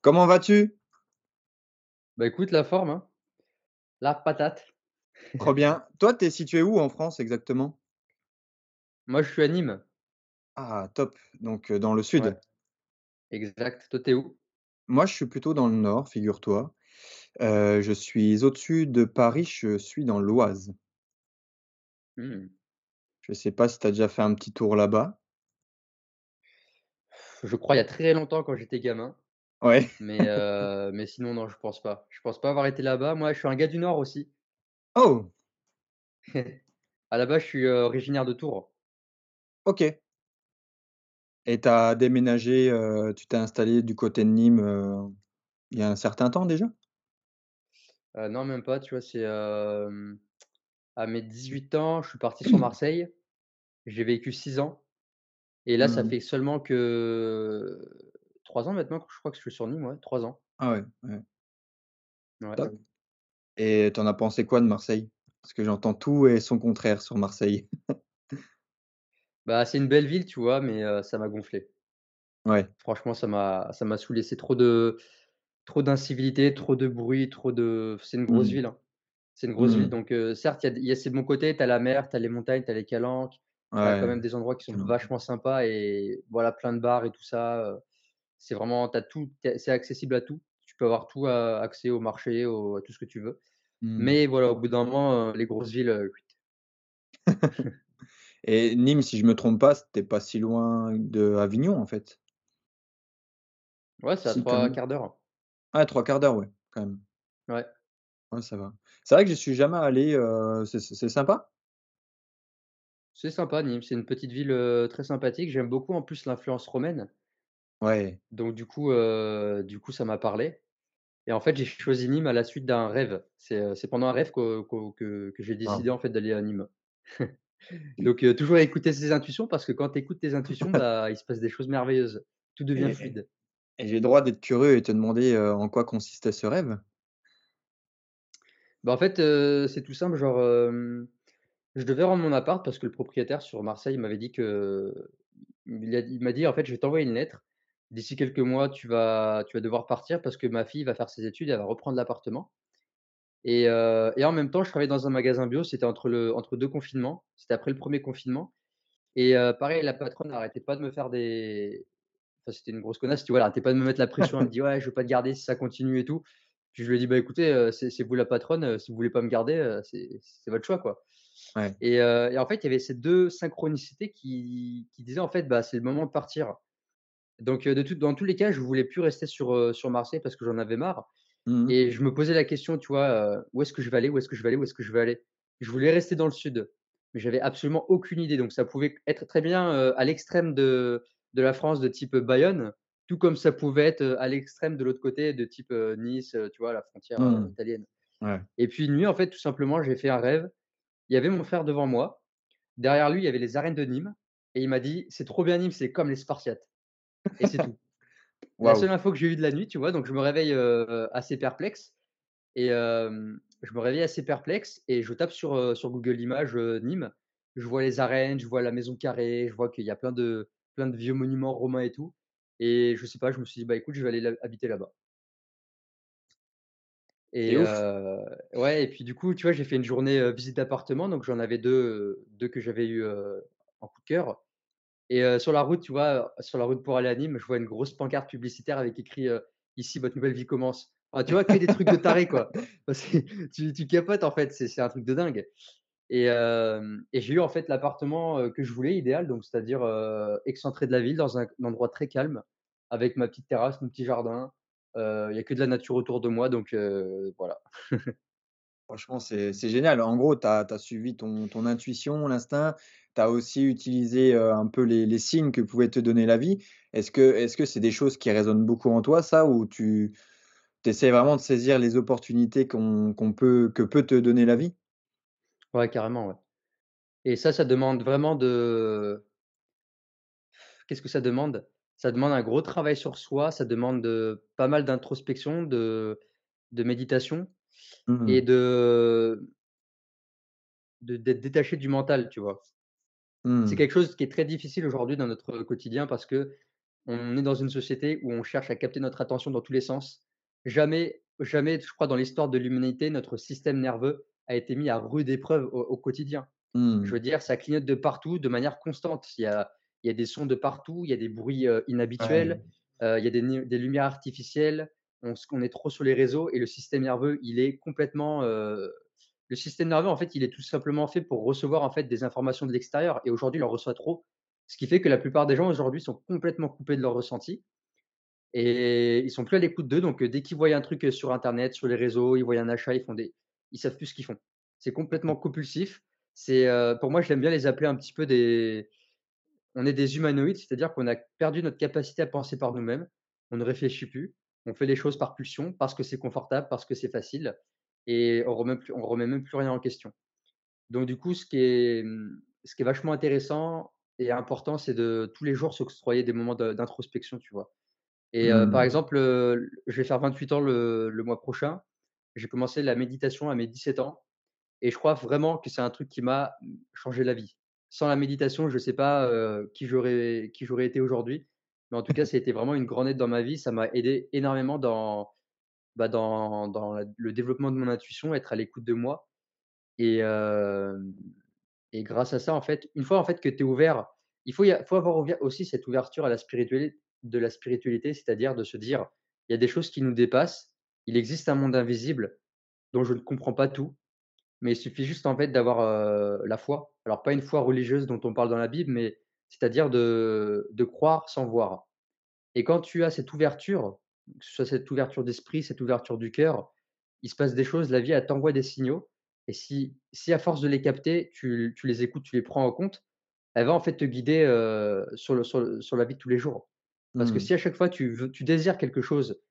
Comment vas-tu? Bah, écoute, la forme, hein, la patate. Trop bien. Toi, tu es situé où en France exactement? Moi, je suis à Nîmes. Ah top, donc dans le Ouais, sud. exact. Toi, tu es où? Moi, je suis plutôt dans le nord, figure-toi. Je suis au-dessus de Paris, je suis dans l'Oise. Mmh. Je sais pas si tu as déjà fait un petit tour là-bas? Je crois il y a très longtemps quand j'étais gamin, Ouais. mais heu, mais sinon non, je pense pas. Je pense pas avoir été là-bas. Moi, je suis un gars du nord aussi. Oh! À la base, je suis, heu, originaire de Tours. OK et tu as déménagé, heu, tu t'es installé du côté de Nîmes, il y a un certain temps déjà? Non, même pas, tu vois? C'est, à mes 18 ans, je suis parti sur Marseille. J'ai vécu 6 ans et là, ça Mmh fait seulement que 3 ans maintenant que je crois que je suis sur Nîmes, ouais, 3 ans. Ah ouais, ouais, Ouais. top et tu en as pensé quoi de Marseille? Parce que j'entends tout et son contraire sur Marseille. Bah, c'est une belle ville, tu vois? Mais ça m'a gonflé. Ouais. Franchement, ça m'a ça m'a saoulé. C'est trop de trop d'incivilité, trop de bruit, trop de c'est une grosse Mmh. ville, hein. C'est une grosse ville Mmh. donc heu, certes, il y y a ses bons côtés, tu as la mer, tu as les montagnes, tu as les calanques, tu as quand Ouais, même des endroits qui sont vachement sympas et voilà, plein de bars et tout ça, heu, c'est vraiment tu as tout, c'est accessible à tout. Tu peux avoir tout, a accès au marché, au à tout ce que tu veux. Mmh. Mais voilà, au bout d'un moment, heu, les grosses villes, Et Nîmes, si je me trompe pas, c'était pas si loin d'Avignon, en fait? ouais, c'est à Si, quand 3 même? quarts d'heure. Ah, 3/4 d'heure, ouais, quand même. Ouais. Ouais, ça va. C'est vrai que j'y suis jamais allé, c'est c'est sympa? C'est sympa Nîmes, c'est une petite ville, très sympathique. J'aime beaucoup en plus l'influence romaine, Ouais. donc du coup, du coup ça m'a parlé et en fait j'ai choisi Nîmes à la suite d'un rêve. C'est, pendant un rêve que que j'ai Waouh. décidé en fait d'aller à Nîmes. Donc toujours écouter ses intuitions parce que quand tu écoutes tes intuitions, bah, il se passe des choses merveilleuses. Tout devient Et fluide. et j'ai le droit d'être curieux et te demander, en quoi consistait ce rêve? Bah, en fait, c'est tout simple, genre, je devais rendre mon appart parce que le propriétaire sur Marseille m'avait dit que il m'a dit: «En fait, je vais t'envoyer une lettre. D'ici quelques mois, tu vas tu vas devoir partir parce que ma fille va faire ses études, elle va reprendre l'appartement» et et en même temps, je travaillais dans un magasin bio, c'était entre le entre 2 confinements, c'était après le premier confinement et pareil, la patronne n'arrêtait pas de me faire des enfin, c'était une grosse connasse, tu vois? Elle arrêtait pas de me mettre la pression, elle me dit: «Ouais, je veux pas te garder si ça continue et tout». Puis je lui ai dit: «Bah, écoutez, c'est vous la patronne, si vous voulez pas me garder, c'est c'est votre choix, quoi». Ouais. Et en fait, il y avait ces 2 synchronicités qui qui disaient, en fait: «Bah, c'est le moment de partir». Donc heu, de tout dans tous les cas, je voulais plus rester sur, sur Marseille parce que j'en avais marre Mmh mh. et je me posais la question, tu vois, «Où est-ce que je vais aller? Où est-ce que je vais aller? Où est-ce que je vais aller?» je voulais rester dans le sud, mais j'avais absolument aucune idée. Donc ça pouvait être très bien, à l'extrême de de la France de type, Bayonne, tout comme ça pouvait être, à l'extrême de l'autre côté de type, Nice, tu vois, la frontière, Mmh. italienne. Ouais. Et puis une nuit, en fait, tout simplement, j'ai fait un rêve. Il y avait mon frère devant moi. Derrière lui, il y avait les arènes de Nîmes et il m'a dit: «C'est trop bien Nîmes, c'est comme les Spartiates» et c'est tout. La seule info que j'ai eue de la nuit, tu vois? Donc je me réveille, assez perplexe et je me réveille assez perplexe et je tape sur, sur Google Images, Nîmes. Je vois les arènes, je vois la maison carrée, je vois qu'il y a plein de plein de vieux monuments romains et tout et je sais pas, je me suis dit: «Bah, écoute, je vais aller habiter là-bas» et heu, ouais et puis du coup, tu vois, j'ai fait une journée, visite d'appartement donc j'en avais 2, heu, 2 que j'avais eu, en coup de cœur Et sur la route, tu vois, sur la route pour aller à Nîmes, je vois une grosse pancarte publicitaire avec écrit, «Ici, votre nouvelle vie commence». Ah, tu vois, que des trucs de taré, quoi. Parce que tu tu capotes, en fait, c'est un truc de dingue et et j'ai eu, en fait, l'appartement, que je voulais, idéal, donc c'est-à-dire, excentré de la ville, dans un un endroit très calme, avec ma petite terrasse, mon petit jardin. Il y a que de la nature autour de moi, donc voilà. Franchement, c'est génial. En gros, tu as suivi ton ton intuition, l'instinct. Tu as aussi utilisé, un peu les les signes que pouvait te donner la vie. Est-ce que c'est des choses qui résonnent beaucoup en toi ça? Ou tu essaies vraiment de saisir les opportunités qu'on peut que peut te donner la vie? Ouais, carrément, ouais et ça, ça demande vraiment de Qu'est-ce que ça demande? Ça demande un gros travail sur soi, ça demande, pas mal d'introspection, de de méditation Mmh et mh. de de d'être détaché du mental, tu vois? C'est Mmh. quelque chose qui est très difficile aujourd'hui dans notre quotidien parce que On est dans une société où on cherche à capter notre attention dans tous les sens. Jamais jamais, je crois, dans l'histoire de l'humanité, notre système nerveux a été mis à rude épreuve au au quotidien. Je Mmh. veux dire, ça clignote de partout de manière constante. Il y a il y a des sons de partout, il y a des bruits, Ouais. inhabituels, il y a des lumières artificielles, on est trop sur les réseaux et le système nerveux, il est complètement, le système nerveux, en fait, il est tout simplement fait pour recevoir, en fait, des informations de l'extérieur et aujourd'hui, il en reçoit trop. Ce qui fait que la plupart des gens aujourd'hui sont complètement coupés de leur ressenti et ils sont plus à l'écoute d'eux donc dès qu'ils voient un truc, sur internet, sur les réseaux, ils voient un achat, ils font des ils savent plus ce qu'ils font. C'est complètement compulsif. C'est, pour moi, j'aime bien les appeler un petit peu des on est des humanoïdes, c'est-à-dire qu'on a perdu notre capacité à penser par nous-mêmes. On ne réfléchit plus. On fait les choses par pulsion, parce que c'est confortable, parce que c'est facile et on remet plus on remet même plus rien en question. Donc du coup, ce qui est, ce qui est vachement intéressant et important, c'est de tous les jours s'octroyer des moments d'introspection, tu vois? Et heu, par Mmh. exemple, je vais faire 28 ans le le mois prochain. J'ai commencé la méditation à mes 17 ans et je crois vraiment que c'est un truc qui m'a, changé la vie. Sans la méditation, je ne sais pas, qui j'aurais qui j'aurais été aujourd'hui, mais en tout cas, ça a été vraiment une grande aide dans ma vie. Ça m'a aidé énormément dans, bah, dans dans la le développement de mon intuition, être à l'écoute de moi et grâce à ça, en fait, une fois, en fait, que tu es ouvert, il faut y a faut avoir aussi cette ouverture à la de la spiritualité, c'est-à-dire de se dire: «Il y a des choses qui nous dépassent. Il existe un monde invisible dont je ne comprends pas tout, mais il suffit juste, en fait, d'avoir, heu, la foi». Alors pas une foi religieuse dont on parle dans la Bible, mais c'est-à-dire de de croire sans voir et quand tu as cette ouverture, que ce soit cette ouverture d'esprit, cette ouverture du cœur, il se passe des choses, la vie, elle t'envoie des signaux et si si à force de les capter, tu tu les écoutes, tu les prends en compte, elle va en fait te guider, heu, sur le sur le sur la vie de tous les jours. Parce que Mmh. si à chaque fois tu tu désires quelque chose,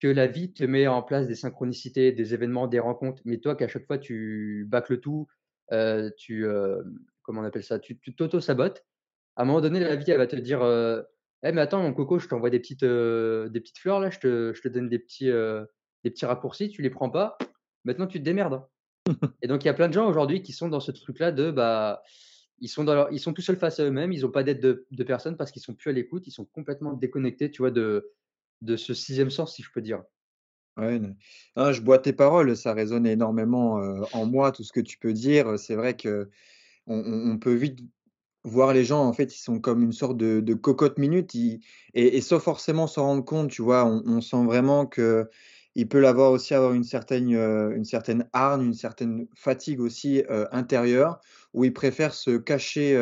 que la vie te met en place des synchronicités, des événements, des rencontres, mais toi qu'à chaque fois tu bâcles tout, heu, tu, hem, comment on appelle ça? Tu t'auto-sabotes, à un moment donné, la vie, elle va te dire, heu: «Eh mais attends mon coco, je t'envoie des petites, des petites fleurs là, je te je te donne des petits, des petits raccourcis, tu les prends pas, maintenant tu te démerdes, hein». Et donc il y a plein de gens aujourd'hui qui sont dans ce truc-là de, bah, ils sont dans leur ils sont tout seuls face à eux-mêmes, ils ont pas d'aide de de personne parce qu'ils sont plus à l'écoute, ils sont complètement déconnectés, tu vois, de de ce sixième sens, si je peux dire. Ouais, ah, je bois tes paroles, ça résonne énormément, en moi, tout ce que tu peux dire. c'est vrai qu'on on peut vite voir les gens, en fait, ils sont comme une sorte de cocotte minute, et et sans forcément s'en rendre compte, tu vois? On sent vraiment qu'il peut l'avoir aussi avoir une certaine, heu, une certaine une certaine fatigue aussi, intérieure, où ils préfèrent se cacher,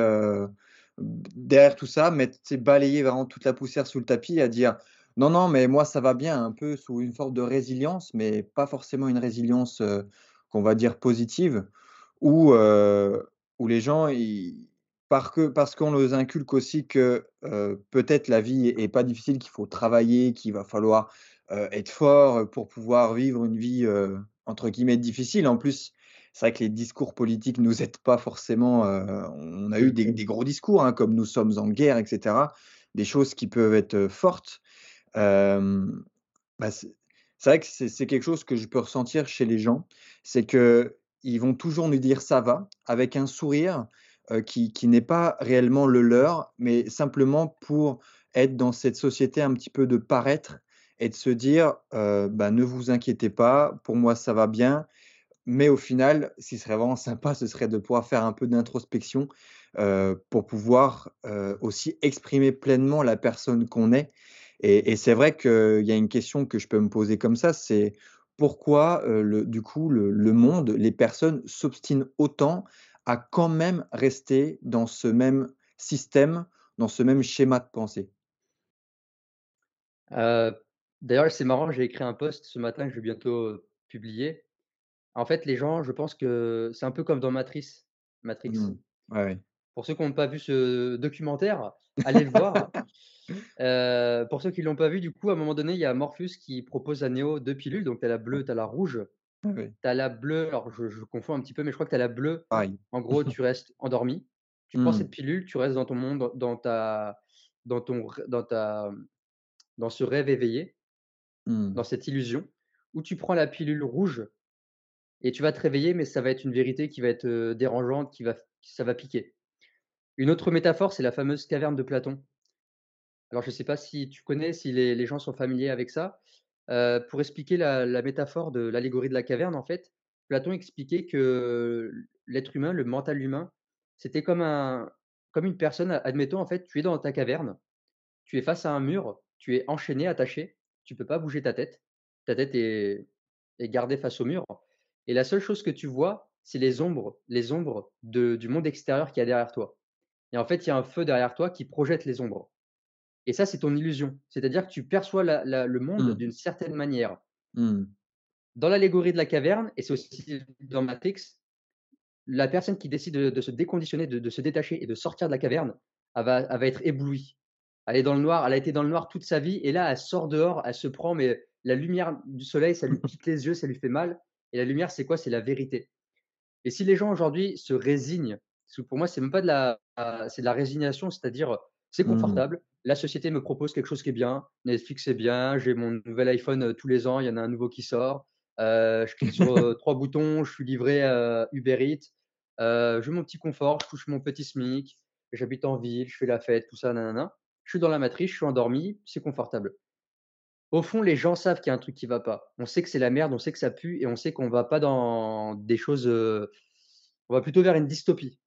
derrière tout ça, mettre balayer vraiment toute la poussière sous le tapis à dire: «Non, non, mais moi ça va bien», un peu sous une forme de résilience, mais pas forcément une résilience, qu'on va dire positive, où, où les gens ils parce parce qu'on nous inculque aussi que, peut-être la vie est pas difficile, qu'il faut travailler, qu'il va falloir, être fort, pour pouvoir vivre une vie, entre guillemets «difficile». En plus, c'est vrai que les discours politiques nous aident pas forcément, on a eu des des gros discours, hein, comme «Nous sommes en guerre» et cetera, des choses qui peuvent être, fortes. Bah, c'est vrai que c'est quelque chose que je peux ressentir chez les gens, c'est qu'ils vont toujours nous dire: «Ça va», avec un sourire, qui n'est pas réellement le leur, mais simplement pour être dans cette société un petit peu de paraître et de se dire, «Bah, ne vous inquiétez pas, pour moi ça va bien». Mais au final, ce qui serait vraiment sympa, ce serait de pouvoir faire un peu d'introspection, pour pouvoir, aussi exprimer pleinement la personne qu'on est et et c'est vrai qu'il y a une question que je peux me poser comme ça, c'est pourquoi, heu, le du coup, le le monde, les personnes s'obstinent autant à quand même rester dans ce même système, dans ce même schéma de pensée? Heu, d'ailleurs, c'est marrant, j'ai écrit un post ce matin que je vais bientôt, publier. En fait, les gens, je pense que c'est un peu comme dans Matrice Matrix. Mmh. Ouais. Pour ceux qui ont pas vu ce documentaire, allez le voir. Heu, pour ceux qui l'ont pas vu, du coup, à un moment donné, il y a Morpheus qui propose à Neo 2 pilules, donc tu as la bleue, tu as la rouge. Ouais, ouais. Tu as la bleue, alors je je confonds un petit peu, mais je crois que tu as la bleue, en gros, tu restes endormi. Tu prends Mmh. cette pilule, tu restes dans ton monde, dans ta dans ton dans ta dans ce rêve éveillé, Mmh. dans cette illusion, ou tu prends la pilule rouge et tu vas te réveiller, mais ça va être une vérité qui va être, dérangeante, qui va ça va piquer. Une autre métaphore, c'est la fameuse caverne de Platon. Alors je sais pas si tu connais, si les gens sont familiers avec ça? Pour expliquer la métaphore de l'allégorie de la caverne, en fait, Platon expliquait que l'être humain, le mental humain, c'était comme un comme une personne, admettons, en fait, tu es dans ta caverne, tu es face à un mur, tu es enchaîné, attaché, tu peux pas bouger ta tête. Ta tête est gardée face au mur et la seule chose que tu vois, c'est les ombres les ombres du monde extérieur qu'il y a derrière toi et en fait, il y a un feu derrière toi qui projette les ombres et ça, c'est ton illusion. C'est-à-dire que tu perçois la la le monde Mmh. d'une certaine manière. Mmh. Dans l'allégorie de la caverne et c'est aussi dans Matrix, la personne qui décide de de se déconditionner, de de se détacher et de sortir de la caverne, elle va elle va être éblouie. Elle est dans le noir, elle a été dans le noir toute sa vie et là, elle sort dehors, elle se prend mais la lumière du soleil, ça lui pique les yeux, ça lui fait mal et la lumière, c'est quoi? C'est la vérité et si les gens aujourd'hui se résignent, parce que pour moi, c'est même pas de la c'est de la résignation, c'est-à-dire, c'est Mmh. confortable, la société me propose quelque chose qui est bien, Netflix c'est bien, j'ai mon nouvel iPhone, tous les ans, il y en a un nouveau qui sort, je clique sur, 3 boutons, je suis livré, heu, Uber Eats, veux mon petit confort, je touche mon petit SMIC, j'habite en ville, je fais la fête, tout ça, nanana. Je suis dans la matrice, je suis endormi, c'est confortable. Au fond, les gens savent qu'il y a un truc qui va pas. On sait que c'est la merde, on sait que ça pue. Et on sait qu'on va pas dans des choses, on va plutôt vers une dystopie.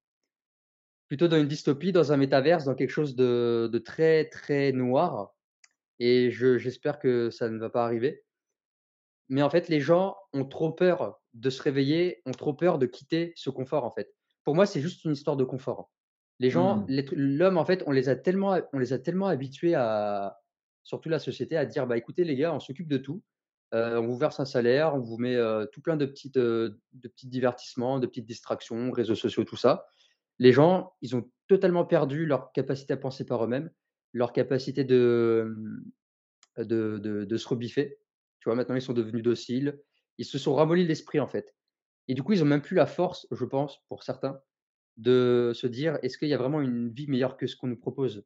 Plutôt dans une dystopie, dans un métaverse, dans quelque chose de de très, très noir et je j'espère que ça ne va pas arriver. Mais en fait, les gens ont trop peur de se réveiller, ont trop peur de quitter ce confort, en fait. Pour moi, c'est juste une histoire de confort. Les gens, Mmh. l'homme, en fait, on les a tellement on les a tellement habitués à surtout la société, à dire: «Bah, écoutez les gars, on s'occupe de tout, heu, on vous verse un salaire, on vous met, heu, tout plein de petites, heu, de petits divertissements, de petites distractions, réseaux sociaux, tout ça». Les gens, ils ont totalement perdu leur capacité à penser par eux-mêmes, leur capacité de, mmh, de de de se rebiffer. Tu vois? Maintenant, ils sont devenus dociles. Ils se sont ramollis l'esprit, en fait et du coup, ils ont même plus la force, je pense, pour certains, de se dire: «Est-ce qu'il y a vraiment une vie meilleure que ce qu'on nous propose?»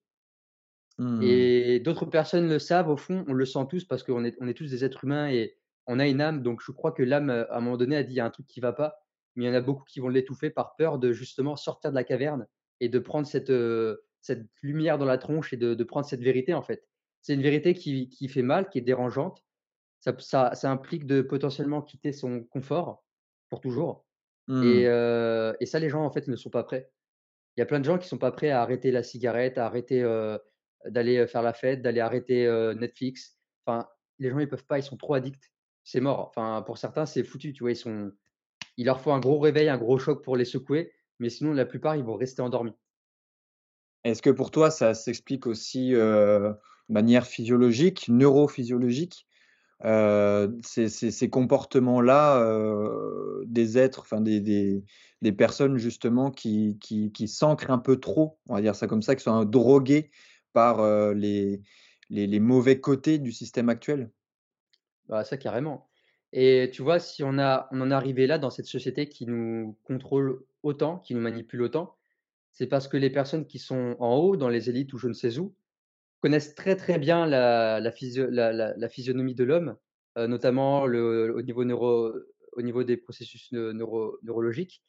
Mmh. et d'autres personnes le savent au fond, on le sent tous parce qu'on est on est tous des êtres humains et on a une âme, donc je crois que l'âme, à un moment donné, a dit: «Il y a un truc qui va pas», mais il y en a beaucoup qui vont l'étouffer par peur de justement sortir de la caverne et de prendre cette, cette lumière dans la tronche et de de prendre cette vérité, en fait. C'est une vérité qui qui fait mal, qui est dérangeante Ça ça ça implique de potentiellement quitter son confort pour toujours et Mmh. et ça, les gens, en fait, ne sont pas prêts. Il y a plein de gens qui sont pas prêts à arrêter la cigarette, à arrêter, d'aller, faire la fête, d'aller arrêter, Netflix. Enfin, les gens, ils peuvent pas, ils sont trop addicts. C'est mort. Enfin, pour certains, c'est foutu, tu vois? Ils sont il leur faut un gros réveil, un gros choc pour les secouer, mais sinon, la plupart, ils vont rester endormis. Est-ce que pour toi, ça s'explique aussi, heu, de manière physiologique, neurophysiologique? Heu, ces ces ces comportements-là, heu, des êtres, enfin des des des personnes justement qui qui qui s'ancrent un peu trop, on va dire ça comme ça, qui sont droguées par, les les les mauvais côtés du système actuel? Bah, ça, carrément et tu vois, si on a on en est arrivé là, dans cette société qui nous contrôle autant, qui nous manipule autant, C'est parce que les personnes qui sont en haut, dans les élites ou je ne sais où, connaissent très, très bien la la physio la la la physionomie de l'homme, heu, notamment le au niveau neuro au niveau des processus neu neuro neurologiques.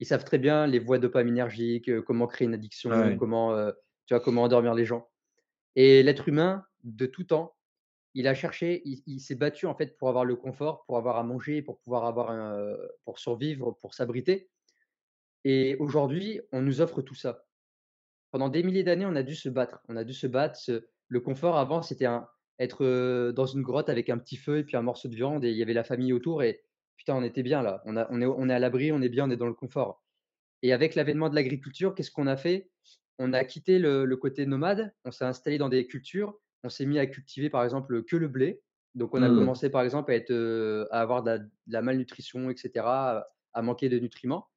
Ils savent très bien les voies dopaminergiques, heu, comment créer une addiction, Ouais. comment, heu, tu vois, comment endormir les gens et l'être humain, de tout temps, il a cherché, il s'est battu, en fait, pour avoir le confort, pour avoir à manger, pour pouvoir avoir un, pour survivre, pour s'abriter et aujourd'hui, on nous offre tout ça. Pendant des milliers d'années, on a dû se battre. On a dû se battre, le confort avant, c'était être, heu, dans une grotte avec un petit feu et puis un morceau de viande et il y avait la famille autour et putain, on était bien là. On est à l'abri, on est bien, on est dans le confort et avec l'avènement de l'agriculture, qu'est-ce qu'on a fait? On a quitté le côté nomade, on s'est installé dans des cultures, on s'est mis à cultiver, par exemple, que le blé. Donc on a Mmh. commencé, par exemple, à être, heu, à avoir de la de la malnutrition et cetera, à manquer de nutriments.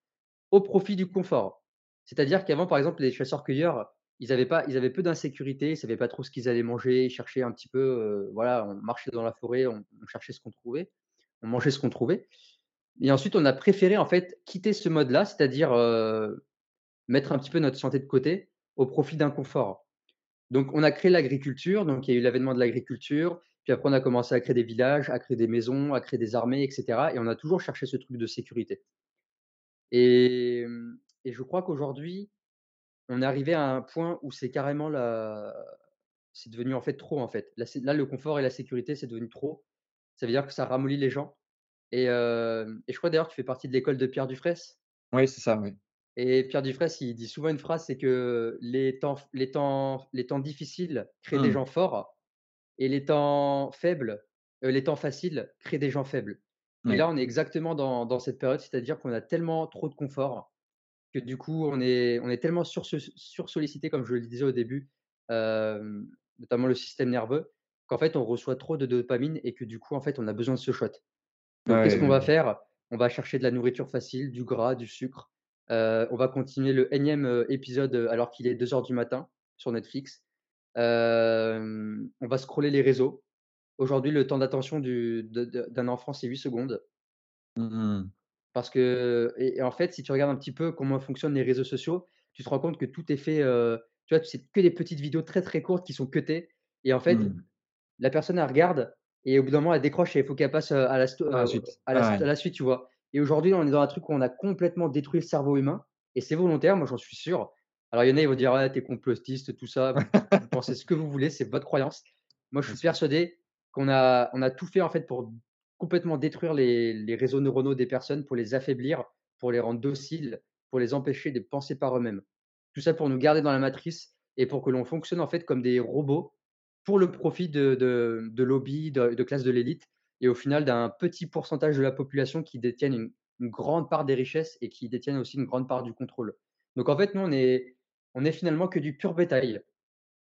Au profit du confort. C'est-à-dire qu'avant, par exemple, les chasseurs-cueilleurs, ils avaient pas ils avaient peu d'insécurité, ils savaient pas trop ce qu'ils allaient manger, ils cherchaient un petit peu, voilà, on marchait dans la forêt, on on cherchait ce qu'on trouvait, on mangeait ce qu'on trouvait et ensuite on a préféré, en fait, quitter ce mode-là, c'est-à-dire, mettre un petit peu notre santé de côté au profit d'un confort. Donc on a créé l'agriculture, donc il y a eu l'avènement de l'agriculture, puis après on a commencé à créer des villages, à créer des maisons, à créer des armées et cetera et on a toujours cherché ce truc de sécurité et mmh et je crois qu'aujourd'hui, on est arrivé à un point où c'est carrément la c'est devenu en fait trop en fait. Là, le confort et la sécurité, c'est devenu trop. Ça veut dire que ça ramollit les gens et heu et je crois d'ailleurs que tu fais partie de l'école de Pierre Dufraisse Oui, c'est ça, oui. Et Pierre Dufraisse, il dit souvent une phrase, c'est que les temps f les temps les temps difficiles créent des Mmh. gens forts et les temps faibles, heu, les temps faciles créent des gens faibles et là, on est exactement dans dans cette période, c'est-à-dire qu'on a tellement trop de confort que du coup, on est on est tellement surso sursollicité comme je le disais au début, notamment le système nerveux, qu'en fait, on reçoit trop de dopamine et que du coup, en fait, on a besoin de ce shot. Donc qu'est-ce qu'on ouais, va faire? On va chercher de la nourriture facile, du gras, du sucre, heu, on va continuer le énième, heu, épisode, heu, alors qu'il est deux heures du matin sur Netflix. On va scroller les réseaux. Aujourd'hui, le temps d'attention d'un enfant, c'est 8 secondes. Mmh mh. Parce que et et en fait, si tu regardes un petit peu comment fonctionnent les réseaux sociaux, tu te rends compte que tout est fait, tu vois? C'est que des petites vidéos très, très courtes qui sont cutées et en fait, Mmh. la personne, elle regarde et au bout d'un moment, elle décroche et il faut qu'elle passe, à la suite. à Ah la suite, tu vois? Et aujourd'hui, on est dans un truc où on a complètement détruit le cerveau humain et c'est volontaire, moi, j'en suis sûr. Alors il y en a, ils vont dire: «Ouais, tu es complotiste, tout ça». Vous pensez ce que vous voulez, c'est votre croyance. Moi, je suis persuadé qu'on a on a tout fait, en fait, pour complètement détruire les les réseaux neuronaux des personnes, pour les affaiblir, pour les rendre dociles, pour les empêcher de penser par eux-mêmes. Tout ça pour nous garder dans la matrice et pour que l'on fonctionne, en fait, comme des robots pour le profit de de de lobbies, de de classes de l'élite et au final d'un petit pourcentage de la population qui détiennent une grande part des richesses et qui détiennent aussi une grande part du contrôle. Donc en fait, nous, on est finalement que du pur bétail.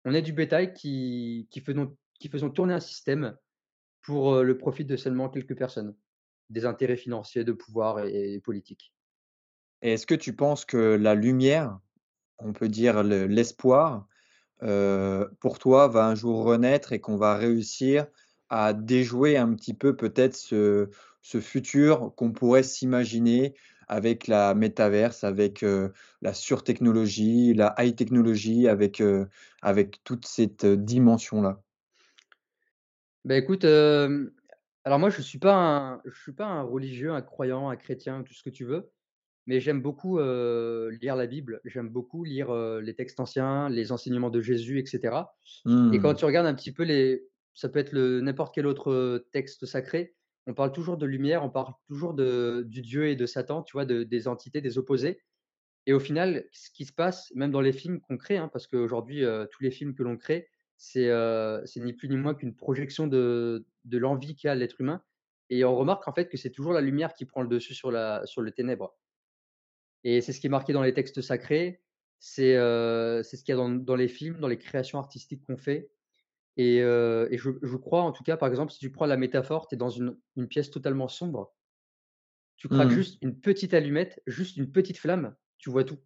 On est du bétail qui qui faisons qui faisons tourner un système pour, heu, le profit de seulement quelques personnes, des intérêts financiers, de pouvoir et et politiques. Est-ce que tu penses que la lumière, on peut dire le l'espoir, heu, pour toi, va un jour renaître et qu'on va réussir à déjouer un petit peu peut-être ce ce futur qu'on pourrait s'imaginer avec la métaverse, avec, la surtechnologie, la high technologie, avec, avec toute cette dimension-là? Bah, écoute, alors moi je suis pas un je suis pas un religieux, un croyant, un chrétien, tout ce que tu veux, mais j'aime beaucoup, lire la Bible. J'aime beaucoup lire, les textes anciens, les enseignements de Jésus et cetera et quand Mmh. tu regardes un petit peu les ça peut être n'importe quel autre, texte sacré, on parle toujours de lumière, on parle toujours du Dieu et de Satan, tu vois? De des entités, des opposés. Et au final, ce qui se passe, même dans les films qu'on crée, hein, parce qu'aujourd'hui, tous les films que l'on crée, c'est, c'est ni plus ni moins qu'une projection de de l'envie qu'a l'être humain. Et on remarque en fait que c'est toujours la lumière qui prend le dessus sur la sur le ténèbre. Et c'est ce qui est marqué dans les textes sacrés, c'est, ce qu'il y a dans les films, dans les créations artistiques qu'on fait et je je crois en tout cas, par exemple, si tu prends la métaphore, tu es dans une une pièce totalement sombre, tu craques Mmh. juste une petite allumette, juste une petite flamme, tu vois tout.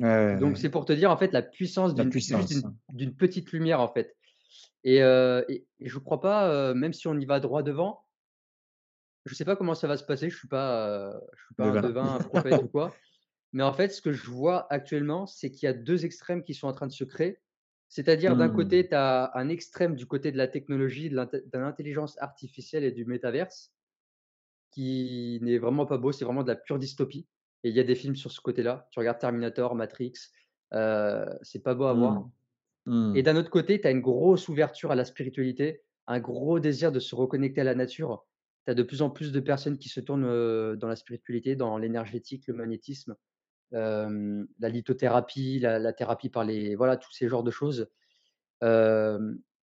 Ouais, Donc ouais. c'est pour te dire, en fait, la puissance La d'une petite lumière, en fait et heu et et je crois pas, même si on y va droit devant, je sais pas comment ça va se passer, je suis pas, je suis pas Et un devin, un prophète ou quoi, mais en fait, ce que je vois actuellement, c'est qu'il y a 2 extrêmes qui sont en train de se créer. C'est-à-dire d'un Mmh. côté, tu as un extrême du côté de la technologie, de l'intelligence artificielle et du métaverse qui n'est vraiment pas beau, c'est vraiment de la pure dystopie et il y a des films sur ce côté-là. Tu regardes Terminator, Matrix, heu, c'est pas beau à Mmh. voir. Et Mmh. d'un autre côté, tu as une grosse ouverture à la spiritualité, un gros désir de se reconnecter à la nature. Tu as de plus en plus de personnes qui se tournent, heu, dans la spiritualité, dans l'énergétique, le magnétisme, la lithothérapie, la la thérapie par les voilà, tous ces genres de choses.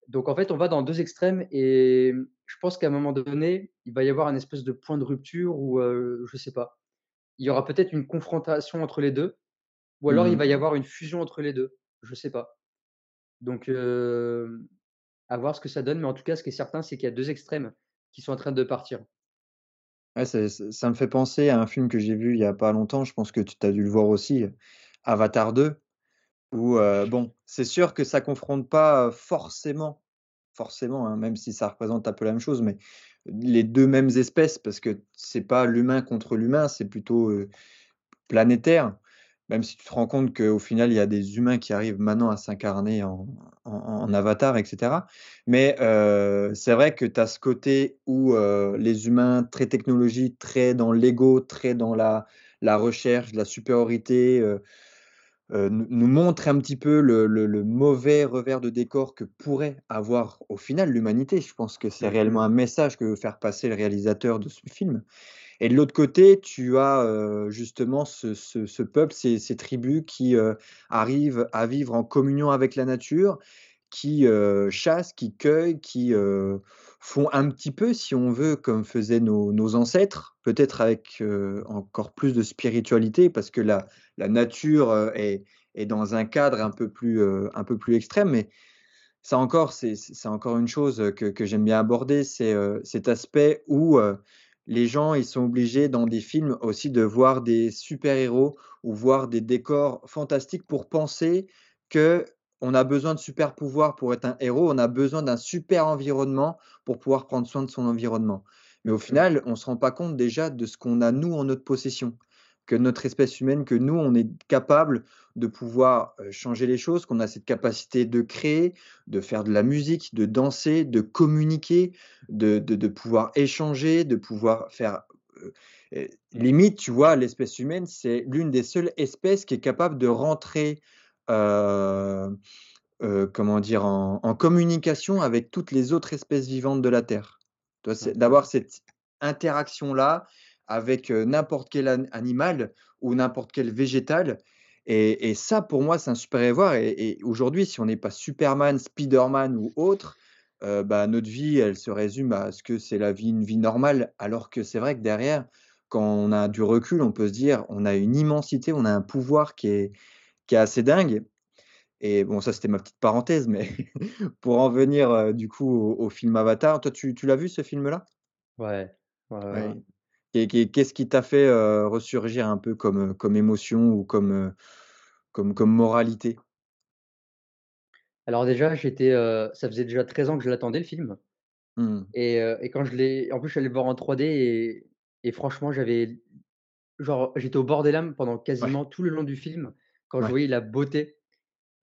Donc en fait, on va dans 2 extrêmes et je pense qu'à un moment donné, il va y avoir un espèce de point de rupture où, je sais pas, il y aura peut-être une confrontation entre les 2 ou alors il Mmh. va y avoir une fusion entre les 2, je sais pas. Donc À voir ce que ça donne, mais en tout cas, ce qui est certain, c'est qu'il y a 2 extrêmes qui sont en train de partir. Ça me fait penser à un film que j'ai vu il y a pas longtemps, je pense que tu as dû le voir aussi, Avatar 2, où, heu, bon, c'est sûr que ça confronte pas, forcément forcément, hein, même si ça représente un peu la même chose, mais les 2 mêmes espèces parce que c'est pas l'humain contre l'humain, c'est plutôt, planétaire. Même si tu te rends compte qu'au final, il y a des humains qui arrivent maintenant à s'incarner en en en avatar et cetera. Mais, heu, c'est vrai que tu as ce côté où, heu, les humains très technologie, très dans l'ego, très dans la la recherche, la supériorité, heu, nous nous montre un petit peu le le le mauvais revers de décor que pourrait avoir, au final, l'humanité. Je pense que c'est réellement un message que veut faire passer le réalisateur de ce film et de l'autre côté, tu as, heu, justement ce peuple, ces tribus qui, heu, arrivent à vivre en communion avec la nature, qui, heu, chassent, qui cueillent, qui, font un petit peu, si on veut, comme faisaient nos ancêtres, peut-être avec, encore plus de spiritualité parce que la nature, est dans un cadre un peu plus, un peu plus extrême. Mais ça encore, c'est encore une chose, que que j'aime bien aborder, c'est, cet aspect où, les gens, ils sont obligés dans des films aussi de voir des super-héros ou voir des décors fantastiques pour penser qu'on a besoin de super pouvoirs pour être un héros, on a besoin d'un super environnement pour pouvoir prendre soin de son environnement. Mais au Mmh mh. final, on se rend pas compte déjà de ce qu'on a nous en notre possession, que notre espèce humaine, que nous, on est capable de pouvoir, heu, changer les choses, qu'on a cette capacité de créer, de faire de la musique, de danser, de communiquer, de de de pouvoir échanger, de pouvoir faire, heu heu, limite, tu vois, l'espèce humaine, c'est l'une des seules espèces qui est capable de rentrer, comment dire? En en communication avec toutes les autres espèces vivantes de la terre. D'avoir cette interaction-là avec, n'importe quel an animal ou n'importe quel végétal et et ça, pour moi, c'est un super pouvoir et et aujourd'hui, si on n'est pas Superman, Spiderman ou autre, bah, notre vie, elle se résume à ce que c'est la vie une vie normale. Alors que c'est vrai que derrière, quand on a du recul, on peut se dire: «On a une immensité, on a un pouvoir qui est qui est assez dingue» et bon, ça, c'était ma petite parenthèse, mais pour en venir, du coup, au au film Avatar, toi, tu tu l'as vu ce film-là? Ouais. Ouais, ouais, qu'est-ce qui t'a fait, heu, ressurgir un peu comme, heu, comme émotion ou comme, heu, comme comme moralité? Alors déjà, j'étais, ça faisait déjà 13 ans que je l'attendais le film Mmh. et et quand je l'ai en plus, je suis allé le voir en 3D et et franchement, j'avais genre, j'étais au bord des larmes pendant Ouais. quasiment tout le long du film, quand je voyais la beauté.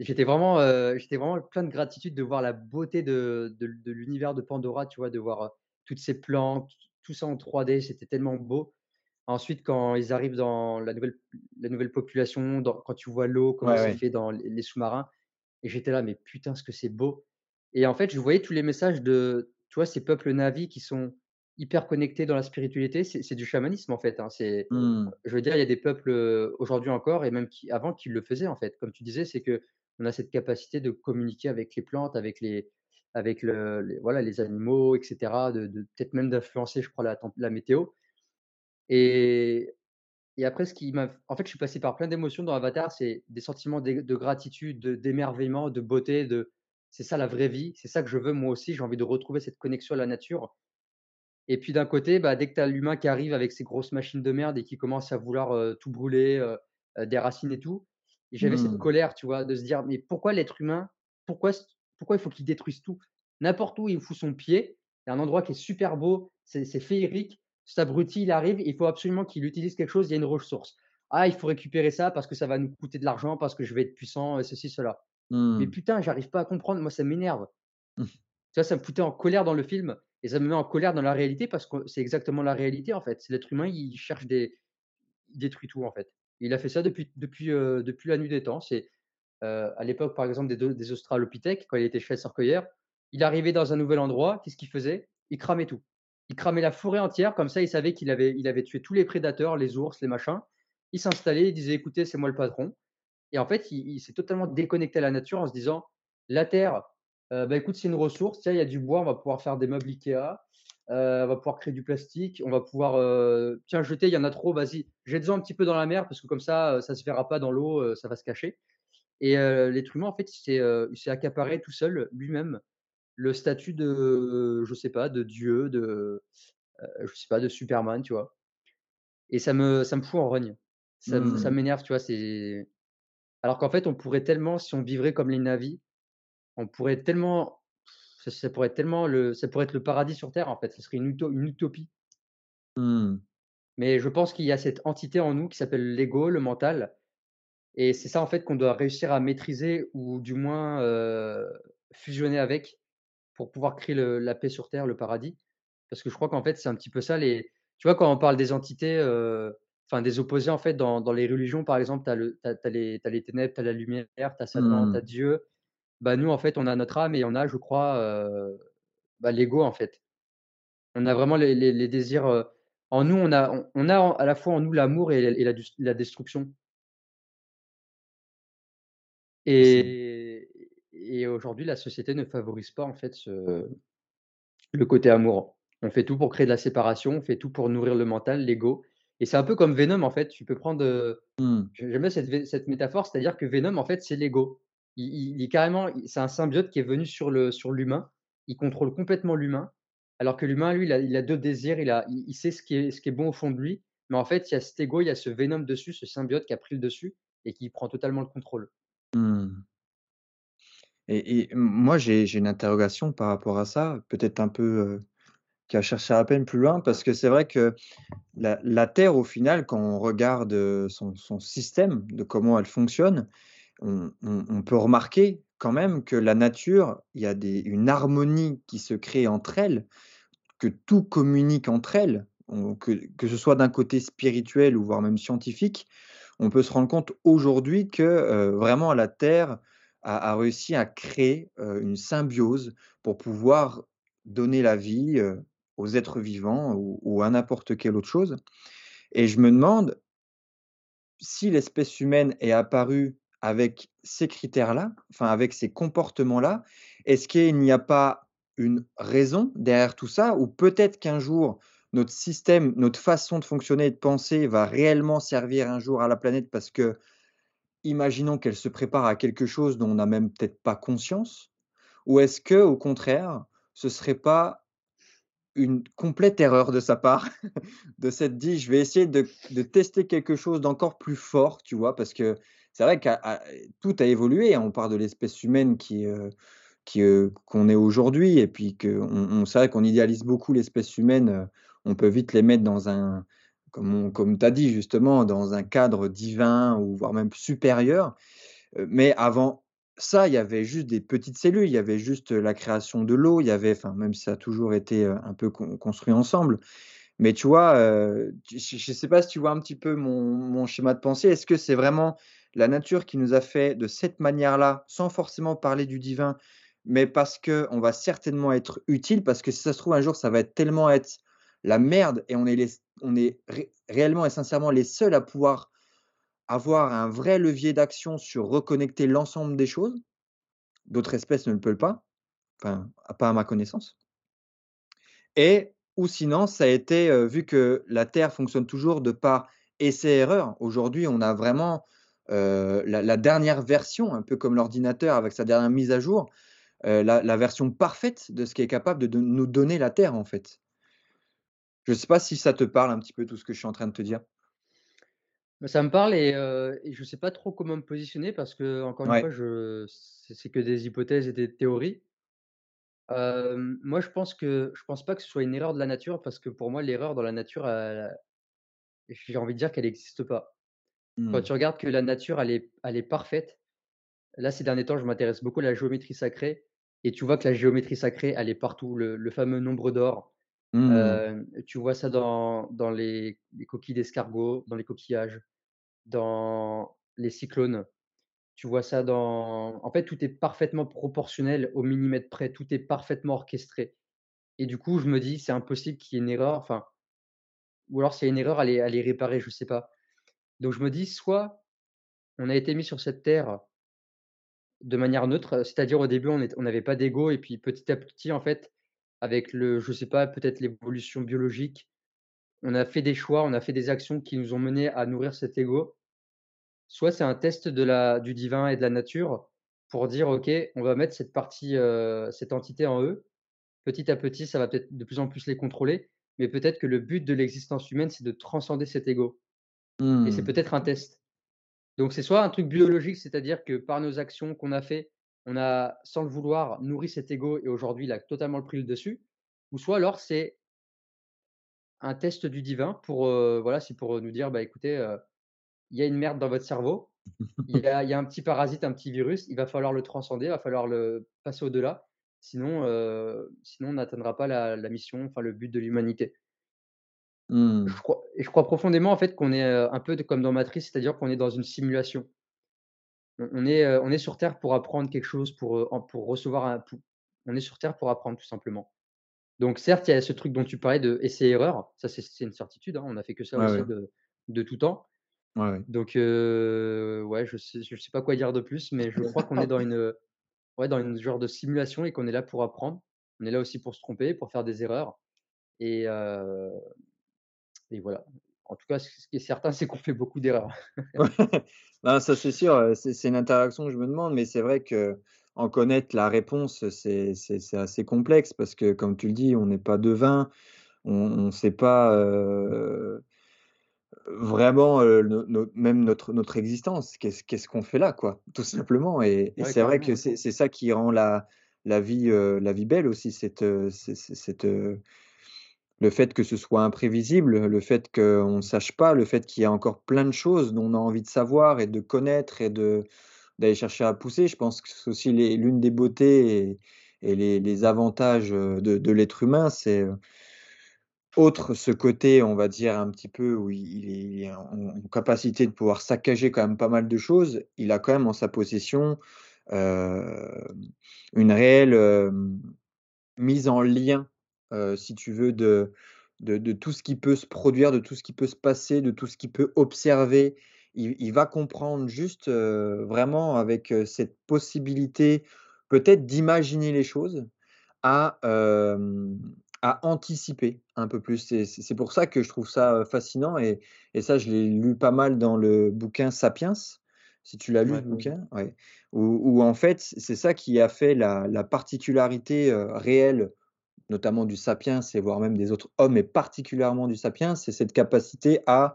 J'étais vraiment, j'étais vraiment plein de gratitude de voir la beauté de de de l'univers de Pandora, tu vois? De voir, toutes ces plantes, tout ça en 3D, c'était tellement beau. Ensuite, quand ils arrivent dans la nouvelle la nouvelle population, dans quand tu vois l'eau, comment Ouais, c'est ouais. fait dans les sous-marins et j'étais là: «Mais putain, ce que c'est beau» et en fait, je voyais tous les messages de, tu vois, ces peuples Na'vi qui sont hyper connectés dans la spiritualité. C'est du chamanisme, en fait, hein. C'est Mmh. je veux dire, il y a des peuples, heu, aujourd'hui encore et même qui avant, qui le faisaient, en fait. Comme tu disais, c'est qu'on a cette capacité de communiquer avec les plantes, avec les avec le les voilà, les animaux et cetera, de de peut-être même d'influencer, je crois, la la météo et et après ce qui m'a en fait, je suis passé par plein d'émotions dans Avatar. C'est des sentiments de gratitude, de d'émerveillement, de beauté, de c'est ça la vraie vie, c'est ça que je veux moi aussi. J'ai envie de retrouver cette connexion à la nature et puis d'un côté, bah, dès que tu as l'humain qui arrive avec ses grosses machines de merde et qui commence à vouloir, heu, tout brûler, heu heu, des racines et tout, j'avais cette Mmh. colère, tu vois? De se dire: «Mais pourquoi l'être humain? Pourquoi pourquoi il faut qu'il détruise tout?» n'importe où il fout son pied, il y a un endroit qui est super beau, c'est c'est féerique. Cet abruti, il arrive, il faut absolument qu'il utilise quelque chose, il y a une ressource. «Ah, il faut récupérer ça parce que ça va nous coûter de l'argent, parce que je vais être puissant, ceci, cela». Mais Mmh. putain, j'arrive pas à comprendre, moi ça m'énerve. Mmh. Tu vois, ça me foutait en colère dans le film et ça me met en colère dans la réalité parce que c'est exactement la réalité, en fait. C'est l'être humain, il cherche des il détruit tout, en fait. Il a fait ça depuis depuis, heu, depuis la nuit des temps. C'est, heu, à l'époque, par exemple, des de des australopithèques, quand il était chasseur-cueilleur, il arrivait dans un nouvel endroit, qu'est-ce qu'il faisait? Il cramait tout. Il cramait la forêt entière, comme ça, il savait qu'il avait il avait tué tous les prédateurs, les ours, les machins. Il s'installait, il disait: «Écoutez, c'est moi le patron» et en fait, il s'est totalement déconnecté à la nature en se disant: «La terre, heu, bah, écoute, c'est une ressource. Tiens, il y a du bois, on va pouvoir faire des meubles IKEA, heu, on va pouvoir créer du plastique, on va pouvoir, heu, tiens, jeter, il y en a trop, vas-y, jette-en un petit peu dans la mer parce que comme ça, ça se verra pas dans l'eau, ça va se cacher» et l'être humain, en fait, il s'est, accaparé tout seul, lui-même, le statut de, je sais pas, de Dieu, de, je sais pas, de Superman, tu vois? Et ça me ça me fout en rogne. Ça Mmh. m'énerve, tu vois? C'est alors qu'en fait, on pourrait tellement, si on vivrait comme les Na'vi, on pourrait tellement ça ça pourrait être tellement le ça pourrait être le paradis sur terre, en fait. Ce serait une uto une utopie. Mmh. Mais je pense qu'il y a cette entité en nous qui s'appelle l'ego, le mental et c'est ça, en fait, qu'on doit réussir à maîtriser ou du moins, fusionner avec pour pouvoir créer le la paix sur terre, le paradis. Parce que je crois qu'en fait, c'est un petit peu ça les tu vois, quand on parle des entités, enfin des opposés en fait dans dans les religions par exemple, tu as le tu as tu as les tu as les ténèbres, tu as la lumière, tu as Satan, tu as Mmh. Dieu. Bah, nous en fait on a notre âme et on a je crois, bah, l'ego en fait. On a vraiment les les les désirs, en nous on a on on a à la fois en nous l'amour et et la dus la destruction. Et et aujourd'hui la société ne favorise pas en fait ce le côté amour. On fait tout pour créer de la séparation, on fait tout pour nourrir le mental, l'ego et c'est un peu comme Venom en fait, tu peux prendre, heu, mmh. j'ai j'aime bien cette cette métaphore, c'est-à-dire que Venom en fait c'est l'ego. Il il carrément c'est un symbiote qui est venu sur le sur l'humain, il contrôle complètement l'humain, alors que l'humain lui il a il a d'autres désirs, il a il sait ce qui est ce qui est bon au fond de lui, mais en fait il y a cet ego, il y a ce Venom dessus, ce symbiote qui a pris le dessus et qui prend totalement le contrôle. Mmh. Et moi j'ai une interrogation par rapport à ça, peut-être un peu, heu, qui va chercher à peine plus loin parce que c'est vrai que la Terre au final quand on regarde, son système, de comment elle fonctionne, on peut remarquer quand même que la nature, il y a des une harmonie qui se crée entre elles, que tout communique entre elles, que que ce soit d'un côté spirituel ou voire même scientifique, on peut se rendre compte aujourd'hui que, vraiment la Terre a réussi à créer, une symbiose pour pouvoir donner la vie, aux êtres vivants ou ou à n'importe quelle autre chose et je me demande si l'espèce humaine est apparue avec ces critères-là, enfin avec ces comportements-là, est-ce qu'il n'y a pas une raison derrière tout ça? Ou peut-être qu'un jour, notre système, notre façon de fonctionner et de penser va réellement servir un jour à la planète parce que, imaginons qu'elle se prépare à quelque chose dont on n'a même peut-être pas conscience? Ou est-ce qu'au contraire, ce serait pas une complète erreur de sa part de s'être dit: «Je vais essayer de de tester quelque chose d'encore plus fort», tu vois? Parce que c'est vrai qu'à à tout a évolué, hein. On parle de l'espèce humaine heu, qui, heu, qu'on est aujourd'hui et puis qu'on on c'est vrai qu'on idéalise beaucoup l'espèce humaine, heu, on peut vite les mettre dans un comme on comme tu as dit justement, dans un cadre divin ou voire même supérieur. Heu, mais avant ça, il y avait juste des petites cellules, il y avait juste, la création de l'eau, il y avait enfin même si ça a toujours été, heu, un peu con construit ensemble. Mais tu vois, tu je je sais pas si tu vois un petit peu mon mon schéma de pensée. Est-ce que c'est vraiment la nature qui nous a fait de cette manière-là, sans forcément parler du divin, mais parce qu'on va certainement être utile? Parce que si ça se trouve un jour, ça va être tellement être la merde et on est réellement et sincèrement les seuls à pouvoir avoir un vrai levier d'action sur reconnecter l'ensemble des choses. D'autres espèces ne le peuvent pas, enfin, pas à ma connaissance. Et ou sinon, ça a été, heu, vu que la Terre fonctionne toujours de par essai-erreur. Aujourd'hui, on a vraiment, heu, la dernière version, un peu comme l'ordinateur avec sa dernière mise à jour, heu, la version parfaite de ce qui est capable de nous donner la Terre, en fait. Je sais pas si ça te parle un petit peu tout ce que je suis en train de te dire? Bah, ça me parle et je sais pas trop comment me positionner parce qu'encore une fois, je c'est que des hypothèses et des théories. Moi, je pense que je pense pas que ce soit une erreur de la nature parce que pour moi, l'erreur dans la nature, j'ai envie de dire qu'elle existe pas. Quand Mmh. tu regardes que la nature, elle est elle est parfaite. Là, ces derniers temps, je m'intéresse beaucoup à la géométrie sacrée et tu vois que la géométrie sacrée, elle est partout. Le le fameux nombre d'or, Mmh. heu, tu vois ça dans dans les les coquilles d'escargots, dans les coquillages, dans les cyclones. Tu vois ça dans en fait, tout est parfaitement proportionnel au millimètre près, tout est parfaitement orchestré et du coup, je me dis: «C'est impossible qu'il y ait une erreur», enfin ou alors s'il y a une erreur, elle est elle est réparée, je sais pas. Donc je me dis: «Soit on a été mis sur cette terre de manière neutre», c'est-à-dire au début on n'avait pas d'ego et puis petit à petit, en fait, avec le je sais pas, peut-être l'évolution biologique, on a fait des choix, on a fait des actions qui nous ont menés à nourrir cet ego. Soit c'est un test de la du divin et de la nature pour dire: «OK, on va mettre cette partie, heu, cette entité en eux. Petit à petit, ça va peut-être de plus en plus les contrôler, mais peut-être que le but de l'existence humaine, c'est de transcender cet ego et c'est Mmh. peut-être un test». Donc c'est soit un truc biologique, c'est-à-dire que par nos actions qu'on a fait, on a, sans le vouloir, nourri cet ego et aujourd'hui il a totalement pris le dessus, ou soit alors c'est un test du divin pour, heu, voilà, c'est pour, nous dire: «Bah écoutez, heu, il y a une merde dans votre cerveau, Il y a il y a un petit parasite, un petit virus, il va falloir le transcender, il va falloir le passer au-delà. Sinon, heu, sinon on n'atteindra pas la la mission, enfin le but de l'humanité. Mmh. Je crois et je crois profondément en fait qu'on est, un peu de comme dans Matrix, c'est-à-dire qu'on est dans une simulation. On on est, heu, on est sur terre pour apprendre quelque chose, pour, pour recevoir un pou on est sur terre pour apprendre tout simplement. Donc certes, il y a ce truc dont tu parlais de essai erreur, ça c'est une certitude, hein, on a fait que ça Ouais, aussi ouais. de de tout temps. Ouais. Donc heu, ouais, je sais je sais pas quoi dire de plus, mais je crois qu'on est dans une, ouais, dans une genre de simulation et qu'on est là pour apprendre. On est là aussi pour se tromper, pour faire des erreurs et voilà. En tout cas, ce qui est certain, c'est qu'on fait beaucoup d'erreurs. Ça c'est sûr, heu, c'est une interaction que je me demande, mais c'est vrai qu'en connaître la réponse, c'est assez complexe parce que comme tu le dis, on n'est pas devin, on on sait pas, heu, vraiment, no no même notre notre existence. Qu'est-ce qu'on fait là, quoi? Tout simplement et et Ouais, c'est vrai que c'est ça qui rend la la vie, la vie belle aussi, cette, cette, heu Le fait que ce soit imprévisible, le fait qu'on ne sache pas, le fait qu'il y a encore plein de choses dont on a envie de savoir et de connaître et d'aller chercher à pousser. Je pense que c'est aussi l'une des beautés et les avantages, heu, de l'être humain, c'est, heu, outre ce côté, on va dire un petit peu où il est en capacité de pouvoir saccager quand même pas mal de choses, il a quand même en sa possession, hem, une réelle, Mise en lien, si tu veux, de de de tout ce qui peut se produire, de tout ce qui peut se passer, de tout ce qu'il peut observer. Il il va comprendre juste, heu, vraiment avec, heu, cette possibilité peut-être d'imaginer les choses, à, anticiper un peu plus. C'est pour ça que je trouve ça, fascinant et et ça je l'ai lu pas mal dans le bouquin Sapiens, si tu l'as lu Ouais, oui. bouquin? Ouais. Où où en fait, c'est ça qui a fait la la particularité, réelle, notamment du Sapiens et voire même des autres hommes, mais particulièrement du Sapiens, c'est cette capacité à,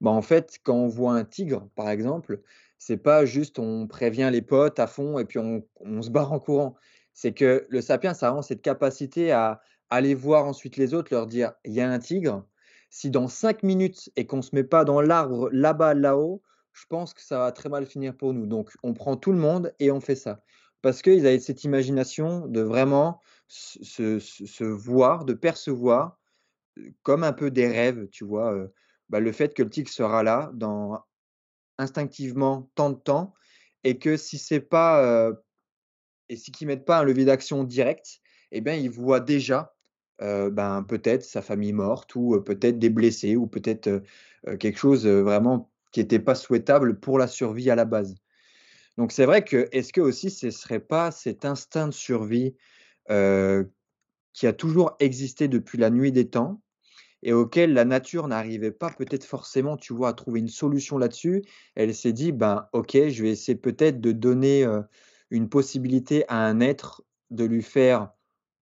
bah, en fait, quand on voit un tigre, par exemple, c'est pas juste on prévient les potes à fond et puis on se barre en courant. C'est que le Sapiens a vraiment cette capacité à aller voir ensuite les autres, leur dire: «Il y a un tigre, si dans 5 minutes et qu'on se met pas dans l'arbre là-bas, là-haut, je pense que ça va très mal finir pour nous. Donc on prend tout le monde et on fait ça». Parce qu'ils avaient cette imagination de vraiment se voir, de percevoir, comme un peu des rêves, tu vois? Bah, le fait que le tigre sera là dans instinctivement tant de temps et que si c'est pas, et si qu'ils mettent pas un levier d'action direct et bien, ils voient déjà, ben, peut-être sa famille morte ou, peut-être des blessés ou peut-être, quelque chose, vraiment qui était pas souhaitable pour la survie à la base. Donc c'est vrai que est-ce que aussi ce serait pas cet instinct de survie, qui a toujours existé depuis la nuit des temps et auquel la nature n'arrivait pas peut-être forcément, tu vois, à trouver une solution là-dessus. Elle s'est dit: «Ben, OK, je vais essayer peut-être de donner, heu, une possibilité à un être, de lui faire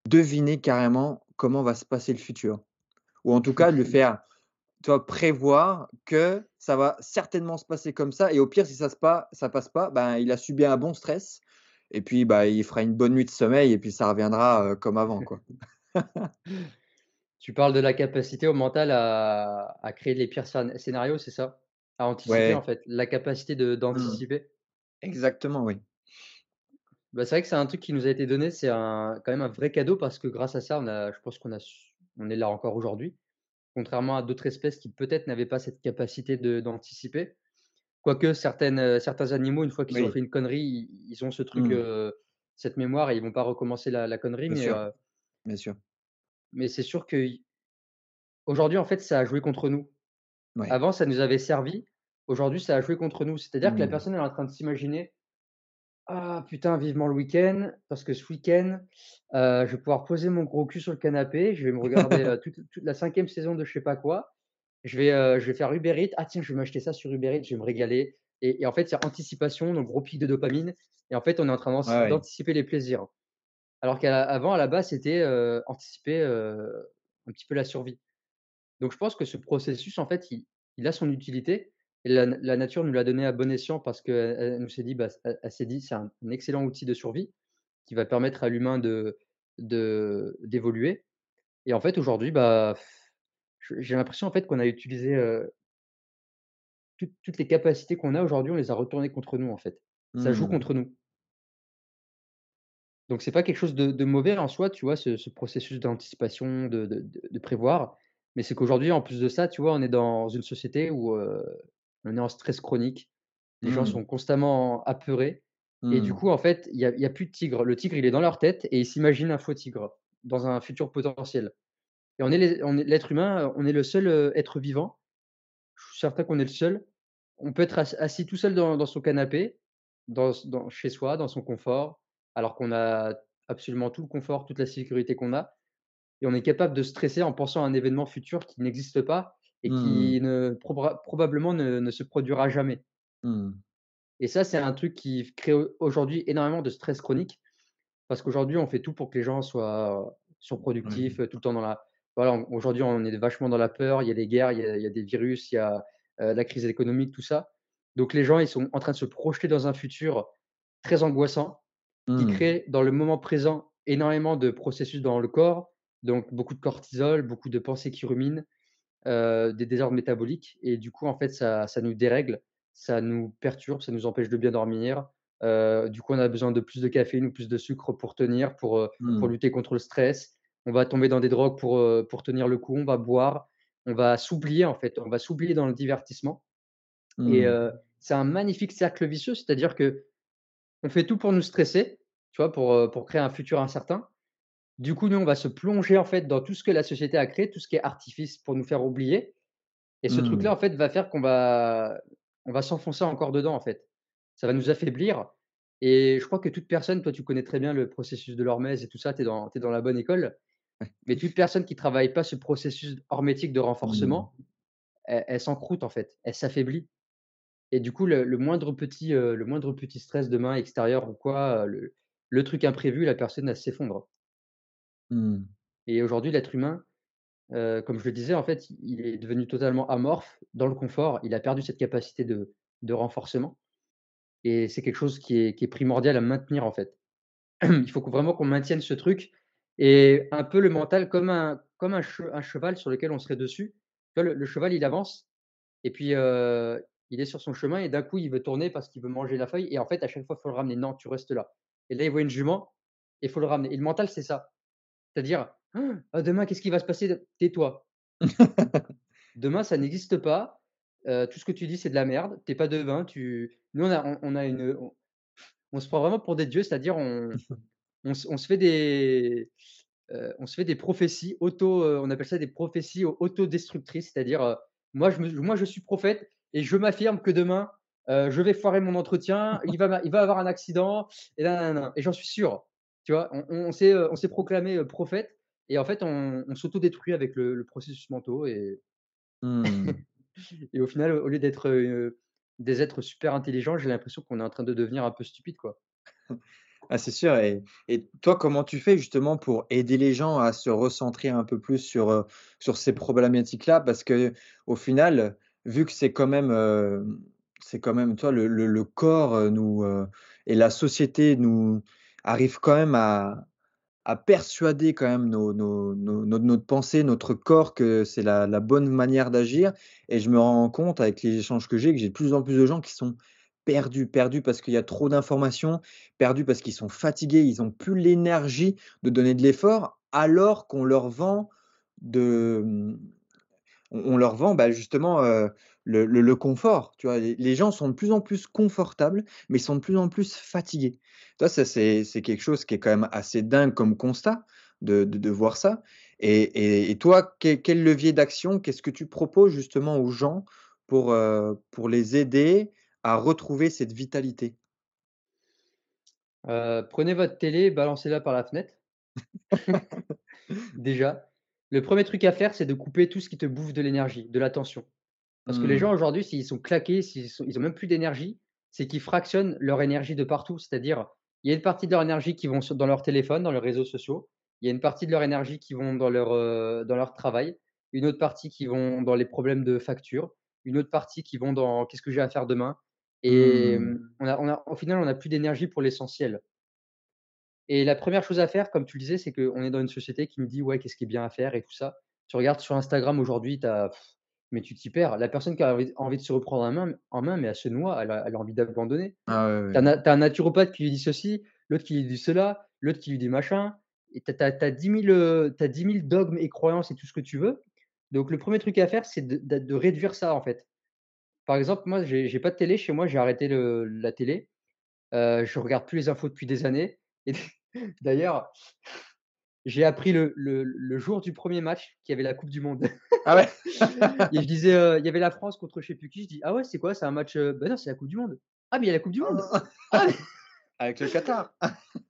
deviner carrément comment va se passer le futur». Ou en tout cas de lui faire, tu vois, prévoir que ça va certainement se passer comme ça et au pire si ça se pas ça passe pas, ben, il a subi un bon stress et puis, bah, il fera une bonne nuit de sommeil et puis ça reviendra, comme avant, quoi. Tu parles de la capacité au mental à à créer les pires scén scénarios, c'est ça? À anticiper, en fait, la capacité mmh, d'anticiper? exactement, oui. Bah, c'est vrai que c'est un truc qui nous a été donné, c'est quand même un vrai cadeau parce que grâce à ça, on a je pense qu'on a on est là encore aujourd'hui, contrairement à d'autres espèces qui peut-être n'avaient pas cette capacité d'anticiper. Quoique certaines, heu, certains animaux, une fois qu'ils ont fait une connerie, ils ont ce truc, mmh, heu, cette mémoire et ils vont pas recommencer la la connerie, bien mais sûr, heu, bien sûr. mais c'est sûr qu'aujourd'hui, en fait, ça a joué contre nous. Ouais. Avant, ça nous avait servi, aujourd'hui, ça a joué contre nous. C'est-à-dire que la Mmh. personne, elle est en train de s'imaginer: «Ah putain, vivement le week-end, parce que ce week-end, je vais pouvoir poser mon gros cul sur le canapé, je vais me regarder, toute la cinquième saison de je sais pas quoi. Je vais, je vais faire Uber Eats. Ah tiens, je vais m'acheter ça sur Uber Eats, je vais me régaler» et et en fait, c'est anticipation, donc gros pic de dopamine et en fait, on est en train Ouais, d'anticiper les plaisirs. Alors qu'avant, à la base, c'était, anticiper, un petit peu la survie. Donc je pense que ce processus, en fait, il il a son utilité et la la nature nous l'a donné à bon escient parce qu'elle elle nous s'est dit, bah, elle elle s'est dit: «C'est un un excellent outil de survie qui va permettre à l'humain de de d'évoluer» et en fait, aujourd'hui, bah, j'ai l'impression, en fait, qu'on a utilisé, toutes toutes les capacités qu'on a aujourd'hui, on les a retournées contre nous, en fait. Ça joue Mmh. contre nous. Donc c'est pas quelque chose de de mauvais en soi, tu vois, ce ce processus d'anticipation, de de de de prévoir. Mais c'est qu'aujourd'hui, en plus de ça, tu vois, on est dans une société où, on est en stress chronique. Les gens Mmh. sont constamment apeurés et du Mmh. coup, en fait, il y a il y a plus de tigre. Le tigre, il est dans leur tête et ils s'imaginent un faux tigre dans un futur potentiel et on est les on est l'être humain, heu, on est le seul, heu, être vivant. Je suis certain qu'on est le seul. On peut être ass assis tout seul dans dans son canapé, dans chez soi, dans son confort, alors qu'on a absolument tout le confort, toute la sécurité qu'on a et on est capable de stresser en pensant à un événement futur qui n'existe pas et Mmh. qui ne probra probablement ne ne se produira jamais Mmh. et ça, c'est un truc qui crée au aujourd'hui énormément de stress chronique parce qu'aujourd'hui, on fait tout pour que les gens soient surproductifs, heu, tout le temps dans la voilà, aujourd'hui, on est vachement dans la peur, il y a des guerres, il y a il y a des virus, il y a, heu, la crise économique, tout ça. Donc les gens, ils sont en train de se projeter dans un futur très angoissant, qui Mmh. crée dans le moment présent énormément de processus dans le corps, donc beaucoup de cortisol, beaucoup de pensées qui ruminent, heu, des désordres métaboliques et du coup, en fait, ça ça nous dérègle, ça nous perturbe, ça nous empêche de bien dormir. Heu, du coup, on a besoin de plus de caféine ou plus de sucre pour tenir, pour, pour Mmh. lutter contre le stress. On va tomber dans des drogues pour, heu, pour tenir le coup, on va boire, on va s'oublier, en fait, on va s'oublier dans le divertissement et Mmh. heu, c'est un magnifique cercle vicieux, c'est-à-dire qu'on fait tout pour nous stresser, tu vois? Pour, créer un futur incertain. Du coup, nous, on va se plonger, en fait, dans tout ce que la société a créé, tout ce qui est artifice pour nous faire oublier et ce Mmh. truc-là, en fait, va faire qu'on va on va s'enfoncer encore dedans, en fait. Ça va nous affaiblir et je crois que toute personne toi, tu connais très bien le processus de l'hormèse et tout ça, tu es dans tu es dans la bonne école, mais toute personne qui travaille pas ce processus hormétique de Mmh. renforcement, elle elle s'encroûte, en fait, elle s'affaiblit et du coup, le le moindre petit, heu, le moindre petit stress demain extérieur ou quoi, heu, le le truc imprévu, la personne, elle s'effondre Mmh. et aujourd'hui, l'être humain, heu, comme je le disais, en fait, il est devenu totalement amorphe dans le confort. Il a perdu cette capacité de de renforcement et c'est quelque chose qui est qui est primordial à maintenir, en fait. Il faut vraiment qu'on maintienne ce truc et un peu le mental comme un comme un che un cheval sur lequel on serait dessus. Tu vois, le le cheval, il avance et puis, il est sur son chemin et d'un coup, il veut tourner parce qu'il veut manger la feuille et en fait, à chaque fois, il faut le ramener: «Non, tu restes là» et là, il voit une jument et il faut le ramener et le mental, c'est ça. C'est-à-dire: «Ah, demain, qu'est-ce qui va se passer? Tais-toi. Demain, ça n'existe pas, tout ce que tu dis, c'est de la merde, tu es pas devin, tu» nous, on a on on a une on on se prend vraiment pour des dieux, c'est-à-dire on on se on se fait des, on se fait des prophéties auto, on appelle ça des prophéties au autodestructrices, c'est-à-dire, moi je me moi je suis prophète et je m'affirme que demain, je vais foirer mon entretien, il va il va avoir un accident et et j'en suis sûr. Tu vois? On on s'est, on s'est proclamé, prophète et en fait on on s'autodétruit avec le le processus mentaux et Mmh. et au final, au lieu d'être, des êtres super intelligents, j'ai l'impression qu'on est en train de devenir un peu stupide, quoi. Ah, c'est sûr et et toi, comment tu fais justement pour aider les gens à se recentrer un peu plus sur, sur ces problématiques-là? Parce qu'au final, vu que c'est quand même, c'est quand même, toi, le le corps, et la société nous arrive quand même à à persuader quand même nos nos nos notre pensée, notre corps que c'est la la bonne manière d'agir et je me rends compte avec les échanges que j'ai, que j'ai de plus en plus de gens qui sont perdus, perdus parce qu'il y a trop d'informations, perdus parce qu'ils sont fatigués, ils ont plus l'énergie de donner de l'effort alors qu'on leur vend on leur vend, bah, justement, heu, le confort, tu vois? Les gens sont de plus en plus confortables, mais sont de plus en plus fatigués. Toi, ça, c'est quelque chose qui est quand même assez dingue comme constat de voir ça et toi, quel levier d'action, qu'est-ce que tu proposes justement aux gens pour, pour les aider à retrouver cette vitalité? Prenez votre télé, balancez-la par la fenêtre. Déjà, le premier truc à faire, c'est de couper tout ce qui te bouffe de l'énergie, de l'attention. Parce que les Mmh. gens aujourd'hui, s'ils sont claqués, s'ils sont ils ont même plus d'énergie, c'est qu'ils fractionnent leur énergie de partout. C'est-à-dire, il y a une partie de leur énergie qui vont dans leur téléphone, dans leurs réseaux sociaux. Il y a une partie de leur énergie qui vont dans leur, dans leur travail. Une autre partie qui vont dans les problèmes de facture. Une autre partie qui vont dans: «Qu'est-ce que j'ai à faire demain?» Et Mmh. mmh, on a on a au final, on a plus d'énergie pour l'essentiel. Et la première chose à faire, comme tu le disais, c'est qu'on est dans une société qui nous dit: «Ouais, qu'est-ce qui est bien à faire?» et tout ça. Tu regardes sur Instagram aujourd'hui, as mais tu t'y perds. La personne qui a envie de se reprendre en main en main, mais elle se noie, elle a elle a envie d'abandonner. Ah ouais, Tu as ouais. na tu as un naturopathe qui lui dit ceci, l'autre qui lui dit cela, l'autre qui lui dit machin et tu as as as 10 000, heu, tu as 10 000 dogmes et croyances et tout ce que tu veux Donc le premier truc à faire, c'est de de de réduire ça, en fait. Par exemple, moi, j'ai j'ai pas de télé chez moi, j'ai arrêté le la télé. Heu, je regarde plus les infos depuis des années et d'ailleurs, j'ai appris le le le jour du premier match qu'il y avait la coupe du monde Ah ouais? et je disais, heu, il y avait la France contre je sais plus qui, je dis: «Ah ouais, c'est quoi? C'est un match, heu?» «Bah non, c'est la coupe du monde». «Ah mais il y a la coupe du monde?» «Ah mais» Avec le Qatar.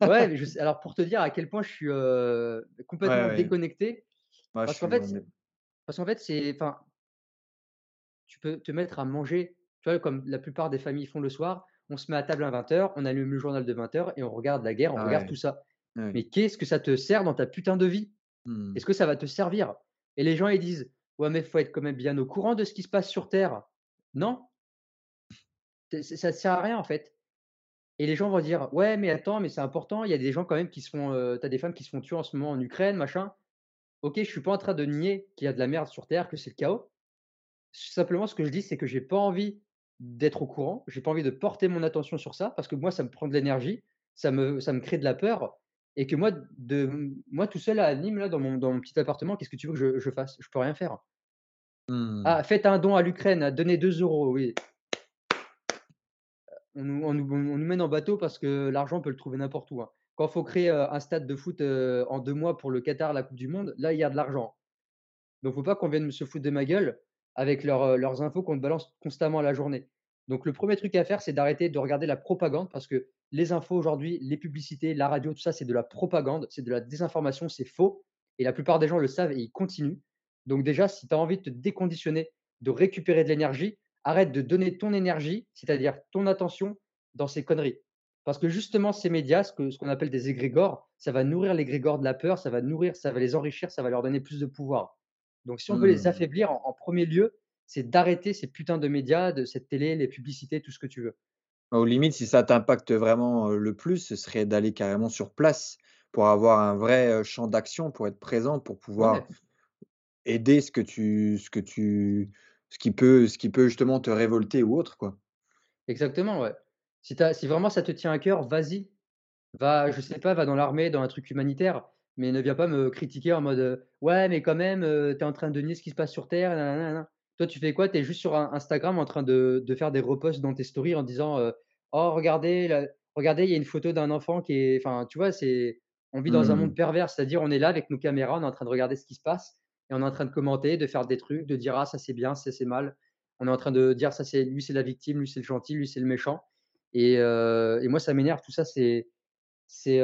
Ouais, mais je sais alors pour te dire à quel point je suis, heu, Ouais, complètement ouais. déconnecté, Moi, je parce qu'en suis fait parce qu'en fait, c'est enfin, tu peux te mettre à manger, tu vois, comme la plupart des familles font le soir. On se met à table à 20:00, on allume le journal de 20:00 et on regarde la guerre, on Ah regarde ouais, tout ça. ouais. Mais qu'est-ce que ça te sert dans ta putain de vie? Mmh. Est-ce que ça va te servir? Et les gens, ils disent: «Ouais, mais faut être quand même bien au courant de ce qui se passe sur terre». Non, ça sert à rien, en fait. Et les gens vont dire: «Ouais, mais attends, mais c'est important, il y a des gens quand même qui se font, heu, tu as des femmes qui se font tuer en ce moment en Ukraine, machin». OK, je suis pas en train de nier qu'il y a de la merde sur terre, que c'est le chaos. Simplement, ce que je dis, c'est que j'ai pas envie d'être au courant, j'ai pas envie de porter mon attention sur ça parce que moi, ça me prend de l'énergie, ça me ça me crée de la peur et que moi, de moi tout seul à Nîmes, là, dans mon dans mon petit appartement, qu'est-ce que tu veux que je je fasse? Je peux rien faire. Mmh. Ah, faites un don à l'Ukraine, donnez 2 euros, oui. On nous on nous on nous mène en bateau parce que l'argent, on peut le trouver n'importe où, hein. Quand il faut créer, un stade de foot, en 2 mois pour le Qatar, la coupe du monde, là, il y a de l'argent. Donc faut pas qu'on vienne se foutre de ma gueule avec leurs, heu, leurs infos qu'on te balance constamment à la journée. Donc le premier truc à faire, c'est d'arrêter de regarder la propagande parce que les infos aujourd'hui, les publicités, la radio, tout ça, c'est de la propagande, c'est de la désinformation, c'est faux et la plupart des gens le savent et ils continuent. Donc déjà, si tu as envie de te déconditionner, de récupérer de l'énergie, arrête de donner ton énergie, c'est-à-dire ton attention dans ces conneries. Parce que justement, ces médias, ce qu'on appelle des égrégores, ça va nourrir l'égrégore de la peur, ça va nourrir, ça va les enrichir, ça va leur donner plus de pouvoir. Donc si on veut les Mmh. affaiblir, en en 1 lieu, c'est d'arrêter ces putains de médias, de cette télé, les publicités, tout ce que tu veux. Aux limites, si ça t'impacte vraiment, le plus, ce serait d'aller carrément sur place pour avoir un vrai, champ d'action, pour être présent, pour pouvoir Ouais, aider ce que tu ce que tu ce qui peut ce qui peut justement te révolter ou autre, quoi. exactement, ouais. Si si vraiment ça te tient à cœur, vas-y, va, je sais pas, va dans l'armée, dans un truc humanitaire, mais ne viens pas me critiquer en mode, heu: «Ouais, mais quand même, heu, tu es en train de nier ce qui se passe sur terre, na na na na». Toi, tu fais quoi? Tu es juste sur In Instagram en train de de faire des reposts dans tes stories en disant, heu: «Oh regardez regardez, il y a une photo d'un enfant qui est» enfin, tu vois? C'est on vit dans un monde Mmh. pervers, c'est-à-dire on est là avec nos caméras, on est en train de regarder ce qui se passe et on est en train de commenter, de faire des trucs, de dire: «Ah ça c'est bien, ça c'est mal». On est en train de dire: «Ça c'est lui c'est la victime, lui c'est le gentil, lui c'est le méchant» et heu et moi ça m'énerve tout ça, c'est c'est,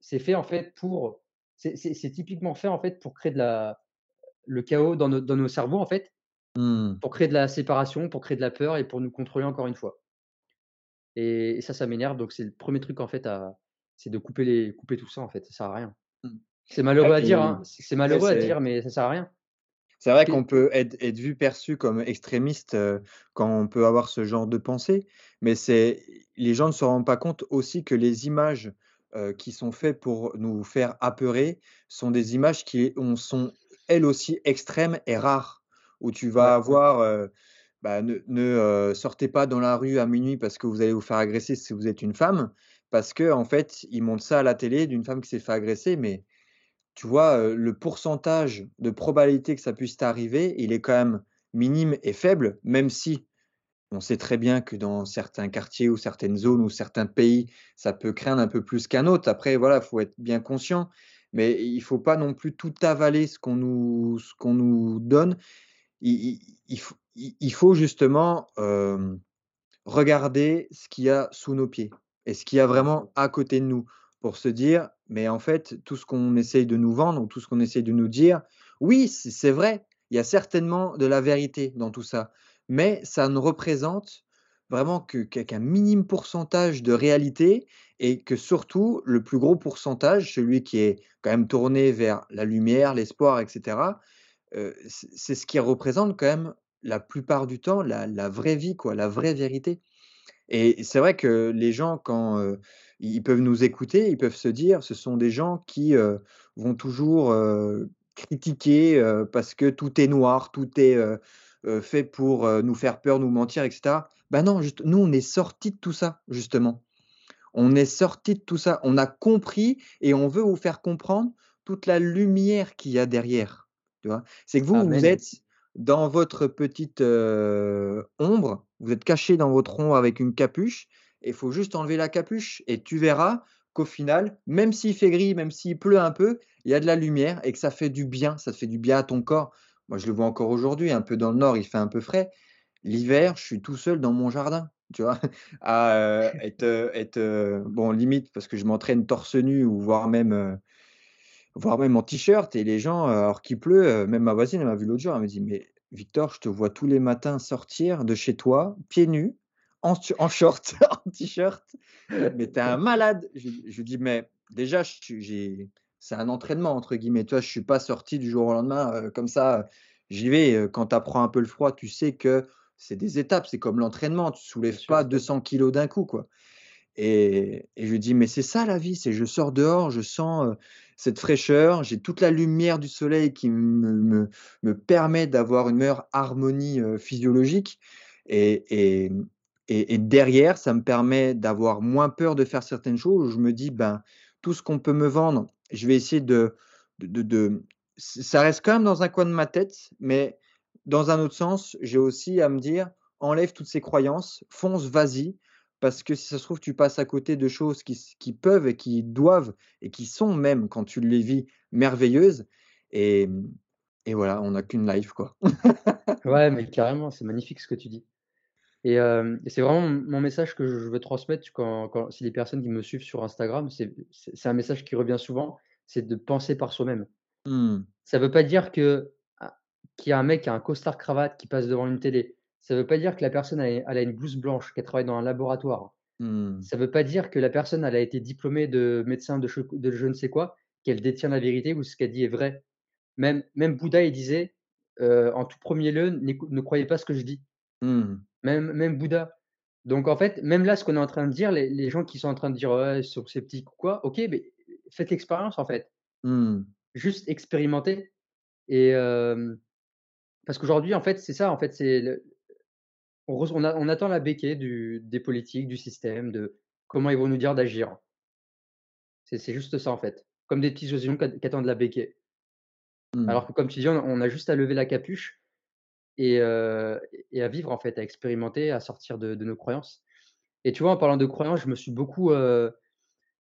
c'est fait en fait pour c'est typiquement fait en fait pour créer de la le chaos dans nos dans nos cerveaux en fait, Mmh. pour créer de la séparation, pour créer de la peur et pour nous contrôler encore une fois et et ça, ça m'énerve donc c'est le premier truc en fait à c'est de couper les couper tout ça en fait, ça sert à rien. Mmh. C'est malheureux à dire, hein, c'est malheureux à dire mais ça sert à rien. c'est vrai qu'on peut être être vu, perçu comme extrémiste, heu, quand on peut avoir ce genre de pensée, mais c'est les gens ne se rendent pas compte aussi que les images, heu, qui sont faites pour nous faire apeurer sont des images qui ont sont elles aussi extrêmes et rares. Où tu vas ouais, avoir, heu, bah, ne ne, heu, sortez pas dans la rue à minuit parce que vous allez vous faire agresser si vous êtes une femme, parce qu'en fait, ils montrent ça à la télé d'une femme qui s'est fait agresser, mais Tu vois, le pourcentage de probabilité que ça puisse t'arriver, il est quand même minime et faible, même si on sait très bien que dans certains quartiers ou certaines zones ou certains pays, ça peut craindre un peu plus qu'un autre. Après voilà, faut être bien conscient, mais il faut pas non plus tout avaler ce qu'on nous donne. Il faut justement, Regarder ce qu'il y a sous nos pieds et ce qu'il y a vraiment à côté de nous pour se dire: «Mais en fait, tout ce qu'on essaye de nous vendre ou tout ce qu'on essaye de nous dire, oui, c'est vrai, il y a certainement de la vérité dans tout ça, mais ça ne représente vraiment qu'un minime pourcentage de réalité et que surtout le plus gros pourcentage, celui qui est quand même tourné vers la lumière, l'espoir et cetera, heu, c'est ce qui représente quand même la plupart du temps la vraie vie quoi, la vraie vérité. Et c'est vrai que les gens quand, heu, ils peuvent nous écouter, ils peuvent se dire: «Ce sont des gens qui, heu, vont toujours, critiquer, parce que tout est noir, tout est, fait pour, heu, nous faire peur, nous mentir et cetera». Bah non, juste nous, on est sortis de tout ça, justement. On est sortis de tout ça. On a compris et on veut vous faire comprendre toute la lumière qu'il y a derrière. tu vois? C'est que vous, vous êtes dans votre petite, heu, ombre, vous êtes caché dans votre ombre avec une capuche et il faut juste enlever la capuche et tu verras qu'au final, même s'il fait gris, même s'il pleut un peu, il y a de la lumière et que ça fait du bien, ça te fait du bien à ton corps. Moi, je le vois encore aujourd'hui, un peu dans le nord, il fait un peu frais. L'hiver, je suis tout seul dans mon jardin, tu vois? À, heu, être, heu être, heu, bon limite parce que je m'entraîne torse nu ou voire même, voire même en t-shirt et les gens, alors qu'il pleut, même ma voisine, elle m'a vu l'autre jour, elle me dit: «Mais Victor, je te vois tous les matins sortir de chez toi, pieds nus, en en short, en t-shirt, mais tu es un malade!» je lui je dis: «Mais déjà, j'ai c'est un entraînement entre guillemets, tu vois? Je suis pas sorti du jour au lendemain, heu, comme ça, heu, j'y vais, heu, quand tu apprends un peu le froid, tu sais que c'est des étapes, c'est comme l'entraînement, tu soulèves pas 200 kilogrammes d'un coup, quoi» et et je dis: «Mais c'est ça la vie, c'est je sors dehors, je sens, cette fraîcheur, j'ai toute la lumière du soleil qui me me me permet d'avoir une meilleure harmonie, physiologique et et et et derrière, ça me permet d'avoir moins peur de faire certaines choses. Où je me dis: "Ben, tout ce qu'on peut me vendre, je vais essayer de de de de" ç ça reste quand même dans un coin de ma tête, mais dans un autre sens, j'ai aussi à me dire: «Enlève toutes ces croyances, fonce, vas-y, parce que si ça se trouve, tu passes à côté de choses qui peuvent et qui doivent et qui sont même, quand tu les vis, merveilleuses» et et voilà, on n'a qu'1 life, quoi. Ouais, mais carrément, c'est magnifique ce que tu dis et hem et c'est vraiment mon message que je veux transmettre quand quand si les personnes qui me suivent sur Instagram, c'est un message qui revient souvent, c'est de penser par soi-même. Mmh. Ça veut pas dire que a qu'il y a un mec qui a un costard cravate qui passe devant une télé. Ça veut pas dire que la personne elle elle a une blouse blanche, qu'elle travaille dans un laboratoire. Mmh. Ça veut pas dire que la personne, elle a été diplômée de médecin de je ne sais quoi, qu'elle détient la vérité ou ce qu'elle dit est vrai. Même même Bouddha, il disait, heu: «En tout premier lieu, ne croyez pas ce que je dis». Mmh. Même même Bouddha. Donc en fait, même là, ce qu'on est en train de dire, les les gens qui sont en train de dire: «Ouais, ils sont sceptiques ou quoi», OK, beh, faites l'expérience en fait. Mmh. Juste expérimenter et parce qu'aujourd'hui, en fait, c'est ça, en fait, c'est le on reço on a on attend la béquée du des politiques, du système, de comment ils vont nous dire d'agir. C'est c'est juste ça, en fait. Comme des petits oisillons qui att qui attendent la béquée. Mmh. Alors que comme tu dis, on on a juste à lever la capuche et à vivre, en fait, à expérimenter, à sortir de de nos croyances et tu vois, en parlant de croyances, je me suis beaucoup,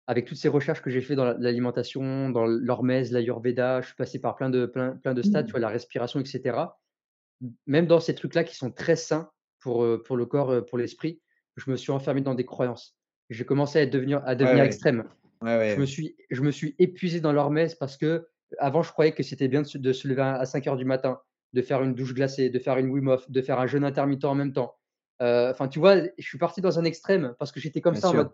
avec toutes ces recherches que j'ai fait dans l'a l'alimentation, dans l'hormèse, l'ayurveda, je suis passé par plein de plein plein de stades, tu Mmh. vois, la respiration et cetera. M même dans ces trucs-là qui sont très sains pour, pour le corps, pour l'esprit, je me suis enfermé dans des croyances. J'ai commencé à devenir à devenir ouais. extrême. Ouais, Je me suis je me suis épuisé dans l'hormèse parce qu'avant, je croyais que c'était bien de se de se lever à à 5:00 du matin, de faire une douche glacée, de faire une Wim Hof, de faire un jeûne intermittent en même temps. Heu, enfin, tu vois, je suis parti dans un extrême parce que j'étais comme Bien ça en mode: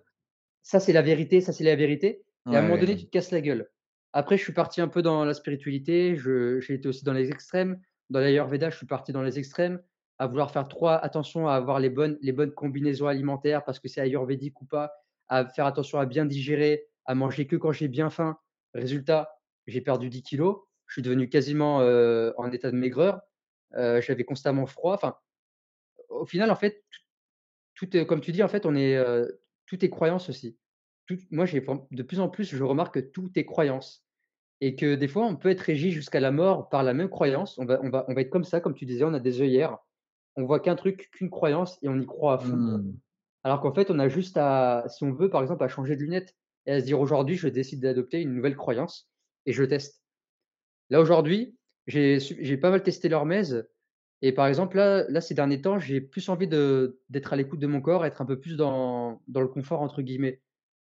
«Ça, c'est la vérité, ça, c'est la vérité» Ouais, et à un moment donné, ouais. tu te casses la gueule. Après, je suis parti un peu dans la spiritualité, j'ai été aussi dans les extrêmes. Dans l'ayurveda, je suis parti dans les extrêmes, à vouloir faire trop attention à avoir les bonnes les bonnes combinaisons alimentaires parce que c'est ayurvédique ou pas, à faire attention à bien digérer, à manger que quand j'ai bien faim. Résultat, j'ai perdu 10 kilogrammes, je suis devenu quasiment, en état de maigreur, j'avais constamment froid, enfin, au final, en fait, tout tout est comme tu dis, en fait, on est, tout est croyance aussi. Tout moi, j'ai de plus en plus, je remarque que tout est croyance et que des fois, on peut être régi jusqu'à la mort par la même croyance. On va on va on va être comme ça, comme tu disais, on a des œillères, on voit qu'un truc, qu'une croyance et on y croit à fond. Mmh. Alors qu'en fait, on a juste à si on veut, par exemple, à changer de lunettes et à se dire: «Aujourd'hui, je décide d'adopter une nouvelle croyance et je teste». Là, aujourd'hui, j'ai su j'ai pas mal testé l'hormèse et par exemple, là là, ces derniers temps, j'ai plus envie de d'être à l'écoute de mon corps, être un peu plus dans dans «le confort» entre guillemets.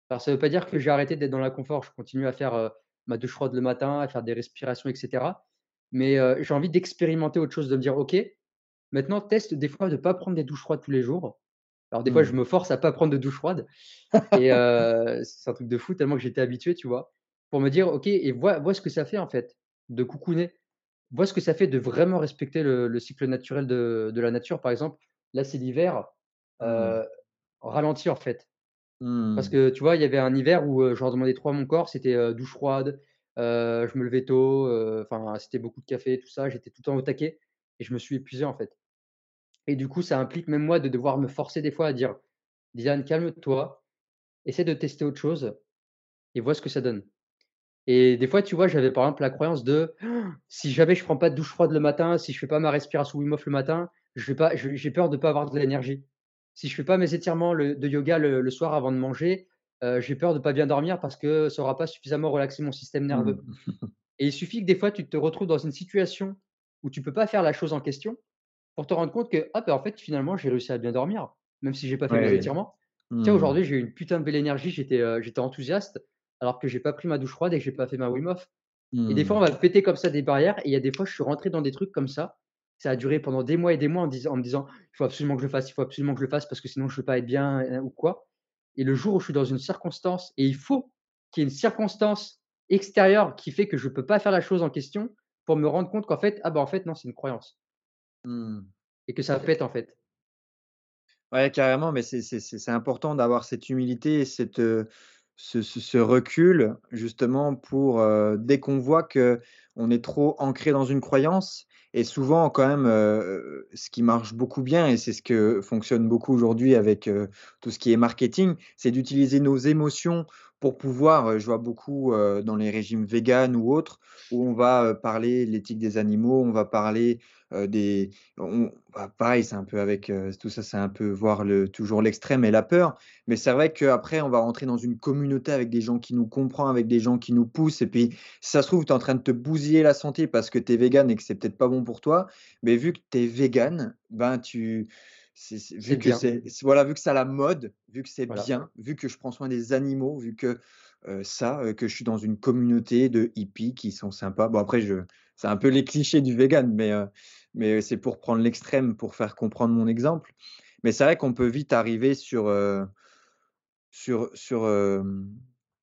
Alors ça veut pas dire que j'ai arrêté d'être dans l'inconfort, je continue à faire, heu, ma douche froide le matin, à faire des respirations et cetera. Mais, heu, j'ai envie d'expérimenter autre chose, de me dire: «OK, maintenant teste des fois de pas prendre des douches froides tous les jours». Alors des fois, Mmh. je me force à pas prendre de douche froide et heu, c'est un truc de fou tellement que j'étais habitué, tu vois? Pour me dire: «OK et vois vois ce que ça fait en fait, de cocooner. Vois ce que ça fait de vraiment respecter le le cycle naturel de de la nature». Par exemple, là, c'est l'hiver, Mmh. heu, ralentis en fait. Parce Mmh. que tu vois, il y avait un hiver où, heu, je redemandais trop à mon corps, c'était, heu, douche froide, heu, je me levais tôt, heu, enfin, c'était beaucoup de café, tout ça, j'étais tout le temps au taquet et je me suis épuisé en fait et du coup, ça implique même moi de devoir me forcer des fois à dire: «Dylan, calme-toi, essaie de tester autre chose et vois ce que ça donne». Et des fois, tu vois, j'avais par exemple la croyance de: «Si jamais je prends pas de douche froide le matin, si je fais pas ma respiration Wim Hof le matin, je vais pas j'ai peur de pas avoir de l'énergie. Si je fais pas mes étirements le de yoga le le soir avant de manger, heu, j'ai peur de pas bien dormir parce que ça aura pas suffisamment relaxé mon système Mmh. nerveux». Et il suffit que des fois tu te retrouves dans une situation où tu peux pas faire la chose en question pour te rendre compte que: «Ah bah, en fait, finalement, j'ai réussi à bien dormir, même si j'ai pas fait Ouais, mes étirements». Tiens, Mmh. aujourd'hui, j'ai eu une putain de belle énergie, j'étais, j'étais enthousiaste alors que j'ai pas pris ma douche froide et que j'ai pas fait ma Wim Hof. Et des fois, on Mmh. va péter comme ça des barrières et il y a des fois, je suis rentré dans des trucs comme ça. Ça a duré pendant des mois et des mois en me disant: «Il faut absolument que je le fasse, il faut absolument que je le fasse parce que sinon je vais pas être bien, heu, ou quoi». Et le jour où je suis dans une circonstance et il faut qu'il y ait une circonstance extérieure qui fait que je peux pas faire la chose en question pour me rendre compte qu'en fait, ah bah, en fait non, c'est une croyance Mmh. et que ça pète en fait. Ouais, carrément, mais c'est c'est c'est c'est important d'avoir cette humilité et cette, heu, ce recul justement pour, heu, dès qu'on voit qu'on est trop ancré dans une croyance et souvent quand même, heu, ce qui marche beaucoup bien et c'est ce que fonctionne beaucoup aujourd'hui avec, heu, tout ce qui est marketing, c'est d'utiliser nos émotions pour pouvoir, je vois beaucoup, dans les régimes véganes ou autres, où on va, parler l'éthique des animaux, on va parler, des on bah, pareil, c'est un peu avec, tout ça, c'est un peu voir le toujours l'extrême et la peur. Mais c'est vrai qu'après, on va rentrer dans une communauté avec des gens qui nous comprend, avec des gens qui nous poussent et puis, si ça se trouve, tu es en train de te bousiller la santé parce que tu es végane et que c'est peut-être pas bon pour toi. Mais vu que tu es ben, tu vu que c'est voilà, vu que à la mode, vu que c'est voilà. bien, vu que je prends soin des animaux, vu que, ça, que je suis dans une communauté de hippies qui sont sympas. Bon après je c'est un peu les clichés du végane, mais, mais c'est pour prendre l'extrême, pour faire comprendre mon exemple. Mais c'est vrai qu'on peut vite arriver sur, sur sur,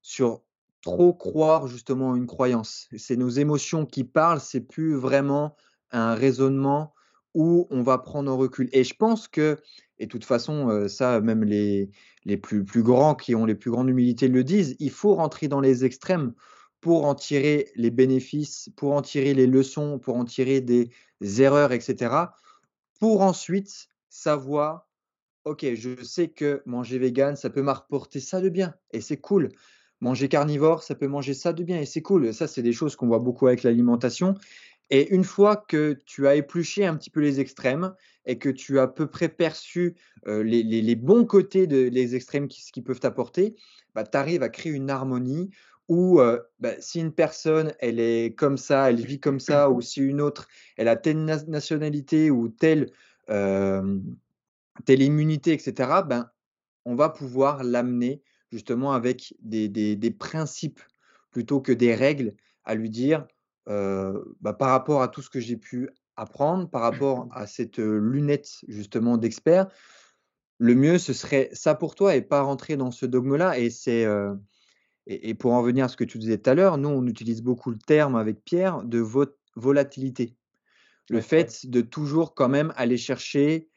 sur trop croire justement en une croyance. C'est nos émotions qui parlent, c'est plus vraiment un raisonnement où on va prendre un recul et je pense que et de toute façon, heu, ça même les les plus plus grands qui ont les plus grandes humilités le disent, il faut rentrer dans les extrêmes pour en tirer les bénéfices, pour en tirer les leçons, pour en tirer des erreurs et cetera, pour ensuite savoir: «OK, je sais que manger vegan, ça peut m'a rapporter ça de bien et c'est cool. Manger carnivore, ça peut manger ça de bien et c'est cool». Ça, c'est des choses qu'on voit beaucoup avec l'alimentation et une fois que tu as épluché un petit peu les extrêmes et que tu as à peu près perçu, les bons côtés de les extrêmes qui peuvent t'apporter, bah, tu arrives à créer une harmonie où, bah, si une personne, elle est comme ça, elle vit comme ça ou si une autre, elle a telle nationalité ou telle, immunité et cetera, ben, on va pouvoir l'amener justement avec des des des principes plutôt que des règles à lui dire, bah, par rapport à tout ce que j'ai pu apprendre, par rapport à cette, lunette justement d'expert, le mieux ce serait ça pour toi et pas rentrer dans ce dogme-là et c'est, et et pour en venir à ce que tu disais tout à l'heure, nous on utilise beaucoup le terme avec Pierre de volatilité. Le fait de toujours quand même aller chercher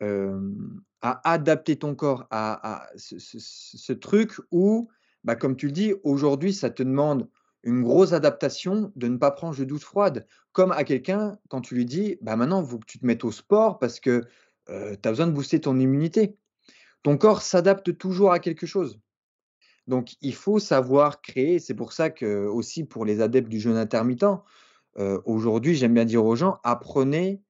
à adapter ton corps à à ce ce ce ce truc où, bah, comme tu le dis, aujourd'hui, ça te demande une grosse adaptation de ne pas prendre de douche froide. Comme à quelqu'un, quand tu lui dis: «Bah, maintenant, faut que tu te mettes au sport parce que, heu, tu as besoin de booster ton immunité». Ton corps s'adapte toujours à quelque chose. Donc il faut savoir créer. C'est pour ça que aussi pour les adeptes du jeûne intermittent, heu, aujourd'hui, j'aime bien dire aux gens: «Apprenez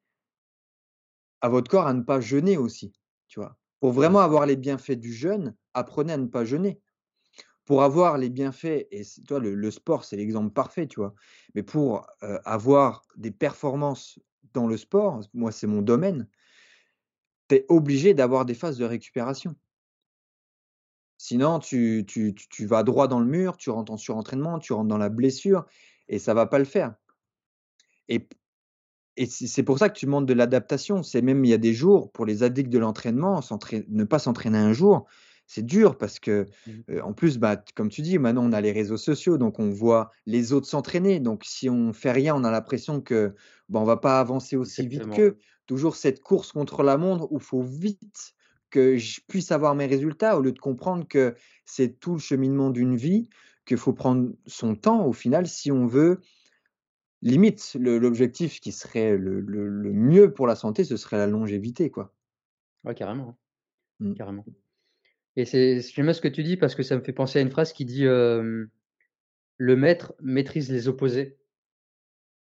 à votre corps à ne pas jeûner aussi, tu vois? Pour vraiment avoir les bienfaits du jeûne, apprenez à ne pas jeûner. Pour avoir les bienfaits et vois, le sport, c'est l'exemple parfait, tu vois? Mais pour, avoir des performances dans le sport, moi, c'est mon domaine, tu es obligé d'avoir des phases de récupération. Sinon, tu tu vas droit dans le mur, tu rentres en surentraînement, tu rentres dans la blessure et ça va pas le faire et Et c'est pour ça que tu demandes de l'adaptation. C'est même il y a des jours pour les addicts de l'entraînement, ne pas s'entraîner un jour, c'est dur parce que, Mmh en plus, bah, comme tu dis, maintenant on a les réseaux sociaux, donc on voit les autres s'entraîner. Donc si on fait rien, on a l'impression que, bah, on va pas avancer aussi vite qu'eux. Toujours cette course contre la montre où il faut vite que je puisse avoir mes résultats au lieu de comprendre que c'est tout le cheminement d'une vie, qu'il faut prendre son temps au final si on veut Limite, l'objectif qui serait le le le mieux pour la santé, ce serait la longévité, quoi. Ouais, carrément, hein, Mmh. carrément. Et c'est j'aime ce que tu dis parce que ça me fait penser à une phrase qui dit, le maître maîtrise les opposés.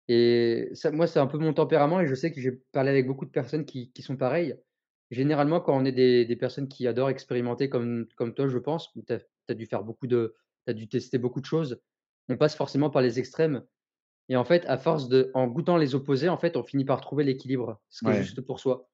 Et ça, moi, c'est un peu mon tempérament et je sais que j'ai parlé avec beaucoup de personnes qui qui sont pareilles. Généralement, quand on est des des personnes qui adorent expérimenter comme comme toi, je pense, où tu as dû faire beaucoup de tu as dû tester beaucoup de choses, on passe forcément par les extrêmes et en fait, à force de en goûtant les opposés, en fait, on finit par trouver l'équilibre, ce qui est juste pour soi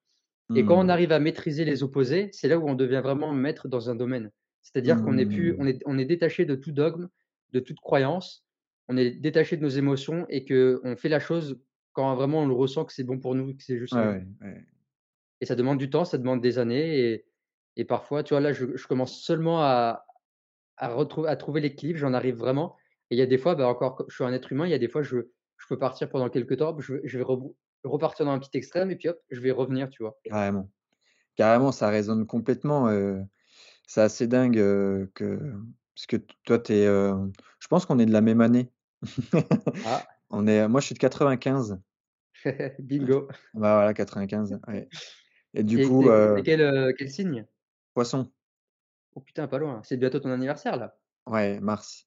et quand on Mmh. arrive à maîtriser les opposés, c'est là où on devient vraiment maître dans un domaine. C'est-à-dire qu'on est plus Mmh. on est on est détaché de tout dogme, de toute croyance, on est détaché de nos émotions et qu'on fait la chose quand vraiment on le ressent que c'est bon pour nous, que c'est juste ouais, ouais. et ça demande du temps, ça demande des années et et parfois, tu vois, là, je je commence seulement à à à trouver l'équilibre, j'en arrive vraiment et il y a des fois, bah, encore co je suis un être humain, il y a des fois, je je peux partir pendant quelque temps, je vais je vais repartir dans un petit extrême et puis hop, je vais revenir, tu vois? Carrément. Carrément, ça résonne complètement, heu, c'est assez dingue, heu, que parce que toi, tu es, heu, je pense qu'on est de la même année. Ah, On est moi, je suis de 95. bingo Bah, voilà, 95, ouais et du et coup, quel, signe? Poisson, Oh putain, pas loin, c'est bientôt ton anniversaire là? ouais, Mars,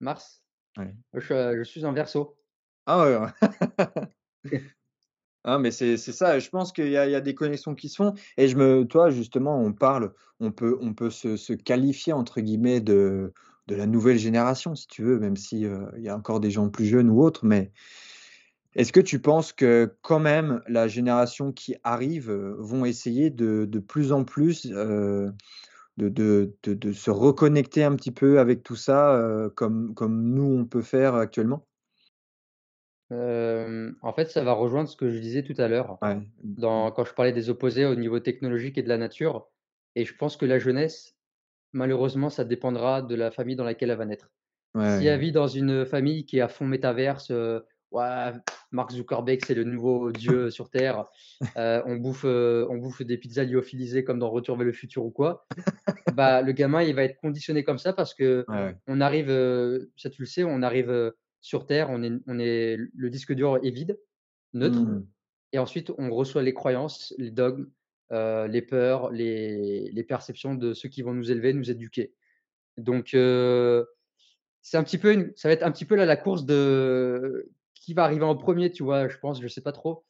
Mars? ouais. Je suis, heu, je suis en Verseau. Ah ouais, Ah mais c'est ça, je pense qu'il y a des connexions qui se font et je me toi, justement, on parle on peut on peut se qualifier entre guillemets de de la nouvelle génération si tu veux, même si, heu, il y a encore des gens plus jeunes ou autres, mais est-ce que tu penses que quand même la génération qui arrive, heu, vont essayer de de plus en plus, heu, de de de se reconnecter un petit peu avec tout ça, heu, comme comme nous on peut faire actuellement? En fait, ça va rejoindre ce que je disais tout à l'heure, Ouais, dans quand je parlais des opposés au niveau technologique et de la nature et je pense que la jeunesse, malheureusement, ça dépendra de la famille dans laquelle elle va naître. Si ouais, elle vit dans une famille qui est à fond métaverse, ouah, Mark Zuckerberg, c'est le nouveau dieu sur terre, on bouffe, on des pizzas lyophilisées comme dans Retour vers le futur ou quoi, bah, le gamin, il va être conditionné comme ça parce ouais. qu'on arrive, ça tu le sais, on arrive, sur terre, on est on est le disque dur est vide, neutre Mmh. et ensuite on reçoit les croyances, les dogmes, heu, les peurs, les les perceptions de ceux qui vont nous élever, nous éduquer. Donc c'est un petit peu une ça va être un petit peu là la course de qui va arriver en premier, tu vois? Je pense, je sais pas trop.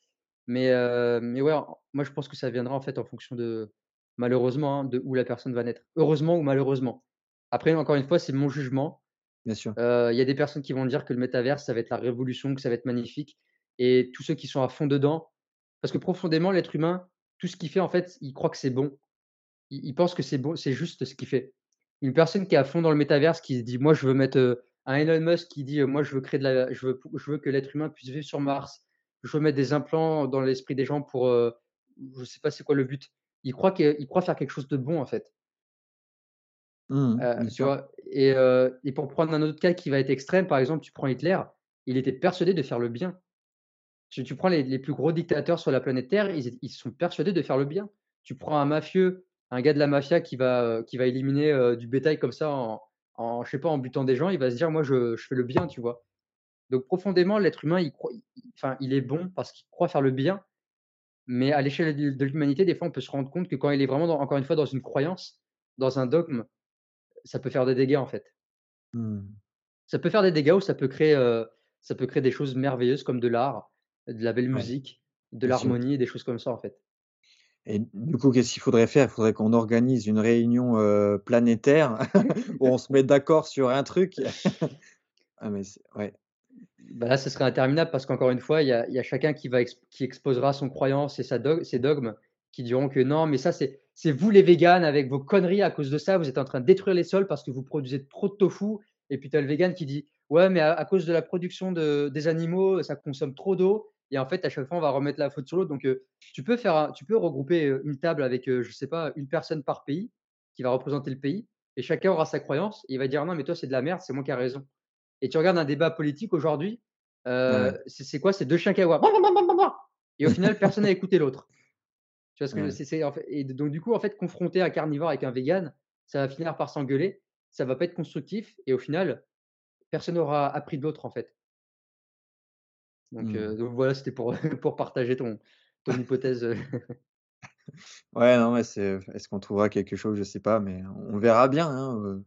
Mais heu, mais ouais, moi je pense que ça viendra en fait en fonction de malheureusement, hein, de où la personne va naître. Heureusement ou malheureusement. Après encore une fois, c'est mon jugement. Il y a des personnes qui vont dire que le métavers, ça va être la révolution, que ça va être magnifique et tous ceux qui sont à fond dedans parce que profondément l'être humain, tout ce qu'il fait en fait, il croit que c'est bon. Il pense que c'est bon, c'est juste ce qu'il fait. Une personne qui est à fond dans le métaverse, qui dit: «Moi, je veux mettre», un Elon Musk qui dit: «Moi, je veux créer de la je veux que l'être humain puisse vivre sur Mars. Je veux mettre des implants dans l'esprit des gens pour, heu» je sais pas c'est quoi le but. Il croit que il croit faire quelque chose de bon, en fait. Mmh tu sûr. vois? Et pour prendre un autre cas qui va être extrême, par exemple, tu prends Hitler, il était persuadé de faire le bien. Tu tu prends les les plus gros dictateurs sur la planète Terre, ils sont persuadés de faire le bien. Tu prends un mafieux, un gars de la mafia qui va, heu, qui va éliminer, du bétail comme ça en en je sais pas, en butant des gens, il va se dire: «Moi je je fais le bien», tu vois? Donc profondément, l'être humain, il croit il il enfin, il est bon parce qu'il croit faire le bien, mais à l'échelle de de l'humanité, des fois, on peut se rendre compte que quand il est vraiment dans encore une fois, dans une croyance, dans un dogme, ça peut faire des dégâts, en fait. Mmh. Ça peut faire des dégâts ou ça peut créer, ça peut créer des choses merveilleuses comme de l'art, de la belle Ouais, musique, de l'harmonie des choses comme ça, en fait. et du coup, qu'est-ce qu'il faudrait faire? Il faudrait qu'on organise une réunion, planétaire où on se met d'accord sur un truc? Ah mais ouais, Bah, là, ce serait interminable parce qu'encore une fois, il y a il y a chacun qui va ex qui exposera son croyance et sa dog ses dogmes, qui diront que: «Non, mais ça, c'est c'est vous les véganes avec vos conneries, à cause de ça, vous êtes en train de détruire les sols parce que vous produisez trop de tofu» et puis tu as le végane qui dit: «Ouais, mais à à cause de la production de des animaux, ça consomme trop d'eau» et en fait, à chaque fois, on va remettre la faute sur l'autre. Donc heu, tu peux faire un tu peux regrouper, heu, une table avec, heu, je sais pas, une personne par pays qui va représenter le pays. Et chacun aura sa croyance et il va dire: «Non, mais toi, c'est de la merde, c'est moi qui a raison». Et tu regardes un débat politique aujourd'hui, ouais, c'est c'est quoi? C'est 2 chiens qui aboient et au final, personne n'a écouté l'autre. Tu vois ce que c'est c'est en fait et donc du coup, en fait, confronter un carnivore avec un végane, ça va finir par s'engueuler, ça va pas être constructif et au final, personne n'aura appris de l'autre, en fait. Donc Mmh. donc voilà, c'était pour pour partager ton ton hypothèse, Ouais, non, mais c'est est-ce qu'on trouvera quelque chose? Je sais pas, mais on verra bien, hein,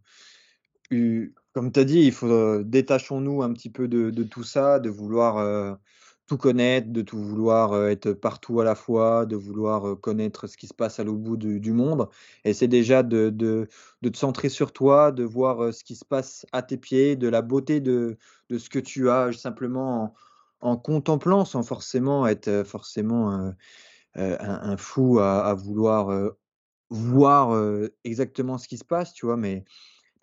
Comme tu as dit, il faut, détachons-nous un petit peu de de tout ça, de vouloir, tout connaître, de tout vouloir, heu, être partout à la fois, de vouloir, heu, connaître ce qui se passe à l'autre bout du monde. Essaie déjà de de de te centrer sur toi, de voir, heu, ce qui se passe à tes pieds, de la beauté de de ce que tu as, simplement en contemplant sans forcément être, forcément, un fou à vouloir, voir, exactement ce qui se passe, tu vois? Mais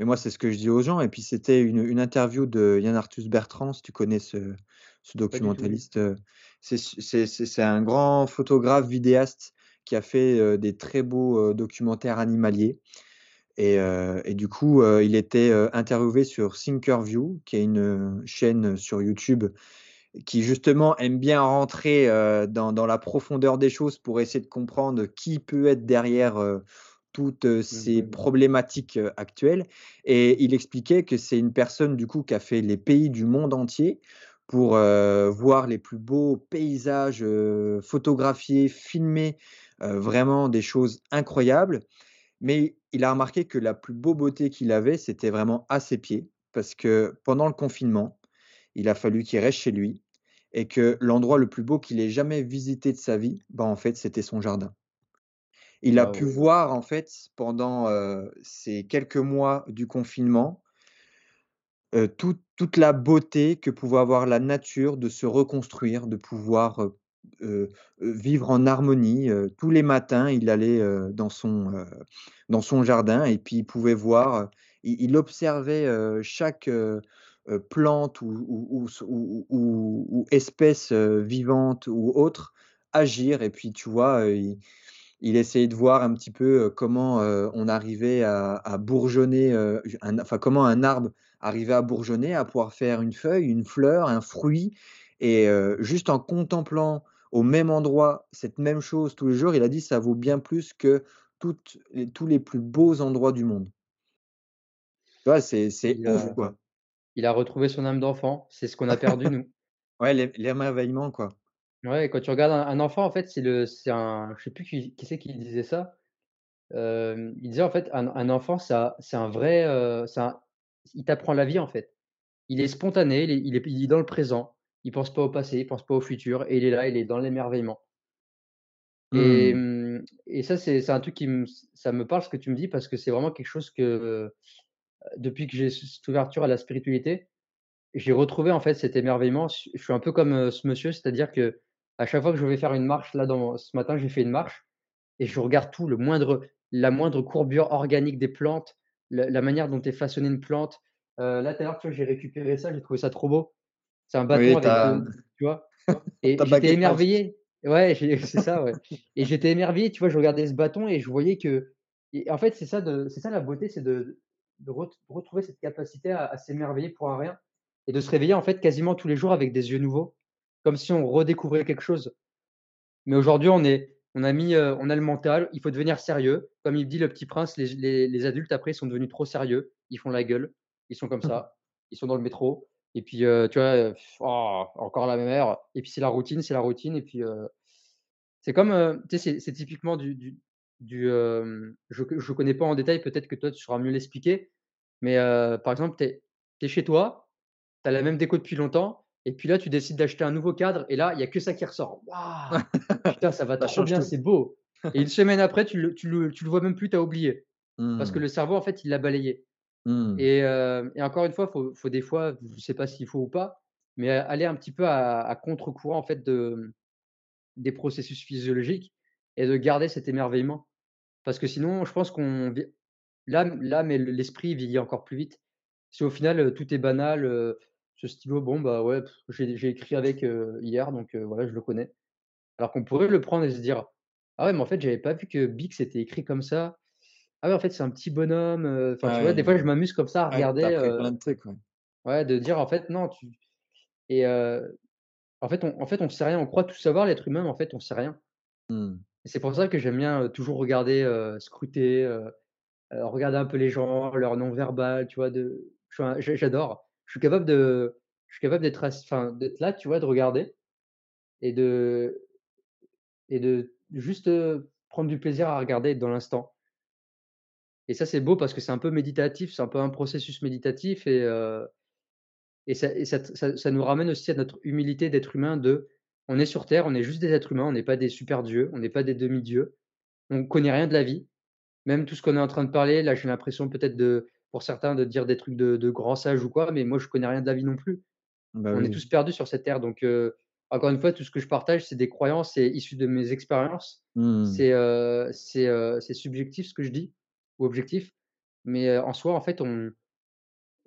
mais moi, c'est ce que je dis aux gens et puis c'était une une interview de Yann Arthus Bertrand, si tu connais ce ce documentaliste, heu, c'est un grand photographe vidéaste qui a fait, heu, des très beaux, heu, documentaires animaliers. Et et du coup, il était, interviewé sur Thinkerview, qui est une, chaîne sur YouTube qui justement aime bien rentrer, dans dans la profondeur des choses pour essayer de comprendre qui peut être derrière, toutes, ces problématiques, actuelles. Et il expliquait que c'est une personne du coup qui a fait les pays du monde entier pour, voir les plus beaux paysages, photographiés, filmés, vraiment des choses incroyables. Mais il a remarqué que la plus beau beauté qu'il avait, c'était vraiment à ses pieds parce que pendant le confinement, il a fallu qu'il reste chez lui et que l'endroit le plus beau qu'il ait jamais visité de sa vie, bah, en fait, c'était son jardin. Il a pu Waouh! voir en fait pendant, ces quelques mois du confinement toute la beauté que pouvait avoir la nature de se reconstruire, de pouvoir, vivre en harmonie, tous les matins, il allait, dans son, dans son jardin et puis il pouvait voir, il observait, chaque, plante ou espèce, vivante ou autre agir et puis tu vois, il essayait de voir un petit peu, comment, on arrivait à bourgeonner, un enfin comment un arbre arrivait à bourgeonner, à pouvoir faire une feuille, une fleur, un fruit et heu, juste en contemplant au même endroit cette même chose tous les jours, il a dit: «Ça vaut bien plus que toutes les tous les plus beaux endroits du monde». Tu vois? C'est c'est Il ouf, a quoi. il a retrouvé son âme d'enfant, c'est ce qu'on a perdu nous. Ouais, l'é l'émerveillement, quoi. Ouais, quand tu regardes un un enfant, en fait, c'est le c'est un je sais plus qui qui c'est qui disait ça, hem, il disait en fait un un enfant ça c'est un vrai, c'est un il t'apprend la vie, en fait. Il est spontané, il est il est il est dans le présent, il pense pas au passé, il pense pas au futur et il est là, il est dans l'émerveillement. Et Mmh. mmh et ça, c'est un truc qui me ça me parle ce que tu me dis parce que c'est vraiment quelque chose que, depuis que j'ai cette ouverture à la spiritualité, j'ai retrouvé en fait cet émerveillement. Je suis un peu comme, ce monsieur, c'est-à-dire qu'à chaque fois que je vais faire une marche là dans ce matin, j'ai fait une marche et je regarde tout, le moindre la moindre courbure organique des plantes, la la manière dont est façonnée une plante. Heu, là tout à l'heure, tu vois, j'ai récupéré ça, j'ai trouvé ça trop beau. C'est un bâton Oui, avec ta 2 tu vois? Et ta j'étais émerveillé. Ouais, c'est ça, ouais. Et j'étais émerveillé, tu vois? Je regardais ce bâton et je voyais que et en fait, c'est ça c'est ça la beauté, c'est de de ret retrouver cette capacité à à s'émerveiller pour un rien et de se réveiller, en fait, quasiment tous les jours avec des yeux nouveaux, comme si on redécouvrait quelque chose. Mais aujourd'hui, on est on a mis, heu, on a le mental, il faut devenir sérieux. Comme il dit Le Petit Prince, les les les adultes après, sont devenus trop sérieux, ils font la gueule, ils sont comme ça, ils sont dans le métro. Et puis, heu, tu vois, heu, oh, encore la même heure. Et puis c'est la routine, c'est la routine. Et puis, c'est comme, tu sais, c'est typiquement du du je je connais pas en détail, peut-être que toi tu sauras mieux l'expliquer, mais, par exemple, tu es tu es chez toi, tu as la même déco depuis longtemps et puis là, tu décides d'acheter un nouveau cadre et là, il y a que ça qui ressort. Waouh! Putain, ça va Ça trop bien, c'est beau et une semaine après, tu le tu le tu le vois même plus, tu as oublié. Parce que Mmh. le cerveau, en fait, il l'a balayé Mmh. et heu et encore une fois, faut faut des fois, je sais pas s'il faut ou pas, mais aller un petit peu à à contre-courant, en fait, de des processus physiologiques et de garder cet émerveillement. Parce que sinon, je pense qu'on l'âme l'âme et l'esprit vieillit encore plus vite. Si au final, heu, tout est banal, heu, ce stylo, bon, bah, ouais, j'ai écrit avec, heu, hier, donc heu, voilà, je le connais. Alors qu'on pourrait le prendre et se dire: «Ah ouais, mais en fait, j'avais pas vu que Bic, c'était écrit comme ça. Ah ouais, en fait, c'est un petit bonhomme», heu, enfin, tu vois? Des fois, je m'amuse comme ça à regarder, plein de trucs, ouais. ouais, de dire: «En fait, non, tu» et en fait, on en fait, on sait rien. On croit tout savoir, l'être humain, mais en fait, on sait rien Mmh. c'est pour ça que j'aime bien, toujours regarder, scruter, regarder un peu les gens, leur non-verbal, tu vois? De j'adore. Je suis capable de je suis capable d'être enfin, d'être là, tu vois? De regarder et de et de juste, prendre du plaisir à regarder, dans l'instant. et ça, c'est beau parce que c'est un peu méditatif, c'est un peu un processus méditatif et et ça ça ça nous ramène aussi à notre humilité d'être humain de on est sur terre, on est juste des êtres humains, on n'est pas des super dieux, on n'est pas des demi-dieux. On connaît rien de la vie. Même tout ce qu'on est en train de parler, là, j'ai l'impression peut-être de pour certains de dire des trucs de de grands sages ou quoi, mais moi je connais rien de la vie non plus. Bah, On est tous perdus sur cette terre donc encore une fois, tout ce que je partage, c'est des croyances, c'est issu de mes expériences. Mmh. C'est, c'est subjectif ce que je dis ou objectif, mais en soi, en fait, on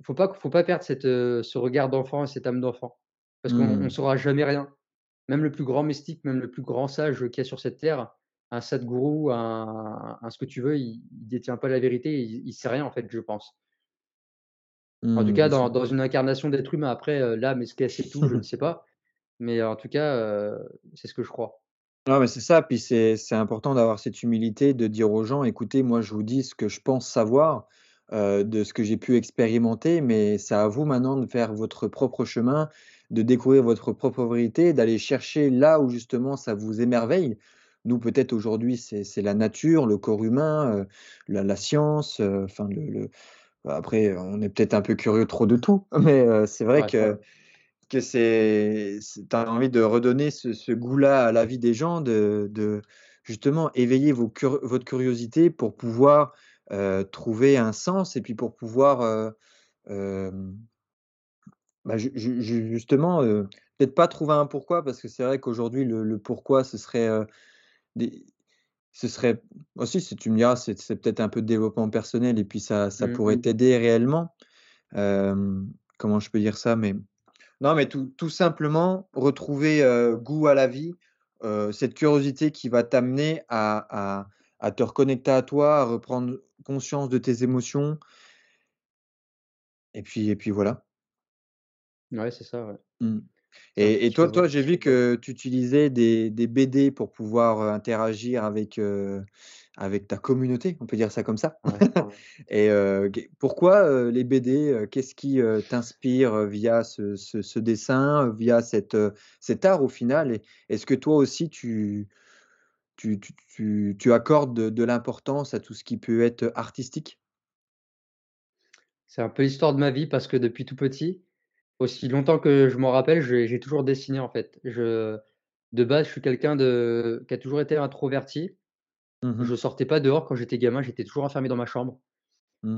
faut pas faut pas perdre cette, ce regard d'enfant et cette âme d'enfant parce qu'on on Mmh. saura jamais rien. Même le plus grand mystique, même le plus grand sage qu'il y a sur cette terre, un sadhgourou, un un ce que tu veux, il il détient pas la vérité, il il sait rien en fait, je pense. En tout Mmh, cas, dans une incarnation d'être humain. Après, heu, l'âme, est-ce qu'elle sait tout? Je ne sais pas, mais en tout cas, heu, c'est ce que je crois. Non, mais c'est ça, puis c'est important d'avoir cette humilité de dire aux gens: «Écoutez, moi, je vous dis ce que je pense savoir, heu, de ce que j'ai pu expérimenter, mais c'est à vous maintenant de faire votre propre chemin, de découvrir votre propre vérité, d'aller chercher là où justement ça vous émerveille». Nous, peut-être aujourd'hui, c'est la nature, le corps humain, heu, la la science, heu, enfin le le après, on est peut-être un peu curieux trop de tout, mais heu, c'est vrai Ouais, que que c'est tu as envie de redonner ce ce goût-là à la vie des gens, de de justement éveiller vos cur votre curiosité pour pouvoir, trouver un sens et puis pour pouvoir, bah, ju ju ju justement, peut-être pas trouver un pourquoi parce que c'est vrai qu'aujourd'hui le le pourquoi ce serait, des ce serait aussi si tu me diras, c'est c'est peut-être un peu de développement personnel et puis ça ça Mmh pourrait t'aider réellement. Comment je peux dire ça? Mais Non, mais tout tout simplement retrouver, goût à la vie, cette curiosité qui va t'amener à à à te reconnecter à toi, à reprendre conscience de tes émotions et puis et puis voilà. Ouais, c'est ça, ouais. Mmh et et petit peu toi j'ai vu que tu utilisais des des BD pour pouvoir, interagir avec, ta communauté, on peut dire ça comme ça Ouais, ouais. et pourquoi, les BD, qu'est-ce qui, t'inspire, via ce ce ce dessin, via cet, art au final? Et est-ce que toi aussi tu tu tu tu tu accordes de de l'importance à tout ce qui peut être artistique? C'est un peu l'histoire de ma vie parce que depuis tout petit, aussi longtemps que je m'en rappelle, j'ai toujours dessiné, en fait. Je de base, je suis quelqu'un de qui a toujours été introverti. Mmh mh. Je sortais pas dehors quand j'étais gamin, j'étais toujours enfermé dans ma chambre.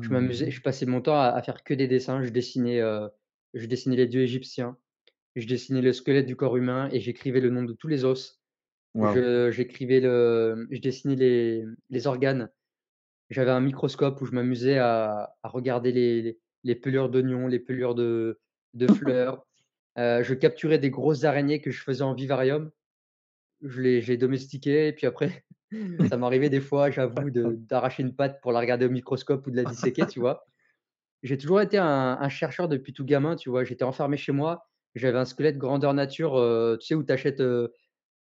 Je m'amusais, Mmh. je passais mon temps à à faire que des dessins. Je dessinais, heu, je dessinais les dieux égyptiens, je dessinais le squelette du corps humain et j'écrivais le nom de tous les os. J'écrivais le je dessinais les les organes. J'avais un microscope où je m'amusais à à regarder les les les pelures d'oignons, les pelures de de fleurs. Heu, je capturais des grosses araignées que je faisais en vivarium. Je les je les domestiquais et puis après, ça m'arrivait des fois, j'avoue, d'arracher une patte pour la regarder au microscope ou de la disséquer, tu vois? J'ai toujours été un un chercheur depuis tout gamin, tu vois? J'étais enfermé chez moi, j'avais un squelette grandeur nature, heu, tu sais, où tu achètes, heu,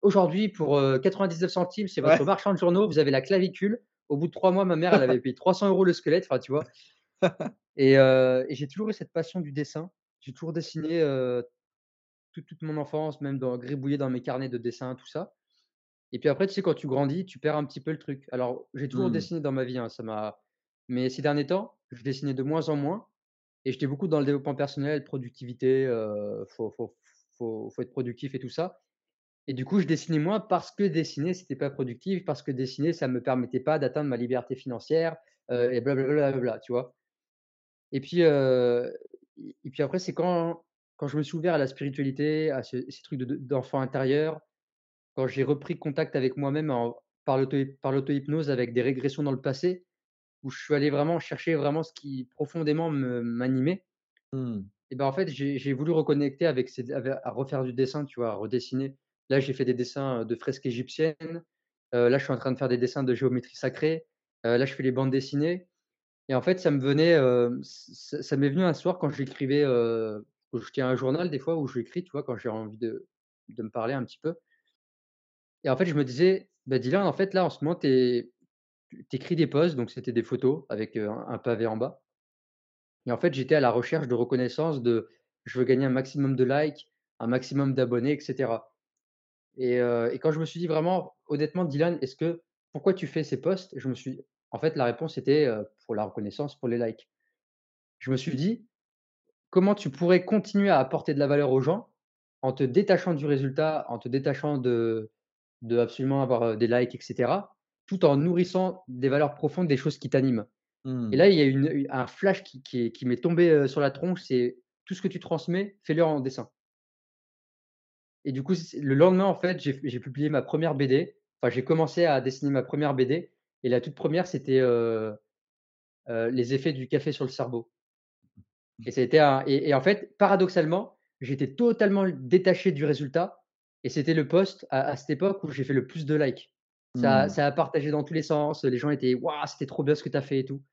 aujourd'hui pour, heu, 99 centimes, c'est votre Ouais. marchand de journaux, vous avez la clavicule. Au bout de 3 mois, ma mère, elle avait payé 300 euros le squelette, enfin, tu vois? Et j'ai toujours eu cette passion du dessin. J'ai toujours dessiné, toute toute mon enfance, même dans gribouillé dans mes carnets de dessin, tout ça. Et puis après, tu sais, quand tu grandis, tu perds un petit peu le truc. Alors, j'ai toujours Mmh. dessiné dans ma vie, hein, ça m'a mais ces derniers temps, je dessinais de moins en moins et j'étais beaucoup dans le développement personnel, productivité, heu, faut faut faut faut être productif et tout ça. Et du coup, je dessinais moins parce que dessiner, c'était pas productif, parce que dessiner, ça me permettait pas d'atteindre ma liberté financière, et blablabla, tu vois? Et puis, et et puis après, c'est quand quand je me suis ouvert à la spiritualité, à ce ces trucs de de d'enfant intérieur, quand j'ai repris contact avec moi-même par l'auto par l'auto-hypnose avec des régressions dans le passé, où je suis allé vraiment chercher vraiment ce qui profondément me m'animait Mmh. et ben, en fait, j'ai voulu reconnecter avec ces à refaire du dessin, tu vois? À redessiner. Là, j'ai fait des dessins, de fresques égyptiennes, heu, là, je suis en train de faire des dessins de géométrie sacrée, heu, là, je fais les bandes dessinées et en fait, ça me venait, ç ça m'est venu un soir quand j'écrivais, heu, je tiens un journal des fois où j'écris, tu vois? Quand j'ai envie de de me parler un petit peu et en fait, je me disais: «Bah, Dylan, en fait, là, en ce moment, tu écris des posts», donc c'était des photos avec, heu, un pavé en bas et en fait, j'étais à la recherche de reconnaissance de je veux gagner un maximum de likes, un maximum d'abonnés et cetera et et quand je me suis dit vraiment honnêtement: «Dylan, est-ce que pourquoi tu fais ces posts?» je me suis En fait, la réponse était, pour la reconnaissance, pour les likes. Je me suis dit: «Comment tu pourrais continuer à apporter de la valeur aux gens en te détachant du résultat, en te détachant de de absolument avoir, des likes et cetera, tout en nourrissant des valeurs profondes, des choses qui t'animent?» et Mmh. là, il y a une un flash qui qui est qui m'est tombé, sur la tronche, c'est: «Tout ce que tu transmets, fais-le en dessin». Et du coup, le lendemain, en fait, j'ai publié ma première BD. Enfin, j'ai commencé à dessiner ma première BD et la toute première, c'était, les effets du café sur le cerveau et a été un et et en fait, paradoxalement, j'étais totalement détaché du résultat et c'était le post à à cette époque où j'ai fait le plus de likes. Ça Mmh. ça a partagé dans tous les sens, les gens étaient: «Waouh, c'était trop bien ce que tu as fait et tout»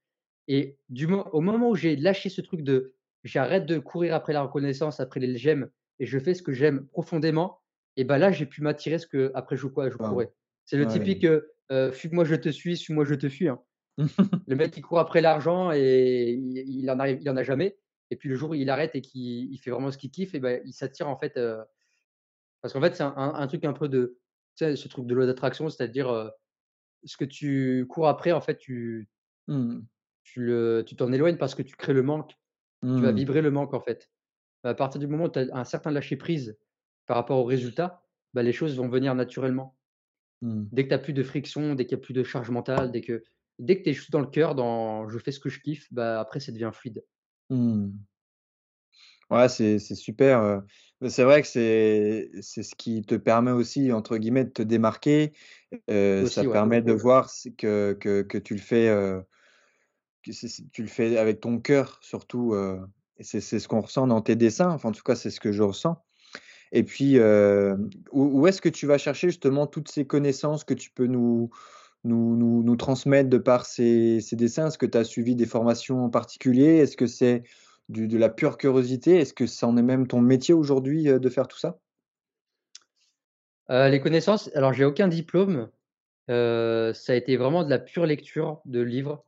et du mo au moment où j'ai lâché ce truc de j'arrête de courir après la reconnaissance, après les j'aime et je fais ce que j'aime profondément et bah, là, j'ai pu m'attirer ce que après je quoi je Waouh! courais. C'est le Ouais. typique, heu, fuis-moi je te suis, suis-moi je te fuis, hein. Le mec qui court après l'argent et il il en arrive il en a jamais et puis le jour où il arrête et qu'il il fait vraiment ce qu'il kiffe et ben il s'attire en fait, parce qu'en fait, c'est un un un truc un peu de tu sais, ce truc de loi d'attraction, c'est-à-dire, ce que tu cours après, en fait, tu Mmh. tu le tu t'en éloignes parce que tu crées le manque. Tu vas Mmh. vibrer le manque, en fait. À partir du moment où tu as un certain lâcher prise par rapport au résultat, bah, les choses vont venir naturellement. Mmh. Dès que tu as plus de friction, dès qu'il y a plus de charge mentale, dès que dès que tu es juste dans le cœur, dans je fais ce que je kiffe, bah, après ça devient fluide. Mmh. Ouais, c'est c'est super, c'est vrai que c'est c'est ce qui te permet aussi, entre guillemets, «de te démarquer». Ça ouais. permet de voir que que que tu le fais, que tu le fais avec ton cœur surtout, c'est c'est ce qu'on ressent dans tes dessins, enfin, en tout cas, c'est ce que je ressens et puis, hem, où où est-ce que tu vas chercher justement toutes ces connaissances que tu peux nous nous nous nous transmettre de par ces ces dessins? Est-ce que tu as suivi des formations en particulier? Est-ce que c'est de la pure curiosité? Est-ce que ça en est même ton métier aujourd'hui, heu, de faire tout ça? Heu, les connaissances, alors j'ai aucun diplôme, ça a été vraiment de la pure lecture de livres,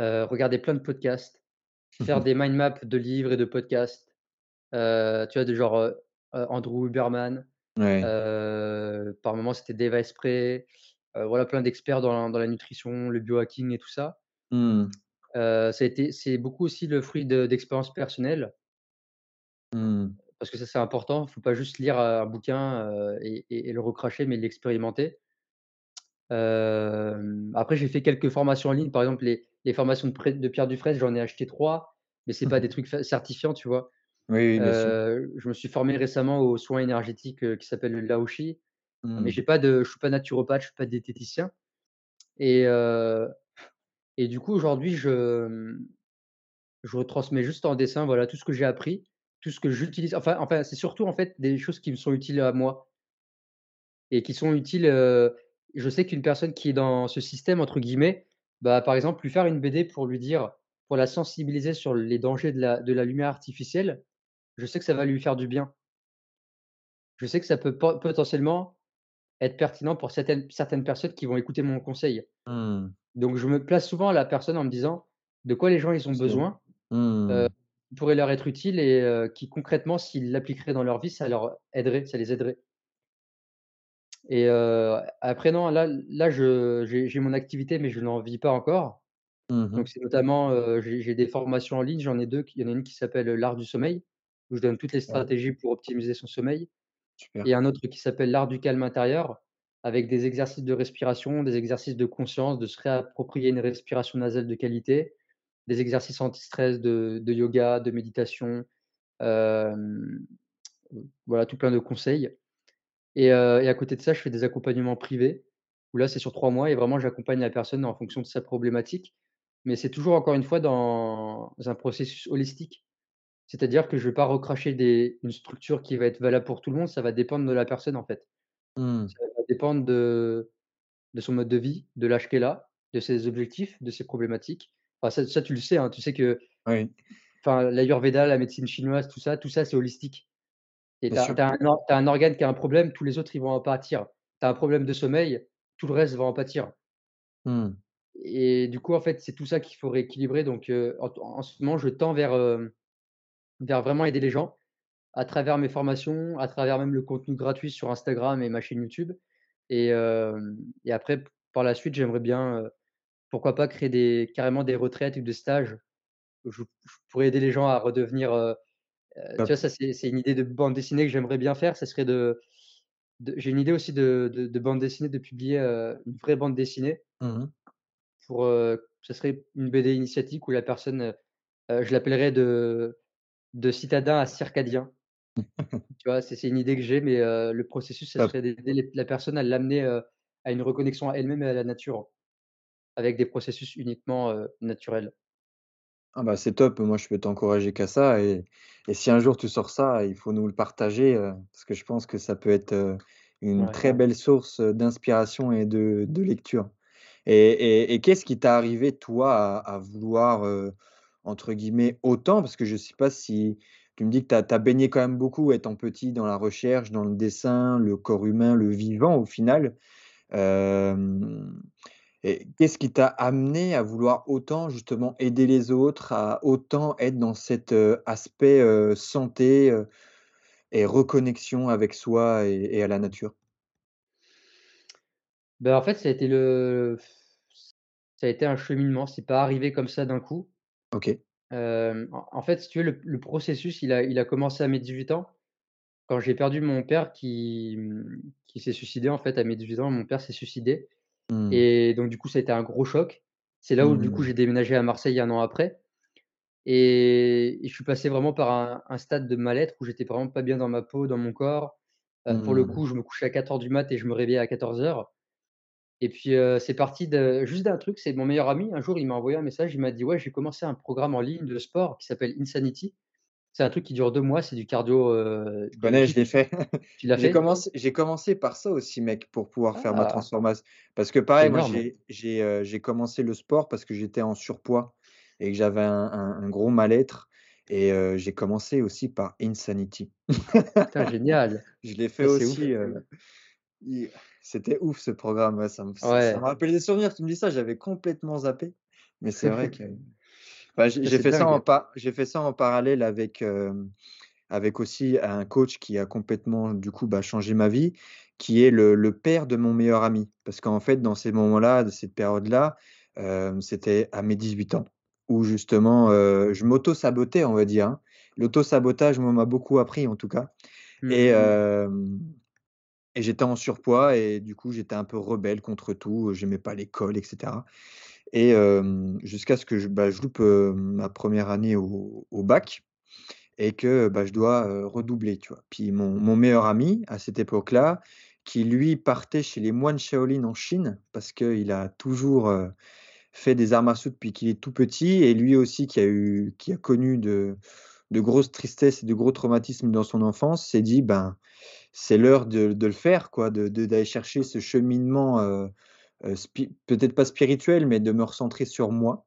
regarder plein de podcasts, faire des mind maps de livres et de podcasts, tu vois? De genre, Andrew Huberman, Ouais. heu, par moments c'était Dave Asprey, heu, voilà plein d'experts dans la dans la nutrition, le biohacking et tout ça. Mmh. Heu, ça a été c'est beaucoup aussi le fruit de d'expériences personnelles, Mmh. parce que ça c'est important. Il Faut pas juste lire, un bouquin, et et et le recracher, mais l'expérimenter. Après j'ai fait quelques formations en ligne, par exemple les les formations de de Pierre Dufresne, j'en ai acheté 3, mais c'est pas des trucs certifiants, tu vois? Oui, bien sûr. Je me suis formé récemment aux soins énergétiques, qui s'appelle le Lao-Shi, mais Mmh. j'ai pas de je suis pas naturopathe, je suis pas diététicien et et du coup aujourd'hui je, mmh, je retransmets juste en dessin, voilà, tout ce que j'ai appris, tout ce que j'utilise enfin enfin c'est surtout en fait des choses qui me sont utiles à moi. Et qui sont utiles, je sais qu'une personne qui est dans ce «système» entre guillemets, bah, par exemple, lui faire une BD pour lui dire pour la sensibiliser sur les dangers de la de la lumière artificielle, je sais que ça va lui faire du bien. Je sais que ça peut po potentiellement être pertinent pour certaines certaines personnes qui vont écouter mon conseil. Mmh. Donc je me place souvent à la personne en me disant: «De quoi les gens ils ont besoin?» mmh. qui pourrait leur être utile et heu, qui concrètement s'ils l'appliqueraient dans leur vie, ça leur aiderait, ça les aiderait. Et heu, après non, là là j'ai mon activité, mais je n'en vis pas encore. Mmh mh. Donc c'est notamment, j'ai des formations en ligne, j'en ai 2 qui il y en a une qui s'appelle, l'art du sommeil, où je donne toutes les stratégies pour optimiser son sommeil super. et un autre qui s'appelle l'art du calme intérieur, avec des exercices de respiration, des exercices de conscience, de se réapproprier une respiration nasale de qualité, des exercices anti-stress de de yoga, de méditation, voilà tout plein de conseils. Et et à côté de ça, je fais des accompagnements privés, où là, c'est sur 3 mois et vraiment j'accompagne la personne en fonction de sa problématique. Mais c'est toujours encore une fois dans un processus holistique. C'est-à-dire que je vais pas recracher des une structure qui va être valable pour tout le monde, ça va dépendre de la personne, en fait. Mmh. Ça va dépendre de de son mode de vie, de l'âge qu'elle a, de ses objectifs, de ses problématiques. Enfin ça ça tu le sais, hein, tu sais que Oui, l'ayurveda, la médecine chinoise, tout ça tout ça, c'est holistique. Et tu as un as organe qui a un problème, tous les autres, ils vont en pâtir. Tu as un problème de sommeil, tout le reste va en pâtir. Mmh. Et du coup, en fait, c'est tout ça qu'il faut rééquilibrer donc heu, en en ce moment, je tends vers, hem, vers vraiment aider les gens à travers mes formations, à travers même le contenu gratuit sur Instagram et ma chaîne YouTube. Et après par la suite, j'aimerais bien, pourquoi pas créer des carrément des retraites ou des stages où je je pourrais aider les gens à redevenir, heu, tu vois, ça c'est une idée de bande dessinée que j'aimerais bien faire, ça serait de de j'ai une idée aussi de de de bande dessinée, de publier, une vraie bande dessinée Mmh mh. pour, ce serait une BD initiatique où la personne, je l'appellerais de de citadin à circadien. Tu vois? C'est une idée que j'ai, mais le processus, ça serait d'aider la personne à l'amener, à une reconnexion à elle-même et à la nature, avec des processus uniquement, naturels. Ah bah, c'est top, moi je peux t'encourager qu'à ça et et si un jour tu sors ça, il faut nous le partager, parce que je pense que ça peut être, une Ouais. très belle source, d'inspiration et de de lecture et et et qu'est-ce qui t'est arrivé toi à à vouloir, entre guillemets «autant» parce que je sais pas si tu me dis que tu as baigné quand même beaucoup étant petit dans la recherche, dans le dessin, le corps humain, le vivant au final. Qu'est-ce qui t'a amené à vouloir autant justement aider les autres, à autant être dans cet, aspect, santé, et reconnexion avec soi et et à la nature? Bah, en fait, ça a été le ça a été un cheminement, c'est pas arrivé comme ça d'un coup. OK. En fait, si tu veux, le le processus, il a il a commencé à mes 18 ans, quand j'ai perdu mon père qui, mmh, qui s'est suicidé, en fait, à mes 18 ans, mon père s'est suicidé Mmh. et donc du coup, ça a été un gros choc. C'est là où, du coup, Mmh. j'ai déménagé à Marseille 1 an après et et je suis passé vraiment par un un stade de mal-être où j'étais vraiment pas bien dans ma peau, dans mon corps. Pour le Mmh. coup, je me couchais à 04:00 du mat et je me réveillais à 14:00 et puis, c'est parti de juste d'un truc, c'est mon meilleur ami, un jour, il m'a envoyé un message, il m'a dit: «Ouais, j'ai commencé un programme en ligne de sport qui s'appelle Insanity». C'est un truc qui dure 2 mois, c'est du cardio, Je connais, je l'ai fait. Tu l'as J'ai fait? commencé j'ai commencé par ça aussi mec, pour pouvoir faire ma Ah! transformation parce que pareil, moi énorme. j'ai commencé le sport parce que j'étais en surpoids et que j'avais un un un gros mal-être et j'ai commencé aussi par Insanity. Putain, génial. Je l'ai fait Ça, aussi, c'était ouf ce programme, ça me ça ça me Ouais. rappelle des souvenirs, tu me dis ça, j'avais complètement zappé, mais c'est vrai que bah, j'ai fait ça en fait ça en parallèle avec, hem, avec aussi un coach qui a complètement du coup, bah, changé ma vie, qui est le le père de mon meilleur ami. Parce qu'en fait, dans ces moments-là, de cette période-là, hem, c'était à mes 18 ans où justement, heu, je m'auto-sabotais, on va dire, hein. L'auto-sabotage, moi, m'a beaucoup appris en tout cas et Mmh. Et j'étais en surpoids et du coup, j'étais un peu rebelle contre tout, j'aimais pas l'école et cetera et jusqu'à ce que je, bah, loupe, ma 1re année au bac et que, bah, je dois, redoubler, tu vois? Puis mon meilleur ami à cette époque-là, qui lui partait chez les moines Shaolin en Chine, parce qu'il a toujours, fait des arts martiaux depuis qu'il est tout petit et lui aussi qui a eu qui a connu de de grosses tristesses et de gros traumatismes dans son enfance, s'est dit: «Ben, c'est l'heure de le faire quoi, de d'aller chercher ce cheminement, heu, spi peut-être pas spirituel, mais de me recentrer sur moi»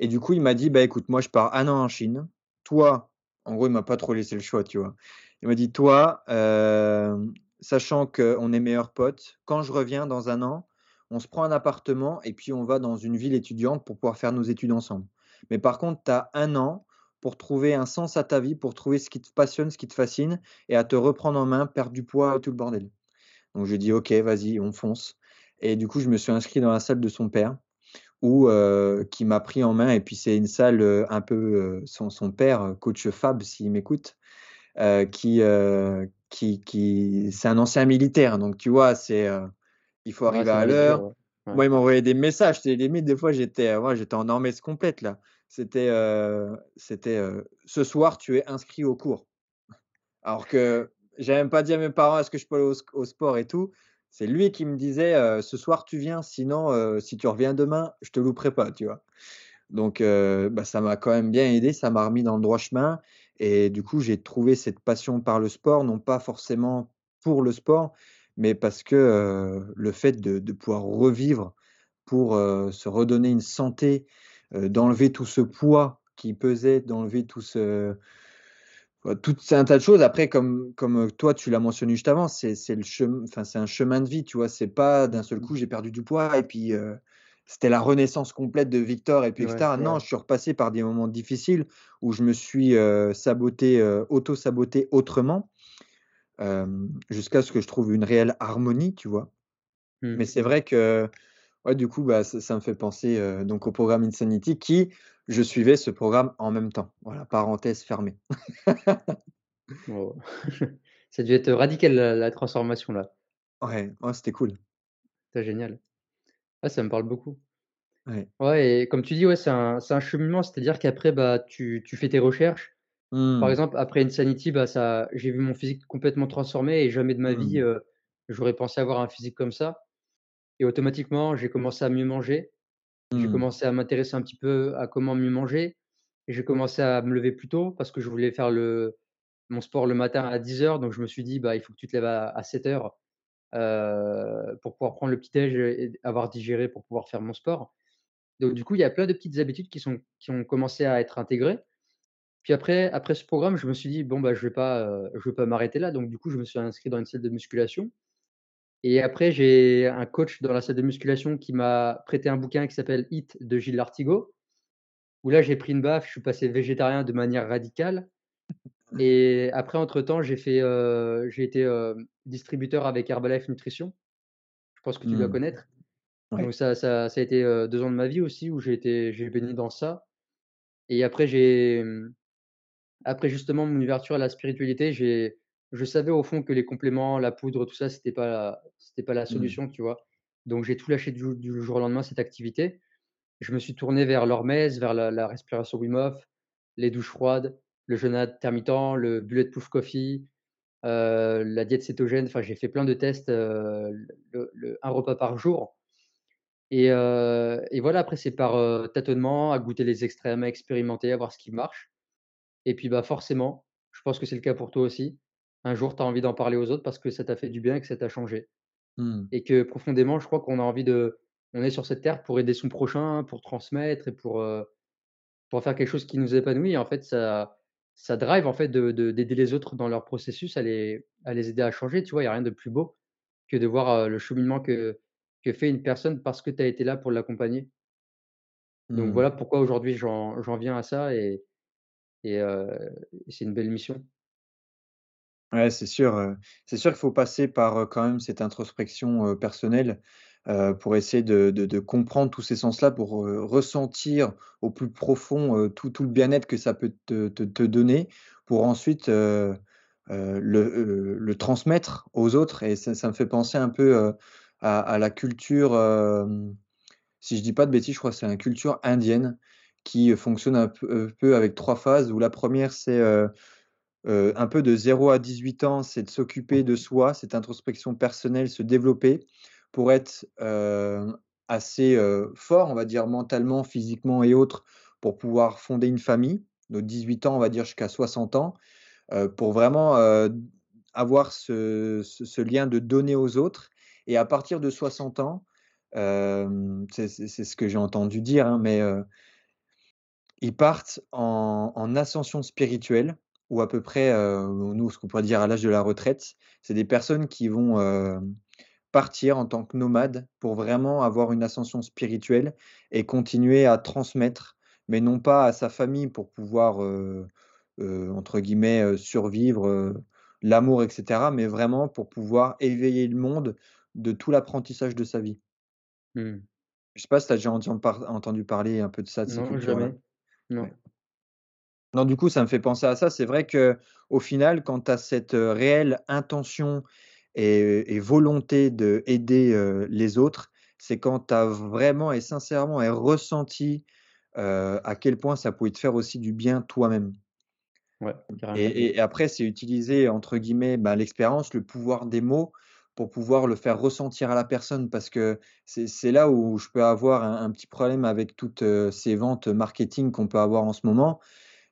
et du coup, il m'a dit: «Bah, écoute, moi je pars 1 an en Chine. Toi» en gros, il m'a pas trop laissé le choix, tu vois? Il m'a dit: «Toi, hem, sachant qu'on est meilleurs potes, quand je reviens dans 1 an, on se prend un appartement et puis on va dans une ville étudiante pour pouvoir faire nos études ensemble. Mais par contre, tu as 1 an pour trouver un sens à ta vie, pour trouver ce qui te passionne, ce qui te fascine et à te reprendre en main, perdre du poids et tout le bordel». Donc je dit: «OK, vas-y, on fonce» et du coup, je me suis inscrit dans la salle de son père où, qui m'a pris en main et puis c'est une salle, un peu, son son père, coach Fab, s'il m'écoute, qui, qui qui c'est un ancien militaire donc tu vois? C'est, il faut arriver à l'heure. ouais. Moi, il m'envoyait des messages, tu sais, limite des fois j'étais, ouais, j'étais en hormèse complète là. C'était, «Ce soir, tu es inscrit au cours». Alors que j'avais même pas dit à mes parents: «Est-ce que je peux aller au sport et tout?» c'est lui qui me disait, «Ce soir, tu viens, sinon, si tu reviens demain, je te louperai pas», tu vois? Donc bah, ça m'a quand même bien aidé, ça m'a remis dans le droit chemin et du coup, j'ai trouvé cette passion par le sport, non pas forcément pour le sport, mais parce que, le fait de de pouvoir revivre pour, se redonner une santé, d'enlever tout ce poids qui pesait, d'enlever tout ce bah, tout c'est un tas de choses après comme comme, heu, toi tu l'as mentionné juste avant, c'est c'est le chem enfin, c'est un chemin de vie, tu vois? C'est pas d'un seul Mmh. coup j'ai perdu du poids et puis, c'était la renaissance complète de Victor et puis Ouais. cetera. Non, je suis repassé par des moments difficiles où je me suis, saboté, heu, auto-saboté autrement, hem, jusqu'à ce que je trouve une réelle harmonie, tu vois? Mmh. Mais c'est vrai que Ouais, du coup, bah, ça ça me fait penser, heu, donc au programme Insanity qui je suivais ce programme en même temps. Voilà, parenthèse fermée. Oh, ça a dû être radical la la transformation là. Ouais, ouais, c'était cool. C'est génial. Ah, ça me parle beaucoup. Ouais. Ouais et comme tu dis, ouais, c'est un c'est un cheminement, c'est-à-dire qu'après, bah, tu tu fais tes recherches. Par Mmh. exemple, après Insanity, bah, ça j'ai vu mon physique complètement transformé et jamais de ma vie, Mmh. heu, j'aurais pensé avoir un physique comme ça et automatiquement, j'ai commencé à mieux manger. J'ai Mmh. commencé à m'intéresser un petit peu à comment mieux manger et j'ai commencé à me lever plus tôt parce que je voulais faire le mon sport le matin à dix heures. donc je me suis dit: «Bah, il faut que tu te lèves à à 7:00, heu, pour pouvoir prendre le petit déj et avoir digéré pour pouvoir faire mon sport». Donc du coup, il y a plein de petites habitudes qui sont qui ont commencé à être intégrées. Puis après après ce programme, je me suis dit: «Bon, bah, je vais pas, je vais pas m'arrêter là». Donc du coup, je me suis inscrit dans une salle de musculation et après j'ai un coach dans la salle de musculation qui m'a prêté un bouquin qui s'appelle Hit de Gilles Lartigot, où là, j'ai pris une baffe, je suis passé végétarien de manière radicale et après entre temps, j'ai fait, heu, j'ai été, hem, distributeur avec Herbalife Nutrition. Je pense que tu dois Mmh. connaître. Ouais. Donc ça ça ça a été, heu, 2 ans de ma vie aussi où j'ai été j'ai baigné dans ça et après j'ai, Après justement mon ouverture à la spiritualité, j'ai je savais au fond que les compléments, la poudre, tout ça, c'était pas la c'était pas la Mmh. solution, tu vois? Donc j'ai tout lâché du jou du jour au lendemain, cette activité. Je me suis tourné vers l'hormèse, vers la la respiration Wim Hof, les douches froides, le jeûne intermittent, le bulletproof coffee, heu, la diète cétogène. Enfin, j'ai fait plein de tests, le le 1 repas par jour et heu et voilà, après c'est par, tâtonnement, à goûter les extrêmes, à expérimenter, à voir ce qui marche. Et puis, bah, forcément, je pense que c'est le cas pour toi aussi. Un jour, tu as envie d'en parler aux autres parce que ça t'a fait du bien et que ça t'a changé. Mmh. Et que profondément, je crois qu'on a envie de on est sur cette terre pour aider son prochain, pour transmettre et pour, pour faire quelque chose qui nous épanouit. Et en fait, ça ça drive en fait de de d'aider les autres dans leur processus à les à les aider à changer, tu vois? Il y a rien de plus beau que de voir, heu, le cheminement que que fait une personne parce que tu as été là pour l'accompagner. Donc Mmh. voilà pourquoi aujourd'hui j'en viens à ça et et heu, c'est une belle mission. Ouais, c'est sûr, c'est sûr qu'il faut passer par, quand même cette introspection, personnelle, pour essayer de comprendre tous ces sens-là, pour, ressentir au plus profond, tout tout le bien-être que ça peut te donner, pour ensuite, le, transmettre aux autres. Et ça me fait penser un peu, à la culture, si je dis pas de bêtises, je crois que c'est la culture indienne qui, fonctionne un peu avec 3 phases où la première c'est, Heu, un peu de zéro à 18 ans, c'est de s'occuper de soi, cette introspection personnelle, se développer pour être, heu, assez, heu, fort, on va dire mentalement, physiquement et autres, pour pouvoir fonder une famille. De 18 ans, on va dire jusqu'à 60 ans, pour vraiment, avoir ce lien de donner aux autres et à partir de 60 ans, c'est ce que j'ai entendu dire, hein, mais, ils partent en en ascension spirituelle ou à peu près, heu, nous, ce qu'on pourrait dire à l'âge de la retraite. C'est des personnes qui vont, hem, partir en tant que nomades pour vraiment avoir une ascension spirituelle et continuer à transmettre, mais non pas à sa famille pour pouvoir, heu, entre guillemets, «survivre», l'amour et cetera, mais vraiment pour pouvoir éveiller le monde de tout l'apprentissage de sa vie. Mmh. Je sais pas si tu as déjà entendu par entendu parler un peu de ça, de Non, jamais. Non. Ouais. Non, du coup, ça me fait penser à ça. C'est vrai qu'au final, quand tu as cette, réelle intention et et volonté d'aider, heu, les autres, c'est quand tu as vraiment et sincèrement et ressenti, à quel point ça pouvait te faire aussi du bien toi-même. Ouais, Et et après, c'est utiliser entre guillemets, bah, l'expérience, le pouvoir des mots pour pouvoir le faire ressentir à la personne. Parce que c'est là où je peux avoir un un petit problème avec toutes, ces ventes marketing qu'on peut avoir en ce moment.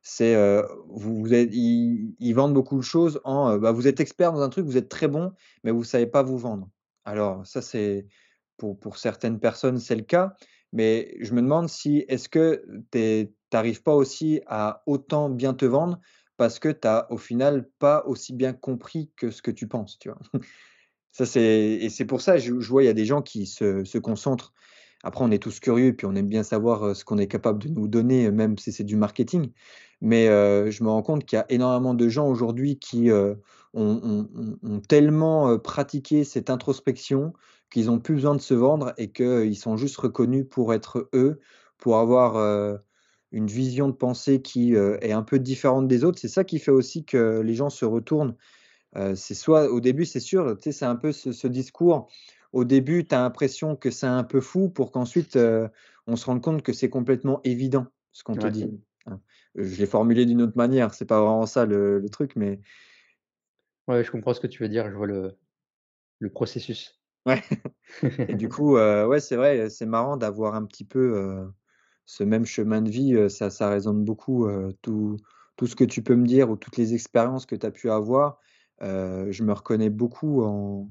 C'est, heu, vous vous êtes ils vendent beaucoup de choses en, heu, bah, vous êtes expert dans un truc, vous êtes très bon, mais vous savez pas vous vendre. Alors ça, c'est pour certaines personnes, c'est le cas, mais je me demande si est-ce que tu arrives pas aussi à autant bien te vendre parce que tu as au final pas aussi bien compris que ce que tu penses, tu vois? Ça c'est et c'est pour ça, je je vois, il y a des gens qui se concentrent Après, on est tous curieux, puis on aime bien savoir, ce qu'on est capable de nous donner, même si c'est du marketing. Mais, je me rends compte qu'il y a énormément de gens aujourd'hui qui, ont tellement, pratiqué cette introspection qu'ils ont plus besoin de se vendre et qu'ils sont juste reconnus pour être eux, pour avoir, une vision de pensée qui, est un peu différente des autres. C'est ça qui fait aussi que les gens se retournent. C'est soit au début, c'est sûr, c'est un peu ce discours. Au début, tu as l'impression que c'est un peu fou pour qu'ensuite, heu, on se rende compte que c'est complètement évident ce qu'on te dit, hein. Je l'ai formulé d'une autre manière, c'est pas vraiment ça le le truc, mais Ouais, je comprends ce que tu veux dire, je vois le le processus. ouais et du coup, heu, ouais, c'est vrai, c'est marrant d'avoir un petit peu, ce même chemin de vie, ça ça résonne beaucoup, tout tout ce que tu peux me dire ou toutes les expériences que tu as pu avoir, je me reconnais beaucoup en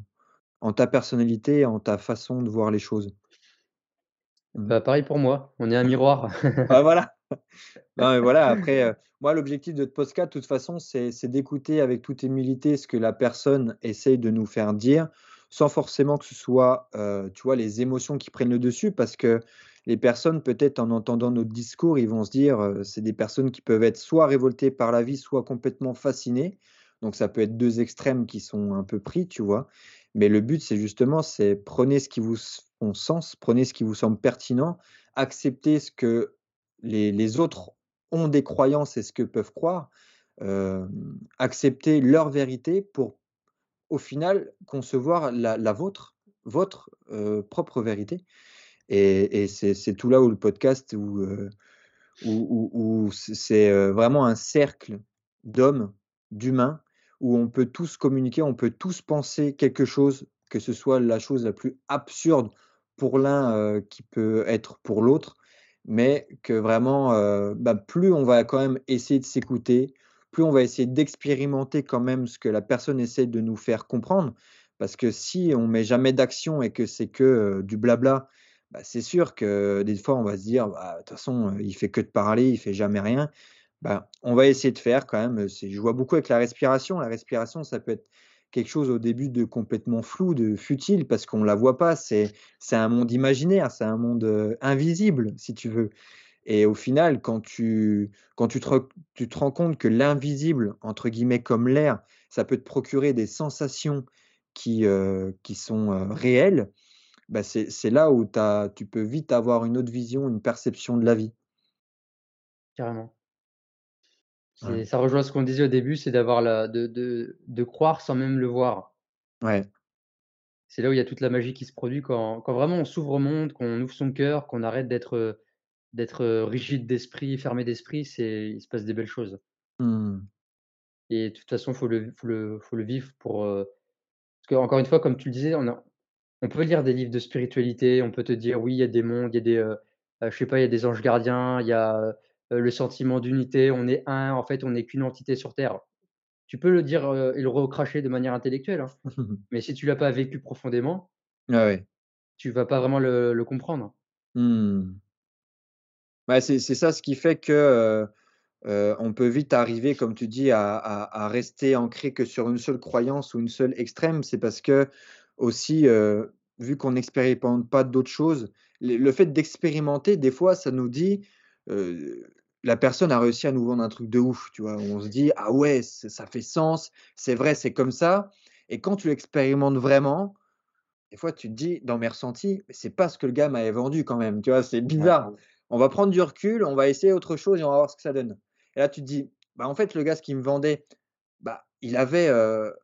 en ta personnalité, en ta façon de voir les choses. Mmh. Bah, pareil pour moi, on est un miroir. Bah, voilà. Non, mais voilà, après, moi, l'objectif de ce podcast, de toute façon, c'est d'écouter avec toute humilité ce que la personne essaye de nous faire dire, sans forcément que ce soit, tu vois, les émotions qui prennent le dessus. Parce que les personnes, peut-être, en entendant notre discours, ils vont se dire, heu, c'est des personnes qui peuvent être soit révoltées par la vie, soit complètement fascinées. Donc ça peut être 2 extrêmes qui sont un peu pris, tu vois? Mais le but, c'est justement, c'est prenez ce qui vous font sens, prenez ce qui vous semble pertinent, acceptez ce que les autres ont des croyances et ce que peuvent croire, hem, accepter leur vérité pour, au final, concevoir la vôtre, votre, heu, propre vérité. Et c'est tout là où le podcast où, heu, où c'est, heu, vraiment un cercle d'hommes, d'humains, où on peut tous communiquer, on peut tous penser quelque chose, que ce soit la chose la plus absurde pour l'un, heu, qui peut être pour l'autre, mais que vraiment, heu, bah, plus on va quand même essayer de s'écouter, plus on va essayer d'expérimenter quand même ce que la personne essaie de nous faire comprendre. Parce que si on met jamais d'action et que c'est que, heu, du blabla, bah, c'est sûr que des fois on va se dire: «Bah, de toute façon, il fait que de parler, il fait jamais rien». Bah, on va essayer de faire quand même, je vois beaucoup avec la respiration. La respiration, ça peut être quelque chose au début de complètement flou, de futile parce qu'on la voit pas. C'est un monde imaginaire, c'est un monde, invisible si tu veux et au final, quand tu quand tu te tu te rends compte que «l'invisible» entre guillemets comme l'air, ça peut te procurer des sensations qui, heu, qui sont, réelles, bah, c'est là où tu peux vite avoir une autre vision, une perception de la vie. Carrément. Ouais. Ça rejoint ce qu'on disait au début, c'est d'avoir la de de de croire sans même le voir. Ouais. C'est là où il y a toute la magie qui se produit quand quand vraiment on s'ouvre au monde, qu'on ouvre son cœur, qu'on arrête d'être, rigide d'esprit, fermé d'esprit, c'est il se passe des belles choses Mmh. et de toute façon, faut le faut le faut le vivre pour, heu parce qu'encore une fois, comme tu le disais, on a on peut lire des livres de spiritualité, on peut te dire: «Oui, il y a des mondes, il y a des, heu heu, je sais pas, il y a des anges gardiens, il y a, le sentiment d'unité, on est un, en fait, on n'est qu'une entité sur terre». Tu peux le dire, heu, et le recracher de manière intellectuelle, hein, mais si tu l'as pas vécu profondément, Ouais, ouais. tu vas pas vraiment le le comprendre. Mmh. Bah, c'est ça ce qui fait que, heu, on peut vite arriver, comme tu dis, à à à rester ancré que sur une seule croyance ou une seule extrême. C'est parce qu'aussi, heu, vu qu'on n'expérimente pas d'autres choses, le fait d'expérimenter, des fois, ça nous dit, la personne a réussi à nous vendre un truc de ouf, tu vois? On se dit: «Ah ouais, ça fait sens, c'est vrai, c'est comme ça» et quand tu l'expérimentes vraiment, des fois, tu te dis: «Dans mes ressentis, c'est pas ce que le gars m'avait vendu quand même», tu vois? C'est Ouais. bizarre. On va prendre du recul, on va essayer autre chose et on va voir ce que ça donne. Et là, tu te dis: «Bah, en fait, le gars, ce qu'il me vendait, bah, il avait, heu,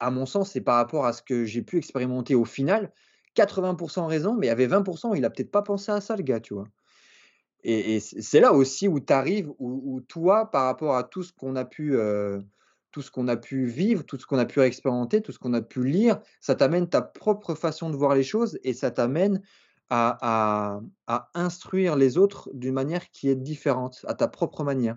à mon sens, c'est par rapport à ce que j'ai pu expérimenter au final, 80% raison, mais il y avait 20 où il a peut-être pas pensé à ça, le gars», tu vois? Et et c'est là aussi où tu arrives, où où toi, par rapport à tout ce qu'on a pu, heu, tout ce qu'on a pu vivre, tout ce qu'on a pu expérimenter, tout ce qu'on a pu lire, ça t'amène ta propre façon de voir les choses et ça t'amène à à à instruire les autres d'une manière qui est différente, à ta propre manière.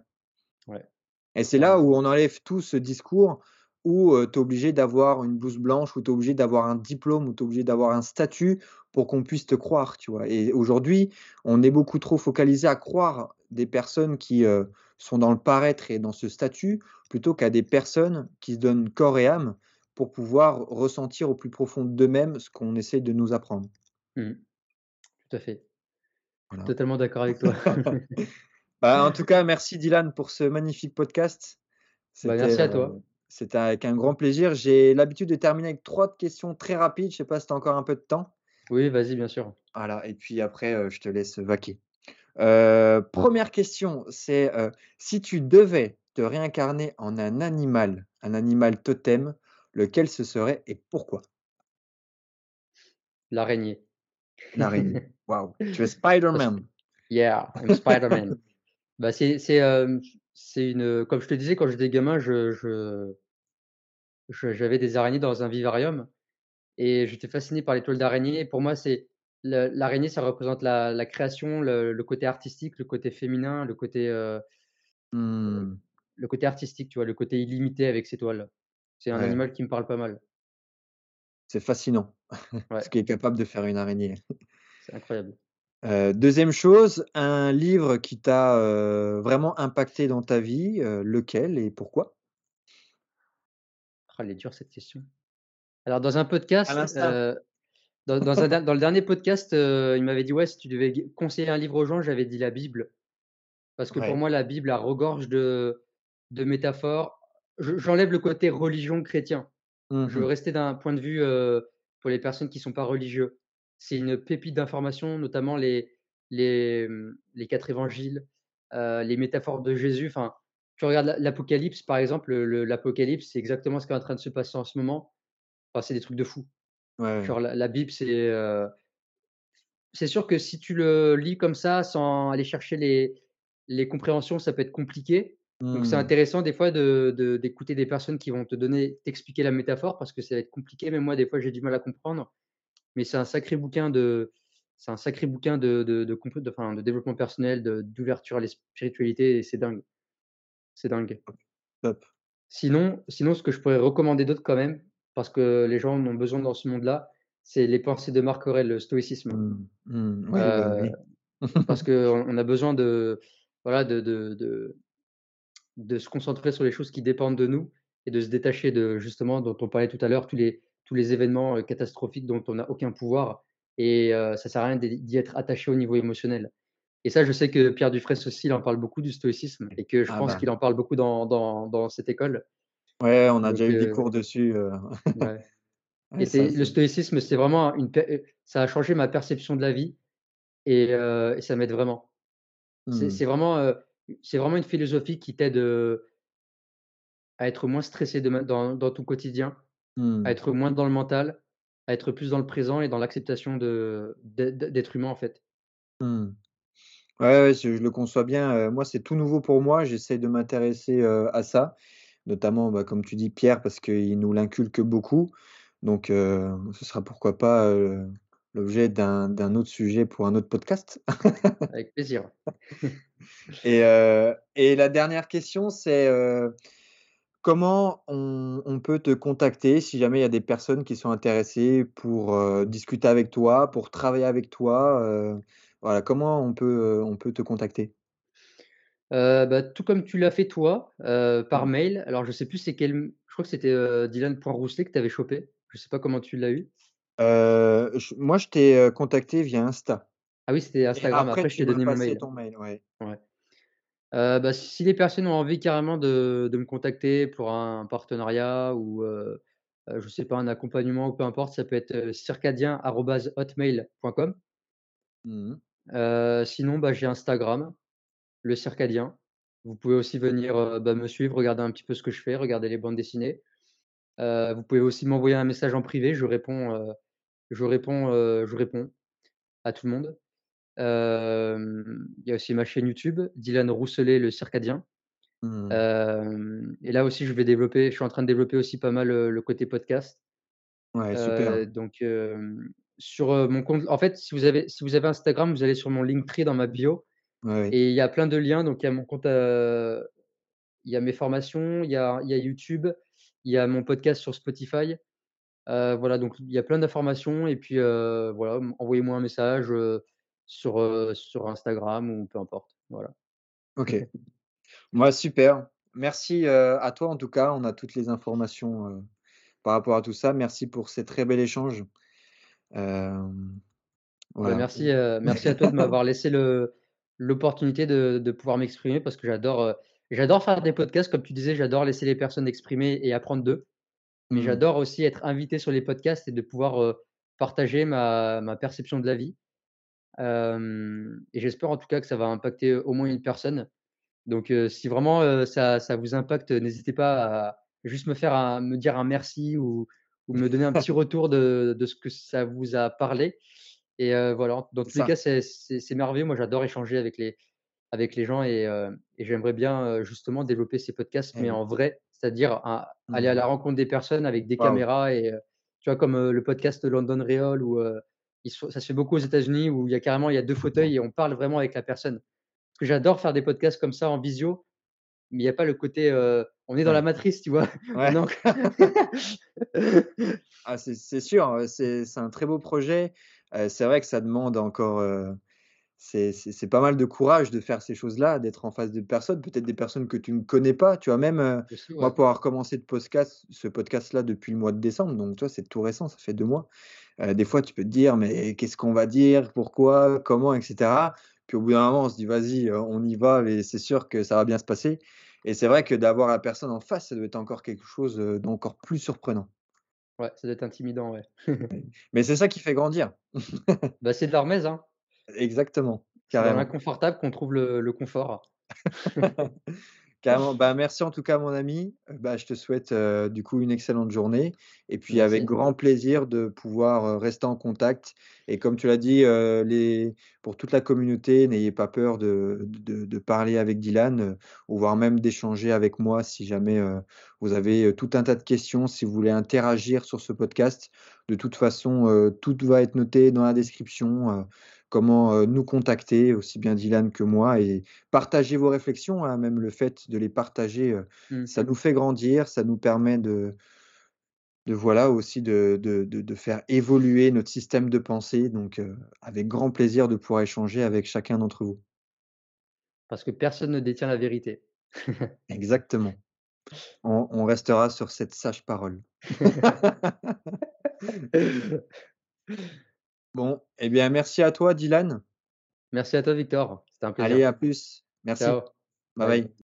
Ouais, Et c'est là où on enlève tout ce discours où, heu, tu es obligé d'avoir une blouse blanche, où tu es obligé d'avoir un diplôme, où tu es obligé d'avoir un statut pour qu'on puisse te croire, tu vois? Et aujourd'hui, on est beaucoup trop focalisé à croire des personnes qui, heu, sont dans le paraître et dans ce statut, plutôt qu'à des personnes qui se donnent corps et âme pour pouvoir ressentir au plus profond d'eux-mêmes ce qu'on essaie de nous apprendre. Mmh, tout à fait. Voilà. Totalement d'accord avec toi. Bah, en tout cas, merci Dylan pour ce magnifique podcast. Bah, merci à toi. c'était avec un grand plaisir. J'ai l'habitude de terminer avec 3 questions très rapides. Je sais pas si tu as encore un peu de temps? Oui, vas-y, bien sûr. Voilà et puis après, je te laisse vaquer. 1 question, c'est, si tu devais te réincarner en un animal, un animal totem, lequel ce serait et pourquoi? L'araignée. L'araignée. Waouh, tu es Spider-Man. yeah, I'm Spider-Man. Bah, c'est c'est, hem, c'est une, comme je te disais quand j'étais gamin, je je je j'avais des araignées dans un vivarium et j'étais fasciné par les toiles d'araignée pour moi, c'est l'araignée, ça représente la la création, le le côté artistique, le côté féminin, le côté, heu heu, Mmh. le côté artistique, tu vois? Le côté illimité avec ces toiles. C'est un Ouais, animal qui me parle pas mal. c'est fascinant, ce Ouais, qui est capable de faire une araignée. c'est incroyable. Heu, 2 chose, un livre qui t'a, vraiment impacté dans ta vie, lequel et pourquoi? Ah, elle est dure cette question. Alors dans un podcast, heu, dans dans un der dans le dernier podcast, heu, il m'avait dit: «Ouais, si tu devais conseiller un livre aux gens», j'avais dit la Bible. Parce que pour moi, la Bible, elle regorge de de métaphores. Je j'enlève le côté religion chrétien. Mmh Je veux rester d'un point de vue, heu, pour les personnes qui sont pas religieux. C'est une pépite d'information, notamment les les, mmh, les 4 évangiles, les métaphores de Jésus. Enfin, tu regardes l'A l'Apocalypse, par exemple, le le l'Apocalypse, c'est exactement ce qui est en train de se passer en ce moment. Enfin, c'est des trucs de fou. Ouais, ouais. Genre la la Bible, c'est, heu, c'est sûr que si tu le lis comme ça, sans aller chercher les les compréhensions, ça peut être compliqué. Donc c'est Mmh. intéressant des fois de de d'écouter des personnes qui vont te donner t'expliquer la métaphore parce que ça va être compliqué. Même moi, des fois, j'ai du mal à comprendre. Mais c'est un sacré bouquin de c'est un sacré bouquin de de de de de développement personnel, de d'ouverture à la spiritualité et c'est dingue, c'est dingue. Top. Sinon sinon ce que je pourrais recommander d'autre quand même, parce que les gens en ont besoin dans ce monde-là, c'est les pensées de Marc Aurèle, le stoïcisme. Mmh. Mmh. Oui, bah, oui. parce qu'on on a besoin de voilà, de de de de se concentrer sur les choses qui dépendent de nous et de se détacher de justement, dont on parlait tout à l'heure, tous les tous les événements, heu, catastrophiques dont on n'a aucun pouvoir et heu, ça sert à rien d'y d'y être attaché au niveau émotionnel et ça, je sais que Pierre Dufresne aussi, il en parle beaucoup du stoïcisme et que je Ah pense bah, qu'il en parle beaucoup dans dans dans cette école ouais, on a donc déjà eu des cours dessus, ouais et ça le stoïcisme, c'est vraiment une ça a changé ma perception de la vie et ça m'aide vraiment. C'est mmh. c'est vraiment, c'est vraiment une philosophie qui t'aide, à être moins stressé de dans dans ton quotidien, à Mmh. être moins dans le mental, à être plus dans le présent et dans l'acceptation de d'être humain, en fait. Mmh. Ouais, ouais, je je le conçois bien, moi, c'est tout nouveau pour moi. J'essaie de m'intéresser, à ça, notamment, bah, comme tu dis, Pierre, parce qu'il nous l'inculque beaucoup. Donc, heu, ce sera pourquoi pas, l'objet d'un autre sujet pour un autre podcast. Avec plaisir. Et et la dernière question, c'est, comment on on peut te contacter si jamais il y a des personnes qui sont intéressées pour, discuter avec toi, pour travailler avec toi, voilà, comment on peut, on peut te contacter? Heu, bah, tout comme tu l'as fait toi, heu, par Mmh. mail. Alors je sais plus c'est quel je crois que c'était, heu, dylan.rousselet que tu avais chopé. Je sais pas comment tu l'as eu. Je moi, je t'ai, contacté via Insta Ah oui, c'était et Instagram, après après je t'ai donné mon mail. ton mail, ouais. Bah, si les personnes ont envie carrément de de me contacter pour un partenariat ou, je sais pas, un accompagnement ou peu importe, ça peut être, circadien@hotmail.com. Mmh sinon, bah, j'ai Instagram, le circadien. Vous pouvez aussi venir, heu, bah, me suivre, regarder un petit peu ce que je fais, regarder les bandes dessinées. Vous pouvez aussi m'envoyer un message en privé, je réponds, je réponds, je réponds à tout le monde. Il y a aussi ma chaîne YouTube, Dylan Rousselet le circadien. Mmh. Et là aussi je vais développer je suis en train de développer aussi pas mal, le côté podcast. Ouais, super. Donc sur, mon compte en fait, si vous avez si vous avez Instagram, vous allez sur mon Linktree dans ma bio Ouais, oui. et il y a plein de liens. Donc il y a mon compte, il y a mes formations, il y a il y a YouTube, il y a mon podcast sur Spotify. Voilà, donc il y a plein d'informations et puis, voilà, envoyez-moi un message, sur, sur Instagram ou peu importe, voilà. OK. Moi, super. Merci, à toi en tout cas. On a toutes les informations, par rapport à tout ça. Merci pour ces très bel échange. Bah, Voilà. merci, merci à toi de m'avoir laissé le l'opportunité de de pouvoir m'exprimer parce que j'adore, heu, j'adore faire des podcasts comme tu disais, j'adore laisser les personnes exprimer et apprendre d'eux. Mais Mmh. j'adore aussi être invité sur les podcasts et de pouvoir, heu, partager ma ma perception de la vie. Et j'espère en tout cas que ça va impacter au moins une personne. Donc si vraiment, ça ça vous impacte, n'hésitez pas à juste me faire un me dire un merci ou ou me donner un petit retour de de ce que ça vous a parlé et voilà, dans tous les cas, c'est merveilleux. Moi, j'adore échanger avec les avec les gens et et j'aimerais bien, justement développer ces podcasts, mais oui. en vrai, c'est-à-dire à aller à Mmh. la rencontre des personnes avec des caméras et tu vois, comme, le podcast London Real où, ça se fait beaucoup aux États-Unis où il y a carrément il y a 2 fauteuils et on parle vraiment avec la personne. Parce que j'adore faire des podcasts comme ça en visio, mais il y a pas le côté, on est dans la matrice, tu vois? Ouais. Ah c'est sûr, c'est un très beau projet. C'est vrai que ça demande encore, c'est pas mal de courage de faire ces choses-là, d'être en face de personnes, peut-être des personnes que tu ne connais pas. Tu vois? Même, ouais. moi pour avoir commencé de podcast ce podcast-là depuis le mois de décembre, donc tu vois, c'est tout récent, ça fait 2 mois. Des fois tu peux te dire: «Mais qu'est-ce qu'on va dire? Pourquoi? Comment?» et cetera. Puis au bout d'un moment on se dit: «Vas-y, on y va et c'est sûr que ça va bien se passer» et c'est vrai que d'avoir la personne en face, ça doit être encore quelque chose, d'encore plus surprenant. Ouais, ça doit être intimidant, ouais. Mais c'est ça qui fait grandir. Bah, c'est de l'hormèse, hein. Exactement, C'est dans l'inconfortable qu'on trouve le le confort. Carrément. Bah, merci en tout cas mon ami. Heu, bah, je te souhaite, heu, du coup une excellente journée et puis avec grand plaisir de pouvoir, heu, rester en contact et comme tu l'as dit, heu, les pour toute la communauté, n'ayez pas peur de de de parler avec Dylan, heu, ou voire même d'échanger avec moi si jamais, vous avez, tout un tas de questions, si vous voulez interagir sur ce podcast. De toute façon, tout va être noté dans la description, comment, nous contacter, aussi bien Dylan que moi et Partagez vos réflexions, hein, même le fait de les partager, Mmh. ça nous fait grandir, ça nous permet de de voilà aussi de de de de faire évoluer notre système de pensée donc avec grand plaisir de pouvoir échanger avec chacun d'entre vous. Parce que personne ne détient la vérité. Exactement. On on restera sur cette sage parole. Bon, eh bien merci à toi Dylan. Merci à toi Victor, c'était un Allez plaisir. à plus. Merci. Ciao, Bye bye. bye.